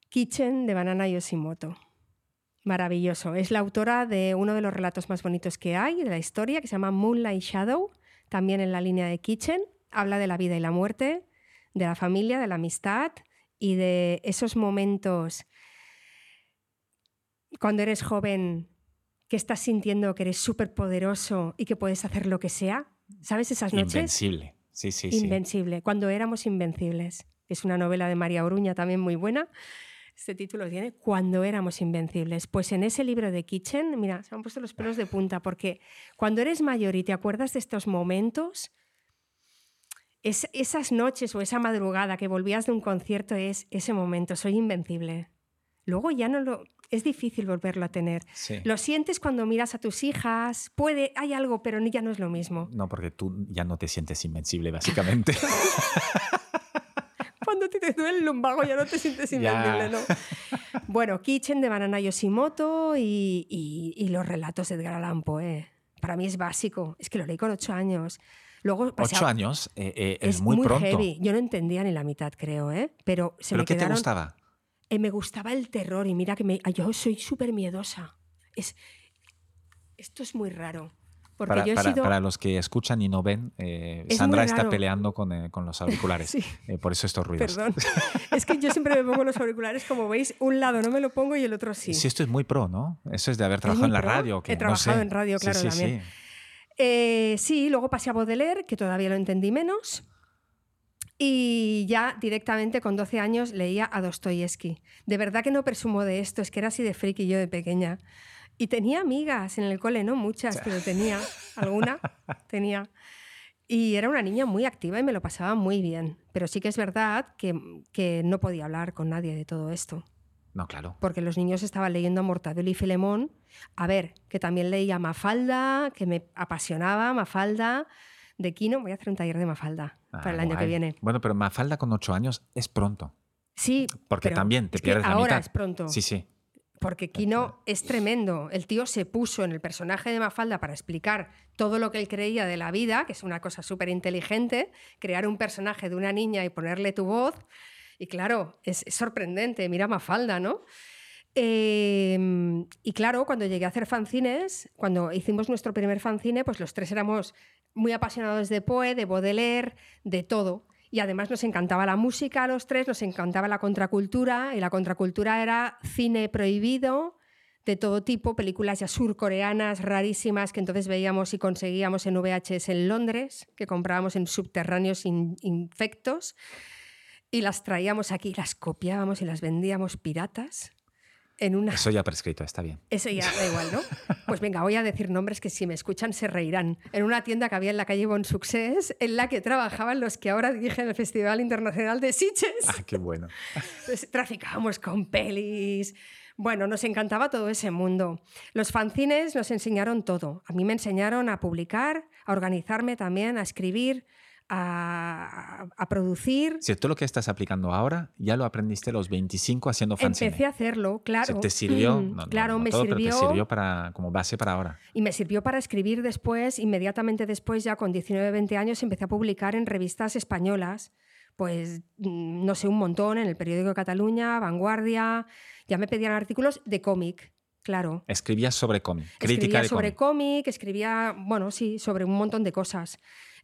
Speaker 2: Kitchen de Banana Yoshimoto. Maravilloso. Es la autora de uno de los relatos más bonitos que hay de la historia, que se llama Moonlight Shadow, también en la línea de Kitchen. Habla de la vida y la muerte, de la familia, de la amistad y de esos momentos cuando eres joven que estás sintiendo que eres súper poderoso y que puedes hacer lo que sea. ¿Sabes esas noches?
Speaker 1: Invencible. Sí, sí, sí.
Speaker 2: Invencible. Cuando éramos invencibles. Es una novela de María Oruña también muy buena. Este título tiene Cuando éramos invencibles. Pues en ese libro de Kitchen, mira, se me han puesto los pelos de punta porque cuando eres mayor y te acuerdas de estos momentos, es, esas noches o esa madrugada que volvías de un concierto es ese momento, soy invencible. Luego ya no lo... Es difícil volverlo a tener.
Speaker 1: Sí.
Speaker 2: Lo sientes cuando miras a tus hijas, puede, hay algo, pero ya no es lo mismo.
Speaker 1: No, porque tú ya no te sientes invencible, básicamente. [LAUGHS]
Speaker 2: Cuando te, duele el lumbago ya no te sientes invencible, ¿no? Bueno, Kitchen de Banana Yoshimoto y, y- y los relatos de Edgar Allan Poe. Para mí es básico. Es que lo leí con ocho años. Luego
Speaker 1: Ocho años eh, eh, es,
Speaker 2: Es
Speaker 1: muy, pronto.
Speaker 2: heavy. Yo no entendía ni la mitad, creo, ¿eh? Pero se
Speaker 1: ¿Pero
Speaker 2: me
Speaker 1: qué te gustaba?
Speaker 2: Eh, me gustaba el terror y mira que me... yo soy súper miedosa. Es... Esto es muy raro. Porque
Speaker 1: Para,
Speaker 2: yo he
Speaker 1: para-
Speaker 2: sido...
Speaker 1: para los que escuchan y no ven, eh,
Speaker 2: Es
Speaker 1: Sandra está peleando con, eh, con los auriculares. [LAUGHS]
Speaker 2: Sí.
Speaker 1: Eh, por eso estos ruidos.
Speaker 2: Perdón. [LAUGHS] es que yo siempre me pongo los auriculares, como veis, un lado no me lo pongo y el otro sí.
Speaker 1: Sí, esto es muy pro, ¿no? Eso es de haber
Speaker 2: ¿Es
Speaker 1: trabajado en la
Speaker 2: pro?
Speaker 1: radio. que
Speaker 2: He
Speaker 1: no
Speaker 2: trabajado
Speaker 1: sé.
Speaker 2: en radio,
Speaker 1: Sí,
Speaker 2: claro,
Speaker 1: sí,
Speaker 2: también.
Speaker 1: sí.
Speaker 2: Sí, luego pasé a Baudelaire, que todavía lo entendí menos. Y ya directamente con 12 años leía a Dostoyevsky. De verdad que no presumo de esto, es que era así de friki yo de pequeña. Y tenía amigas en el cole, no muchas, pero tenía alguna, [LAUGHS] tenía. Y era una niña muy activa y me lo pasaba muy bien. Pero sí que es verdad que, que no podía hablar con nadie de todo esto
Speaker 1: No, claro.
Speaker 2: porque los niños estaban leyendo a Mortadelo y Filemón. A ver, que también leía Mafalda, que me apasionaba Mafalda de Kino. Voy a hacer un taller de Mafalda para el
Speaker 1: Ah,
Speaker 2: año que viene.
Speaker 1: Bueno, pero Mafalda con ocho años es pronto.
Speaker 2: Sí,
Speaker 1: Porque
Speaker 2: pero
Speaker 1: también te pierdes la
Speaker 2: ahora
Speaker 1: mitad.
Speaker 2: es pronto.
Speaker 1: Sí, sí.
Speaker 2: Porque Kino es tremendo. El tío se puso en el personaje de Mafalda para explicar todo lo que él creía de la vida, que es una cosa súper inteligente, crear un personaje de una niña y ponerle tu voz. Y claro, es, es sorprendente. Mira Mafalda, ¿no? Eh, y claro, cuando llegué a hacer fanzines, cuando hicimos nuestro primer fanzine, pues los tres éramos muy apasionados de Poe, de Baudelaire, de todo. Y además nos encantaba la música a los tres, nos encantaba la contracultura, y la contracultura era cine prohibido de todo tipo, películas ya surcoreanas rarísimas que entonces veíamos y conseguíamos en VHS en Londres, que comprábamos en subterráneos infectos, y las traíamos aquí, las copiábamos y las vendíamos piratas. En una...
Speaker 1: Eso ya prescrito, está bien.
Speaker 2: Eso ya da igual, ¿no? [LAUGHS] Pues venga, voy a decir nombres que si me escuchan se reirán. En una tienda que había en la calle Bon Success, en la que trabajaban los que ahora dirigen el Festival Internacional de Sitges.
Speaker 1: Ah, qué bueno. [LAUGHS]
Speaker 2: Pues, traficábamos con pelis, bueno, nos encantaba todo ese mundo. Los fanzines nos enseñaron todo. A mí me enseñaron a publicar, a organizarme también, a escribir, a, producir.
Speaker 1: Si todo lo que estás aplicando ahora ya lo aprendiste a los 25 haciendo fanzine.
Speaker 2: Empecé a hacerlo, claro.
Speaker 1: ¿Te sirvió?
Speaker 2: Mm, claro, me sirvió.
Speaker 1: te sirvió para, como base para ahora.
Speaker 2: Y me sirvió para escribir después, inmediatamente después, ya con 19, 20 años, empecé a publicar en revistas españolas pues mm, no sé, un montón en el periódico de Cataluña, Vanguardia, ya me pedían artículos de cómic, claro.
Speaker 1: Escribía sobre cómic, crítica
Speaker 2: escribía sobre cómic, escribía, bueno, sí, sobre un montón de cosas.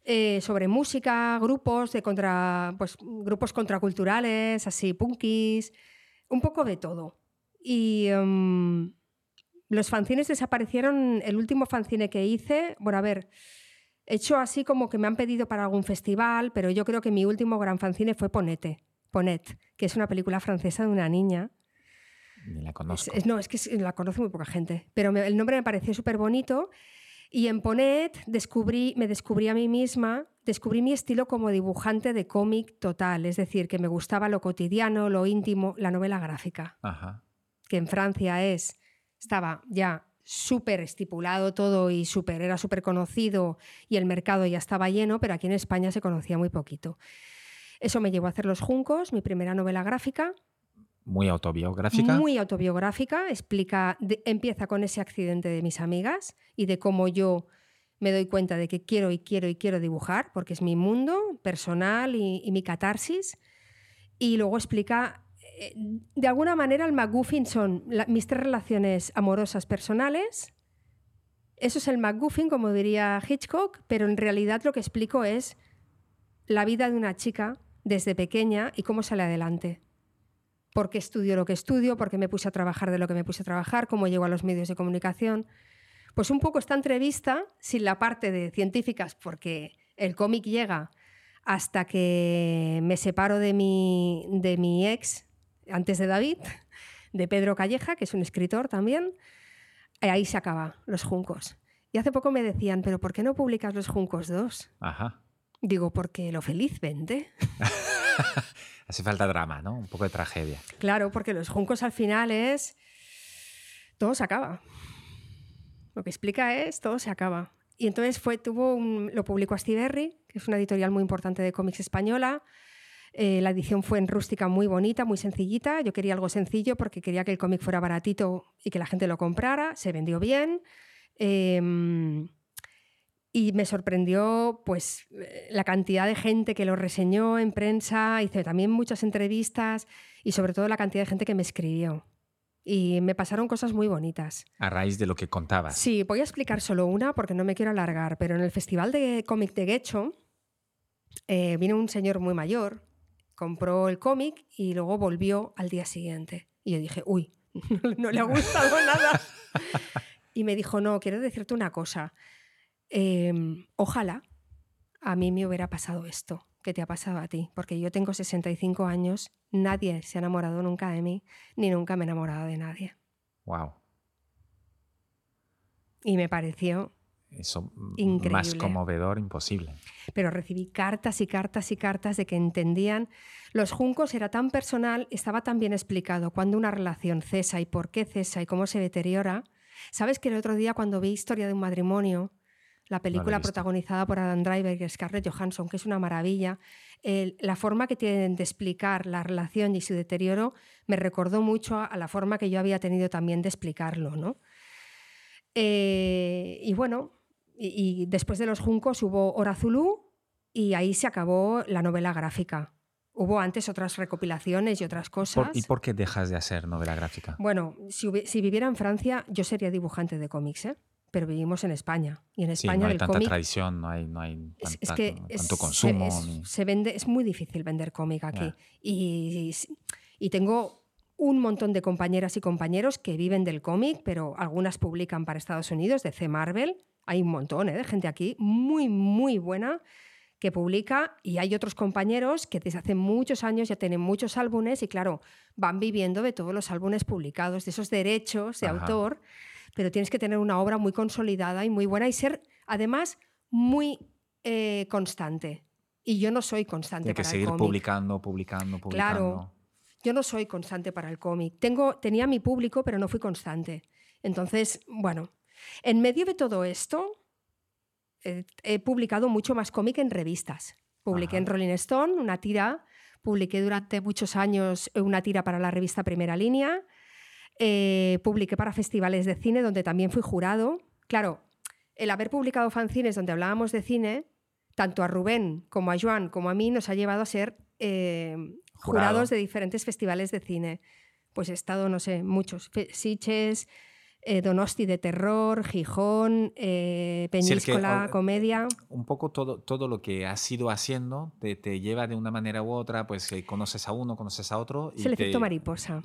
Speaker 2: Eh, sobre música, grupos de contra, pues, grupos contraculturales, así, punkis, un poco de todo. Y em, los fanzines desaparecieron, el último fanzine que hice, bueno, a ver, he hecho así como que me han pedido para algún festival, pero yo creo que mi último gran fanzine fue Ponete, Ponet, que es una película francesa de una niña
Speaker 1: ni la conozco.
Speaker 2: no, es que la conoce muy poca gente, pero el nombre me pareció súper bonito. Y en Ponet descubrí, me descubrí a mí misma, descubrí mi estilo como dibujante de cómic total, es decir, que me gustaba lo cotidiano, lo íntimo, la novela gráfica, que en Francia es, estaba ya súper estipulado todo y super, era súper conocido y el mercado ya estaba lleno, pero aquí en España se conocía muy poquito. Eso me llevó a hacer Los Juncos, mi primera novela gráfica,
Speaker 1: muy autobiográfica.
Speaker 2: Muy autobiográfica. Explica, empieza con ese accidente de mis amigas y de cómo yo me doy cuenta de que quiero y quiero y quiero dibujar, porque es mi mundo personal y, mi catarsis. Y luego explica, eh, de alguna manera, el McGuffin son mis tres relaciones amorosas personales. Eso es el McGuffin, como diría Hitchcock, pero en realidad lo que explico es la vida de una chica desde pequeña y cómo sale adelante por qué estudio lo que estudio, por qué me puse a trabajar de lo que me puse a trabajar, cómo llego a los medios de comunicación. Pues un poco esta entrevista, sin la parte de científicas, porque el cómic llega hasta que me separo de mi, de mi ex, antes de David, de Pedro Calleja, que es un escritor también, ahí se acaba, Los Juncos. Y hace poco me decían, pero ¿por qué no publicas Los Juncos 2?
Speaker 1: Ajá.
Speaker 2: Digo, porque lo feliz vende. [LAUGHS] [LAUGHS]
Speaker 1: Hace falta drama, ¿no? Un poco de tragedia.
Speaker 2: Claro, porque los juncos al final es. Todo se acaba. Lo que explica es todo se acaba. Y entonces fue, tuvo lo publicó Astiberri, que es una editorial muy importante de cómics española. Eh, la edición fue en rústica muy bonita, muy sencillita. Yo quería algo sencillo porque quería que el cómic fuera baratito y que la gente lo comprara. Se vendió bien. Em, y me sorprendió pues, eh, la cantidad de gente que lo reseñó en prensa, hice también muchas entrevistas y sobre todo la cantidad de gente que me escribió. Y me pasaron cosas muy bonitas.
Speaker 1: A raíz de lo que contabas.
Speaker 2: Sí, voy a explicar solo una porque no me quiero alargar, pero en el Festival de Cómic de Guecho eh, vino un señor muy mayor, compró el cómic y luego volvió al día siguiente. Y yo dije, uy, [LAUGHS] no le ha gustado nada. [LAUGHS] Y me dijo, no, quiero decirte una cosa. Em, ojalá a mí me hubiera pasado esto que te ha pasado a ti, porque yo tengo 65 años, nadie se ha enamorado nunca de mí, ni nunca me he enamorado de nadie.
Speaker 1: Wow.
Speaker 2: Y me pareció
Speaker 1: eso increíble. más conmovedor imposible.
Speaker 2: Pero recibí cartas y cartas y cartas de que entendían. Los juncos era tan personal, estaba tan bien explicado cuando una relación cesa y por qué cesa y cómo se deteriora. Sabes que el otro día cuando vi Historia de un matrimonio, la película protagonizada por Adam Driver y Scarlett Johansson, que es una maravilla. la forma que tienen de explicar la relación y su deterioro me recordó mucho a, la forma que yo había tenido también de explicarlo. ¿no? Eh, y bueno, y, después de los Juncos hubo Hora Zulu y ahí se acabó la novela gráfica. Hubo antes otras recopilaciones y otras cosas.
Speaker 1: ¿Y por qué dejas de hacer novela gráfica?
Speaker 2: Bueno, si, si viviera en Francia, yo sería dibujante de cómics. ¿eh? Pero vivimos en España. Y en
Speaker 1: Sí,
Speaker 2: España
Speaker 1: no hay tanta
Speaker 2: cómic
Speaker 1: tradición, no hay, no hay
Speaker 2: es,
Speaker 1: tanta-
Speaker 2: es que
Speaker 1: tanto
Speaker 2: es-
Speaker 1: consumo.
Speaker 2: es,
Speaker 1: ni-
Speaker 2: se vende, es muy difícil vender cómic aquí. Y, y tengo un montón de compañeras y compañeros que viven del cómic, pero algunas publican para Estados Unidos, de C. Marvel. Hay un montón ¿eh? de gente aquí muy, muy buena que publica y hay otros compañeros que desde hace muchos años ya tienen muchos álbumes y claro, van viviendo de todos los álbumes publicados, de esos derechos de
Speaker 1: Ajá.
Speaker 2: autor, pero tienes que tener una obra muy consolidada y muy buena y ser además muy eh, constante. Y yo no soy constante
Speaker 1: Tiene que
Speaker 2: para el
Speaker 1: seguir
Speaker 2: cómic.
Speaker 1: publicando, publicando, publicando.
Speaker 2: Claro. Yo no soy constante para el cómic. Tengo, tenía mi público, pero no fui constante. Entonces, bueno, en medio de todo esto, eh, he publicado mucho más cómic en revistas. Publiqué
Speaker 1: Ajá.
Speaker 2: en Rolling Stone una tira, publiqué durante muchos años una tira para la revista Primera Línea, eh, publiqué para festivales de cine donde también fui jurado. Claro, el haber publicado fanzines donde hablábamos de cine, tanto a Rubén como a Joan como a mí nos ha llevado a ser eh,
Speaker 1: Jurado.
Speaker 2: jurados de diferentes festivales de cine. Pues he estado, no sé, muchos. Sitges, eh, Donosti de terror, Gijón, eh,
Speaker 1: Sí, el que,
Speaker 2: Peñíscola,
Speaker 1: o-
Speaker 2: comedia.
Speaker 1: Un poco todo, todo lo que has ido haciendo te, te lleva de una manera u otra, pues que conoces a uno, conoces a otro.
Speaker 2: Es
Speaker 1: y
Speaker 2: el
Speaker 1: te-
Speaker 2: efecto mariposa,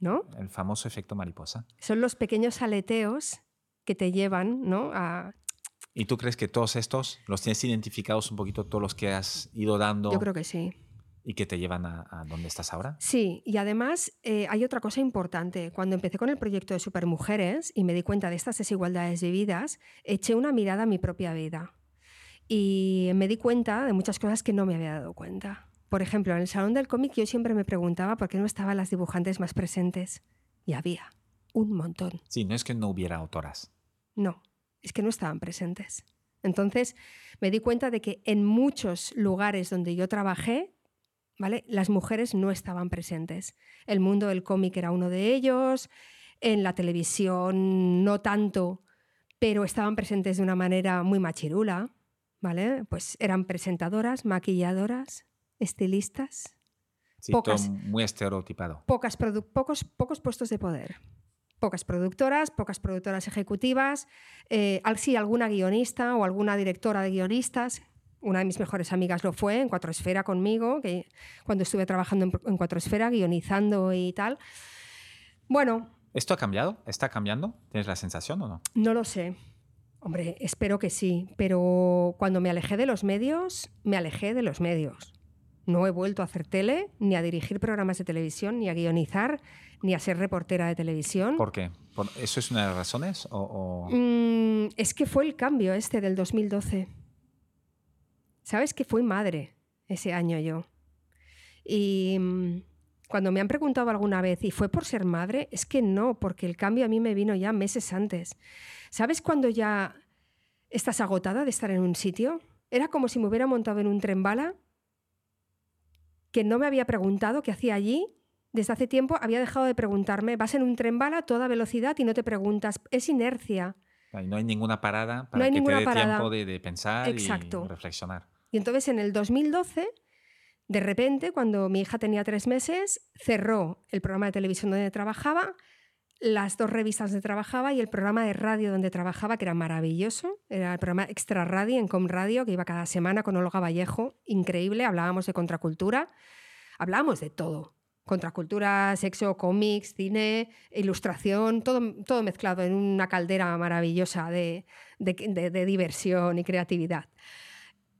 Speaker 2: ¿no?
Speaker 1: El famoso efecto mariposa.
Speaker 2: Son los pequeños aleteos que te llevan, ¿no? A,
Speaker 1: ¿Y tú crees que todos estos los tienes identificados un poquito, todos los que has ido dando
Speaker 2: yo creo que sí.
Speaker 1: y que te llevan a, a donde estás ahora?
Speaker 2: Sí, y además eh, hay otra cosa importante. Cuando empecé con el proyecto de Supermujeres y me di cuenta de estas desigualdades vividas, eché una mirada a mi propia vida. Y me di cuenta de muchas cosas que no me había dado cuenta. Por ejemplo, en el Salón del Cómic yo siempre me preguntaba por qué no estaban las dibujantes más presentes. Y había un montón.
Speaker 1: Sí, no es que no hubiera autoras.
Speaker 2: No, es que no estaban presentes. Entonces me di cuenta de que en muchos lugares donde yo trabajé, ¿vale? las mujeres no estaban presentes. El mundo del cómic era uno de ellos, en la televisión no tanto, pero estaban presentes de una manera muy machirula. ¿vale? Pues eran presentadoras, maquilladoras, estilistas,
Speaker 1: Sí,
Speaker 2: Pocas.
Speaker 1: todo muy estereotipado.
Speaker 2: pocas pocos, pocos puestos de poder. Pocas productoras, pocas productoras ejecutivas, eh, al- sí, alguna guionista o alguna directora de guionistas. Una de mis mejores amigas lo fue en Cuatro Esfera conmigo, que cuando estuve trabajando en, en Cuatro Esfera, guionizando y tal. Bueno,
Speaker 1: ¿Esto ha cambiado? ¿Está cambiando? ¿Tienes la sensación o no?
Speaker 2: no lo sé. Hombre, espero que sí, pero cuando me alejé de los medios, me alejé de los medios. No he vuelto a hacer tele, ni a dirigir programas de televisión, ni a guionizar, ni a ser reportera de televisión.
Speaker 1: ¿Por qué? ¿Por- ¿Eso es una de las razones? O, o-
Speaker 2: Mm, es que fue el cambio este del 2012. ¿Sabes que fui madre ese año yo? Y mm, cuando me han preguntado alguna vez, ¿y fue por ser madre? Es que no, porque el cambio a mí me vino ya meses antes. ¿Sabes cuando ya estás agotada de estar en un sitio? Era como si me hubiera montado en un tren bala que no me había preguntado qué hacía allí. Desde hace tiempo había dejado de preguntarme, vas en un tren bala a toda velocidad y no te preguntas, es inercia.
Speaker 1: y no hay ninguna parada para
Speaker 2: hay
Speaker 1: que
Speaker 2: ninguna
Speaker 1: te dé
Speaker 2: parada.
Speaker 1: tiempo de, de pensar
Speaker 2: Exacto.
Speaker 1: y reflexionar.
Speaker 2: Y entonces en el 2012, de repente, cuando mi hija tenía tres meses, cerró el programa de televisión donde trabajaba, las dos revistas donde trabajaba y el programa de radio donde trabajaba, que era maravilloso. Era el programa Extra Radio en Com Radio, que iba cada semana con Olga Vallejo. Increíble, hablábamos de contracultura, hablábamos de todo. Contracultura, sexo, cómics, cine, ilustración, todo, todo mezclado en una caldera maravillosa de, de- diversión y creatividad.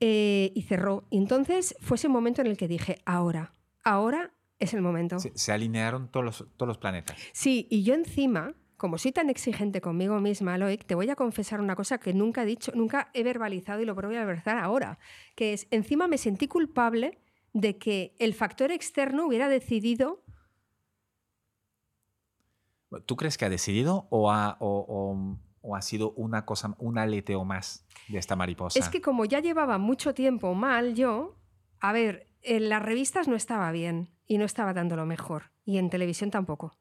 Speaker 2: Eh, y cerró. Entonces fue ese momento en el que dije, ahora, ahora es el momento.
Speaker 1: Se, se alinearon todos los, todos los planetas.
Speaker 2: Sí, y yo encima, como soy tan exigente conmigo misma, Loic, te voy a confesar una cosa que nunca he dicho, nunca he verbalizado y lo voy a verbalizar ahora, que es, encima me sentí culpable de que el factor externo hubiera decidido,
Speaker 1: ¿Tú crees que ha decidido o ha, o, o- o ha sido una cosa, un aleteo más de esta mariposa?
Speaker 2: es que como ya llevaba mucho tiempo mal yo, a ver, en las revistas no estaba bien y no estaba dando lo mejor, y en televisión tampoco.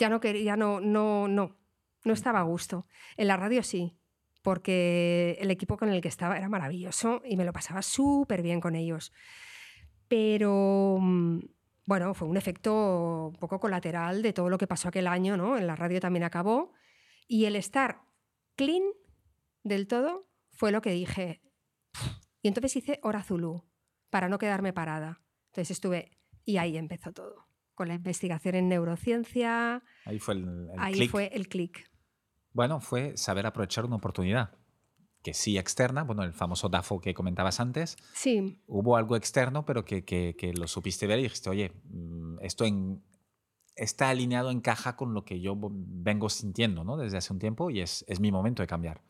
Speaker 2: Ya no quería, no, no, no, no estaba a gusto. En la radio sí, porque el equipo con el que estaba era maravilloso y me lo pasaba súper bien con ellos. Pero mm, bueno, fue un efecto un poco colateral de todo lo que pasó aquel año, ¿no? En la radio también acabó. Y el estar clean del todo fue lo que dije. Y entonces hice Hora Zulu para no quedarme parada. Entonces estuve y ahí empezó todo. Con la investigación en neurociencia.
Speaker 1: Ahí fue el,
Speaker 2: ahí fue el clic.
Speaker 1: Bueno, fue saber aprovechar una oportunidad que sí externa, bueno, el famoso DAFO que comentabas antes.
Speaker 2: Sí.
Speaker 1: Hubo algo externo, pero que, que, lo supiste ver y dijiste, oye, mm, esto en, está alineado, encaja con lo que yo vengo sintiendo ¿no? desde hace un tiempo y es, es mi momento de cambiar.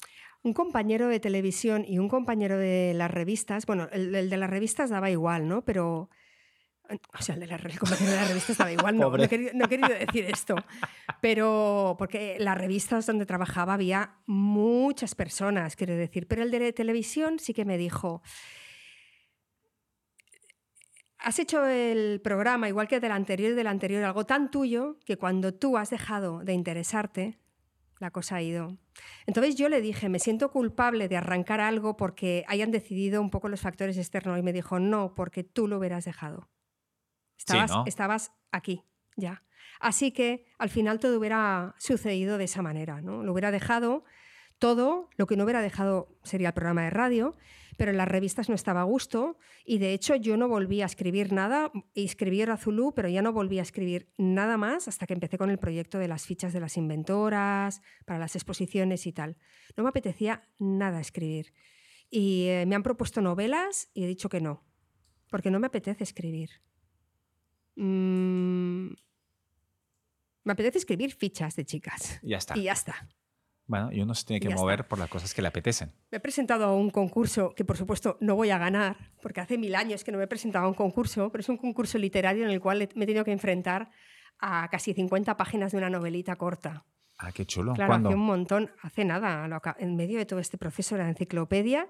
Speaker 2: Un compañero de televisión y un compañero de las revistas, bueno, el, el de las revistas daba igual, ¿no? Pero o sea, el de la, de la revista estaba igual, no, no, he querido, decir esto, pero porque las revistas donde trabajaba había muchas personas, quiero decir, pero el de televisión sí que me dijo, has hecho el programa, igual que del anterior y del anterior, algo tan tuyo que cuando tú has dejado de interesarte, la cosa ha ido. Entonces yo le dije, me siento culpable de arrancar algo porque hayan decidido un poco los factores externos y me dijo, no, porque tú lo hubieras dejado. Estabas, aquí, ya. Así que al final todo hubiera sucedido de esa manera, ¿no? Lo hubiera dejado todo, lo que no hubiera dejado sería el programa de radio, pero en las revistas no estaba a gusto y de hecho yo no volví a escribir nada, escribí Azulú, pero ya no volví a escribir nada más hasta que empecé con el proyecto de las fichas de las inventoras, para las exposiciones y tal. No me apetecía nada escribir. Y eh, me han propuesto novelas y he dicho que no, porque no me apetece escribir. Mm, me apetece escribir fichas de chicas.
Speaker 1: Y ya está.
Speaker 2: Y ya está.
Speaker 1: Bueno, y uno se tiene que mover por las cosas que le apetecen.
Speaker 2: Me he presentado a un concurso que, por supuesto, no voy a ganar, porque hace mil años que no me he presentado a un concurso, pero es un concurso literario en el cual me he tenido que enfrentar a casi 50 páginas de una novelita corta.
Speaker 1: Ah, qué chulo.
Speaker 2: Claro, hace un montón, hace nada, en medio de todo este proceso de la enciclopedia.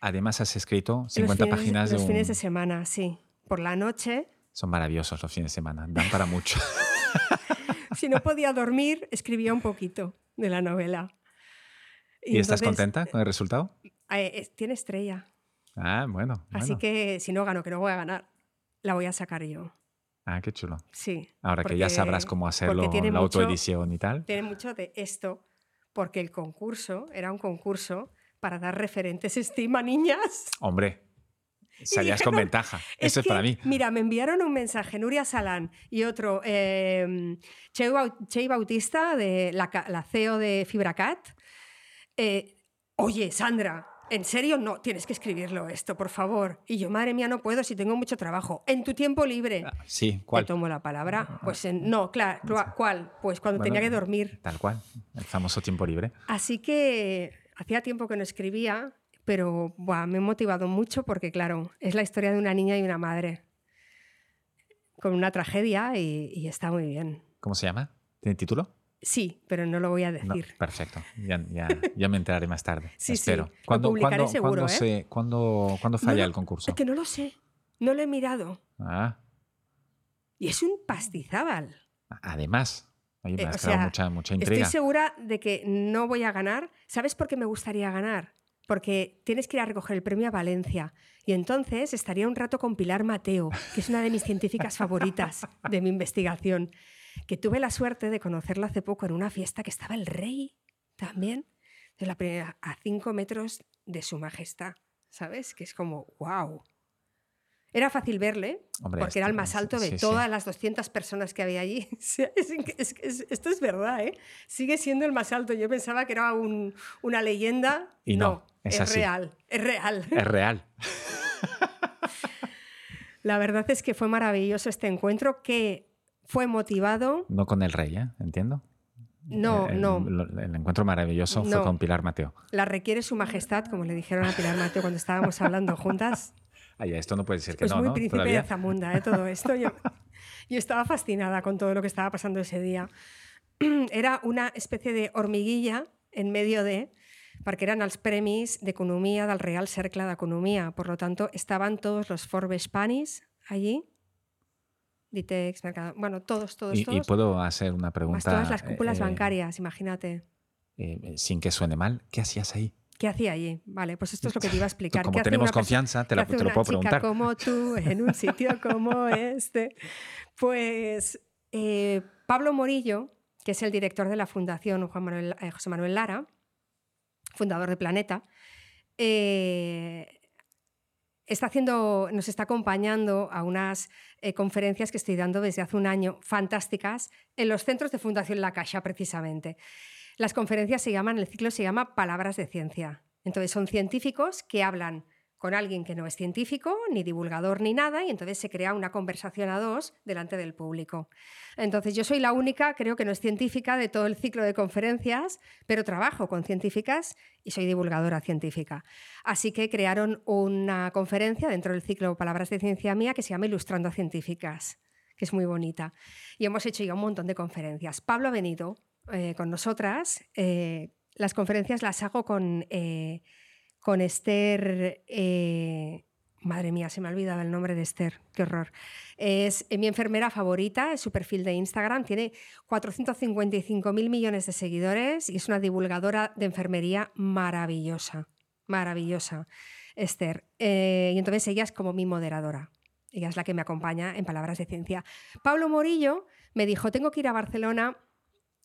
Speaker 1: Además, has escrito 50 páginas
Speaker 2: de
Speaker 1: Los
Speaker 2: fines de semana, sí. Por la noche
Speaker 1: son maravillosos los fines de semana, dan para mucho. [LAUGHS]
Speaker 2: si no podía dormir, escribía un poquito de la novela.
Speaker 1: ¿Y, estás contenta con el resultado?
Speaker 2: Eh, tiene estrella.
Speaker 1: Ah, bueno,
Speaker 2: Así que si no gano, que no voy a ganar, la voy a sacar yo.
Speaker 1: Ah, qué chulo.
Speaker 2: Sí.
Speaker 1: Ahora que ya sabrás cómo hacerlo, la autoedición y tal.
Speaker 2: Tiene mucho de esto, porque el concurso era un concurso para dar referentes estima niñas.
Speaker 1: Hombre, Salías con ventaja. [LAUGHS] Eso es para mí.
Speaker 2: Mira, me enviaron un mensaje, Nuria Salán y otro, eh, Chey Bautista, de la, CEO de Fibracat. Eh, Oye, Sandra, ¿en serio? No, tienes que escribirlo esto, por favor. Y yo, madre mía, no puedo si tengo mucho trabajo. En tu tiempo libre.
Speaker 1: Ah, sí, ¿cuál?
Speaker 2: Te tomo la palabra. Pues no, claro, ¿cuál? Pues cuando tenía que dormir.
Speaker 1: Tal cual, el famoso tiempo libre.
Speaker 2: Así que hacía tiempo que no escribía pero me he motivado mucho porque, claro, es la historia de una niña y una madre con una tragedia y, está muy bien.
Speaker 1: ¿Cómo se llama? ¿Tiene título?
Speaker 2: Sí, pero no lo voy a decir.
Speaker 1: perfecto, [LAUGHS] ya, me enteraré más tarde.
Speaker 2: sí,
Speaker 1: Espero.
Speaker 2: Sí. ¿Cuándo, publicaré seguro,
Speaker 1: ¿eh? ¿cuándo, falla el concurso?
Speaker 2: Es que no lo sé, no lo he mirado.
Speaker 1: Ah.
Speaker 2: Y es un pastizábal.
Speaker 1: Además, me eh, mucha, mucha intriga.
Speaker 2: Estoy segura de que no voy a ganar. ¿Sabes por qué me gustaría ganar? Porque tienes que ir a recoger el premio a Valencia. Y entonces estaría un rato con Pilar Mateo, que es una de mis científicas favoritas de mi investigación, que tuve la suerte de conocerla hace poco en una fiesta que estaba el rey también, de la primera, a cinco metros de su majestad, ¿sabes? Que es como, wow. Era fácil verle, porque era el más alto de todas las 200 personas que había allí. [LAUGHS] esto es verdad, ¿eh? Sigue siendo el más alto. Yo pensaba que era una leyenda.
Speaker 1: Y no,
Speaker 2: es, real, es real.
Speaker 1: Es real. [LAUGHS]
Speaker 2: La verdad es que fue maravilloso este encuentro que fue motivado.
Speaker 1: No con el rey, ¿eh? Entiendo.
Speaker 2: No, no.
Speaker 1: El encuentro maravilloso fue con Pilar Mateo.
Speaker 2: La requiere su majestad, como le dijeron a Pilar Mateo cuando estábamos hablando juntas.
Speaker 1: Ay, esto no puede ser que
Speaker 2: es
Speaker 1: no,
Speaker 2: muy príncipe de Zamunda, ¿eh? todo esto. Yo, [LAUGHS] yo estaba fascinada con todo lo que estaba pasando ese día. [CLEARS THROAT] Era una especie de hormiguilla en medio de, porque eran los premios de economía del Real Cercle Economía. Por lo tanto, estaban todos los Forbes Panis allí. Ditex, Mercado, bueno, todos, todos,
Speaker 1: y,
Speaker 2: todos.
Speaker 1: Y puedo hacer una pregunta.
Speaker 2: todas las cúpulas eh, bancarias, imagínate.
Speaker 1: Eh, sin que suene mal, ¿qué hacías ahí?
Speaker 2: ¿Qué hacía allí? Vale, pues esto es lo que te iba a [LAUGHS] explicar.
Speaker 1: Como tenemos confianza, te, lo puedo preguntar.
Speaker 2: como tú en un sitio [LAUGHS] como este. Pues eh, Pablo Morillo, que es el director de la Fundación Juan Manuel, eh, José Manuel Lara, fundador de Planeta, eh, está haciendo, nos está acompañando a unas eh, conferencias que estoy dando desde hace un año, fantásticas, en los centros de Fundación La Caixa, precisamente. Las conferencias se llaman, el ciclo se llama Palabras de Ciencia. Entonces son científicos que hablan con alguien que no es científico, ni divulgador, ni nada, y entonces se crea una conversación a dos delante del público. Entonces yo soy la única, creo que no es científica de todo el ciclo de conferencias, pero trabajo con científicas y soy divulgadora científica. Así que crearon una conferencia dentro del ciclo Palabras de Ciencia Mía que se llama Ilustrando a Científicas, que es muy bonita. Y hemos hecho ya un montón de conferencias. Pablo ha venido eh, con nosotras. Eh, las conferencias las hago con... Eh, con Esther, madre mía, se me ha olvidado el nombre de Esther, qué horror. Es mi enfermera favorita, es su perfil de Instagram, tiene 455 mil millones de seguidores y es una divulgadora de enfermería maravillosa, maravillosa, Esther. Y entonces ella es como mi moderadora. Ella es la que me acompaña en Palabras de Ciencia. Pablo Morillo me dijo, tengo que ir a Barcelona,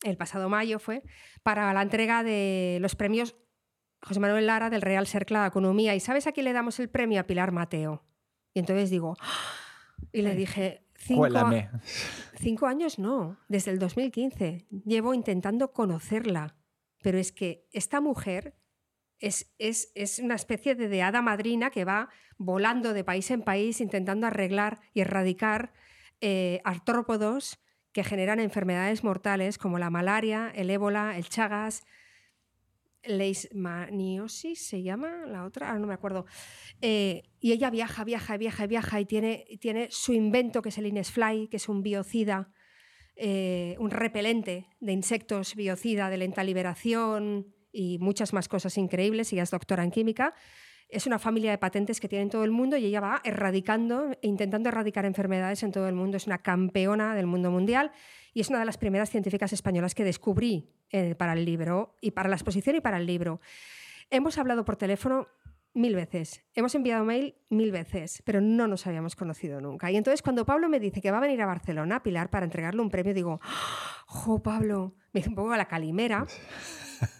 Speaker 2: el pasado mayo fue, para la entrega de los premios José Manuel Lara del Real Cercle de Economía. ¿Y sabes a quién le damos el premio? A Pilar Mateo. Y entonces digo, ¡Ah! y le dije, cinco, cinco años no, desde el 2015. Llevo intentando conocerla. Pero es que esta mujer es, es, es, una especie de, de hada madrina que va volando de país en país intentando arreglar y erradicar eh, artrópodos que generan enfermedades mortales como la malaria, el ébola, el chagas, leishmaniosis se llama la otra, ahora no me acuerdo. Eh, y ella viaja, viaja, viaja, viaja y tiene, tiene su invento que es el Inesfly, que es un biocida, eh, un repelente de insectos biocida de lenta liberación y muchas más cosas increíbles. Ella es doctora en química. Es una familia de patentes que tiene en todo el mundo y ella va erradicando intentando erradicar enfermedades en todo el mundo. Es una campeona del mundo mundial y es una de las primeras científicas españolas que descubrí eh, para el libro, y para la exposición y para el libro. Hemos hablado por teléfono mil veces, hemos enviado mail mil veces, pero no nos habíamos conocido nunca. Y entonces cuando Pablo me dice que va a venir a Barcelona, Pilar, para entregarle un premio, digo, ¡jo, Pablo! Me dice un poco a la calimera. [LAUGHS]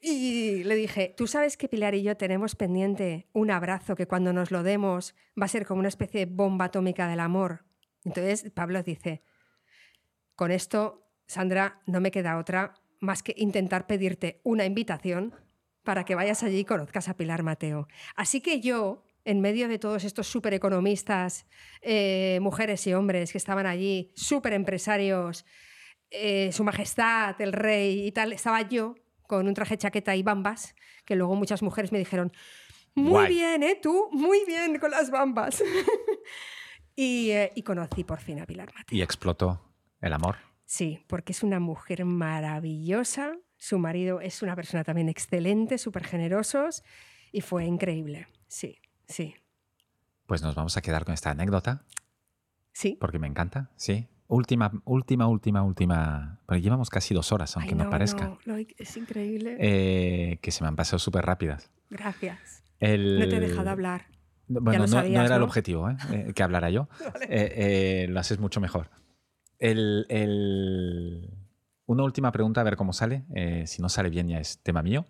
Speaker 2: Y le dije, tú sabes que Pilar y yo tenemos pendiente un abrazo que cuando nos lo demos va a ser como una especie de bomba atómica del amor. Entonces Pablo dice, con esto, Sandra, no me queda otra más que intentar pedirte una invitación para que vayas allí y conozcas a Pilar Mateo. Así que yo, en medio de todos estos súper economistas, eh, mujeres y hombres que estaban allí, súper empresarios, eh, Su Majestad, el Rey y tal, estaba yo con un traje chaqueta y bambas, que luego muchas mujeres me dijeron, muy bien, ¿eh? Tú, muy bien con las bambas. [LAUGHS] y, eh, y conocí por fin a Pilar Mateo.
Speaker 1: Y explotó. ¿El amor?
Speaker 2: Sí, porque es una mujer maravillosa. Su marido es una persona también excelente, súper generosos y fue increíble. Sí, sí.
Speaker 1: Pues nos vamos a quedar con esta anécdota.
Speaker 2: Sí.
Speaker 1: Porque me encanta, sí. Última, última, última, última. Pero llevamos casi dos horas, aunque no, parezca.
Speaker 2: No, es increíble.
Speaker 1: Eh, que se me han pasado súper rápidas.
Speaker 2: Gracias. No te he dejado hablar.
Speaker 1: Bueno, no, era el objetivo, ¿eh? Eh, que hablara yo. [LAUGHS] lo haces mucho mejor. El, Una última pregunta, a ver cómo sale. Eh, si no sale bien, ya es tema mío.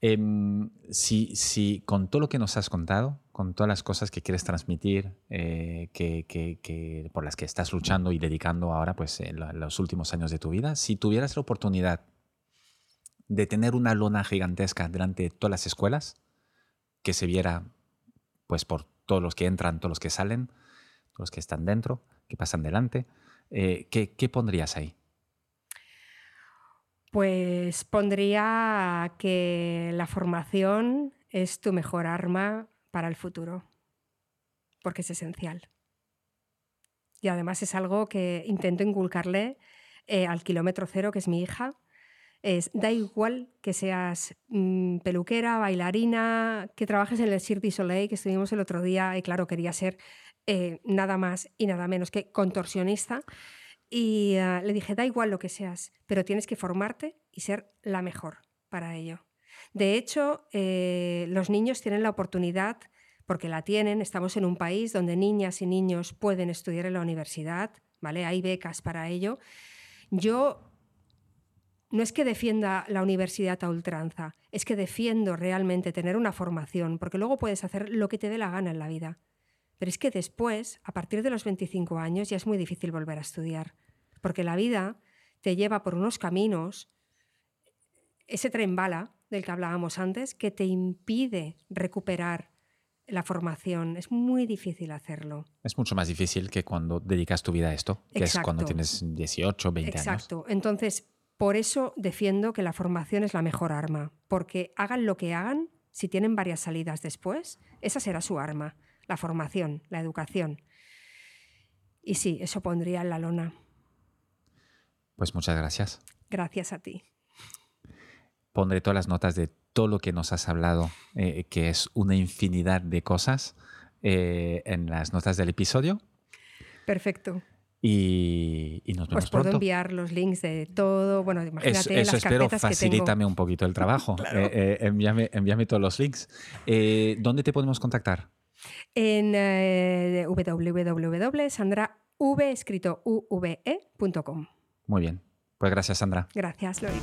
Speaker 1: Em, si, si, con todo lo que nos has contado, con todas las cosas que quieres transmitir, eh, que, por las que estás luchando y dedicando ahora, pues, en los últimos años de tu vida, si tuvieras la oportunidad de tener una lona gigantesca delante de todas las escuelas, que se viera, pues, por todos los que entran, todos los que salen, todos los que están dentro, que pasan delante, eh, ¿qué, pondrías ahí?
Speaker 2: Pues pondría que la formación es tu mejor arma para el futuro, porque es esencial. Y además es algo que intento inculcarle eh, al kilómetro cero, que es mi hija. Es, da igual que seas mm, peluquera, bailarina, que trabajes en el Cirque du Soleil, que estuvimos el otro día, y claro, quería ser eh, nada más y nada menos que contorsionista. Y ah, le dije, da igual lo que seas, pero tienes que formarte y ser la mejor para ello. De hecho, eh, los niños tienen la oportunidad, porque la tienen, estamos en un país donde niñas y niños pueden estudiar en la universidad, ¿vale? Hay becas para ello. Yo no es que defienda la universidad a ultranza, es que defiendo realmente tener una formación, porque luego puedes hacer lo que te dé la gana en la vida. Pero es que después, a partir de los 25 años, ya es muy difícil volver a estudiar, porque la vida te lleva por unos caminos, ese tren bala del que hablábamos antes, que te impide recuperar la formación. Es muy difícil hacerlo.
Speaker 1: Es mucho más difícil que cuando dedicas tu vida a esto, que es cuando tienes 18, 20
Speaker 2: años. Exacto. Entonces, por eso defiendo que la formación es la mejor arma, porque hagan lo que hagan, si tienen varias salidas después, esa será su arma, la formación, la educación. Y sí, eso pondría en la lona.
Speaker 1: Pues muchas gracias.
Speaker 2: Gracias a ti.
Speaker 1: Pondré todas las notas de todo lo que nos has hablado, eh, que es una infinidad de cosas, eh, en las notas del episodio.
Speaker 2: Perfecto.
Speaker 1: Y, nos vemos
Speaker 2: pues puedo enviar los links de todo. Bueno, imagínate
Speaker 1: eso,
Speaker 2: las
Speaker 1: espero,
Speaker 2: facilítame
Speaker 1: un poquito el trabajo. [LAUGHS] Eh, envíame, envíame, todos los links. ¿Dónde te podemos contactar?
Speaker 2: En www.sandrav,
Speaker 1: Muy bien. Pues gracias, Sandra.
Speaker 2: Gracias, Lori.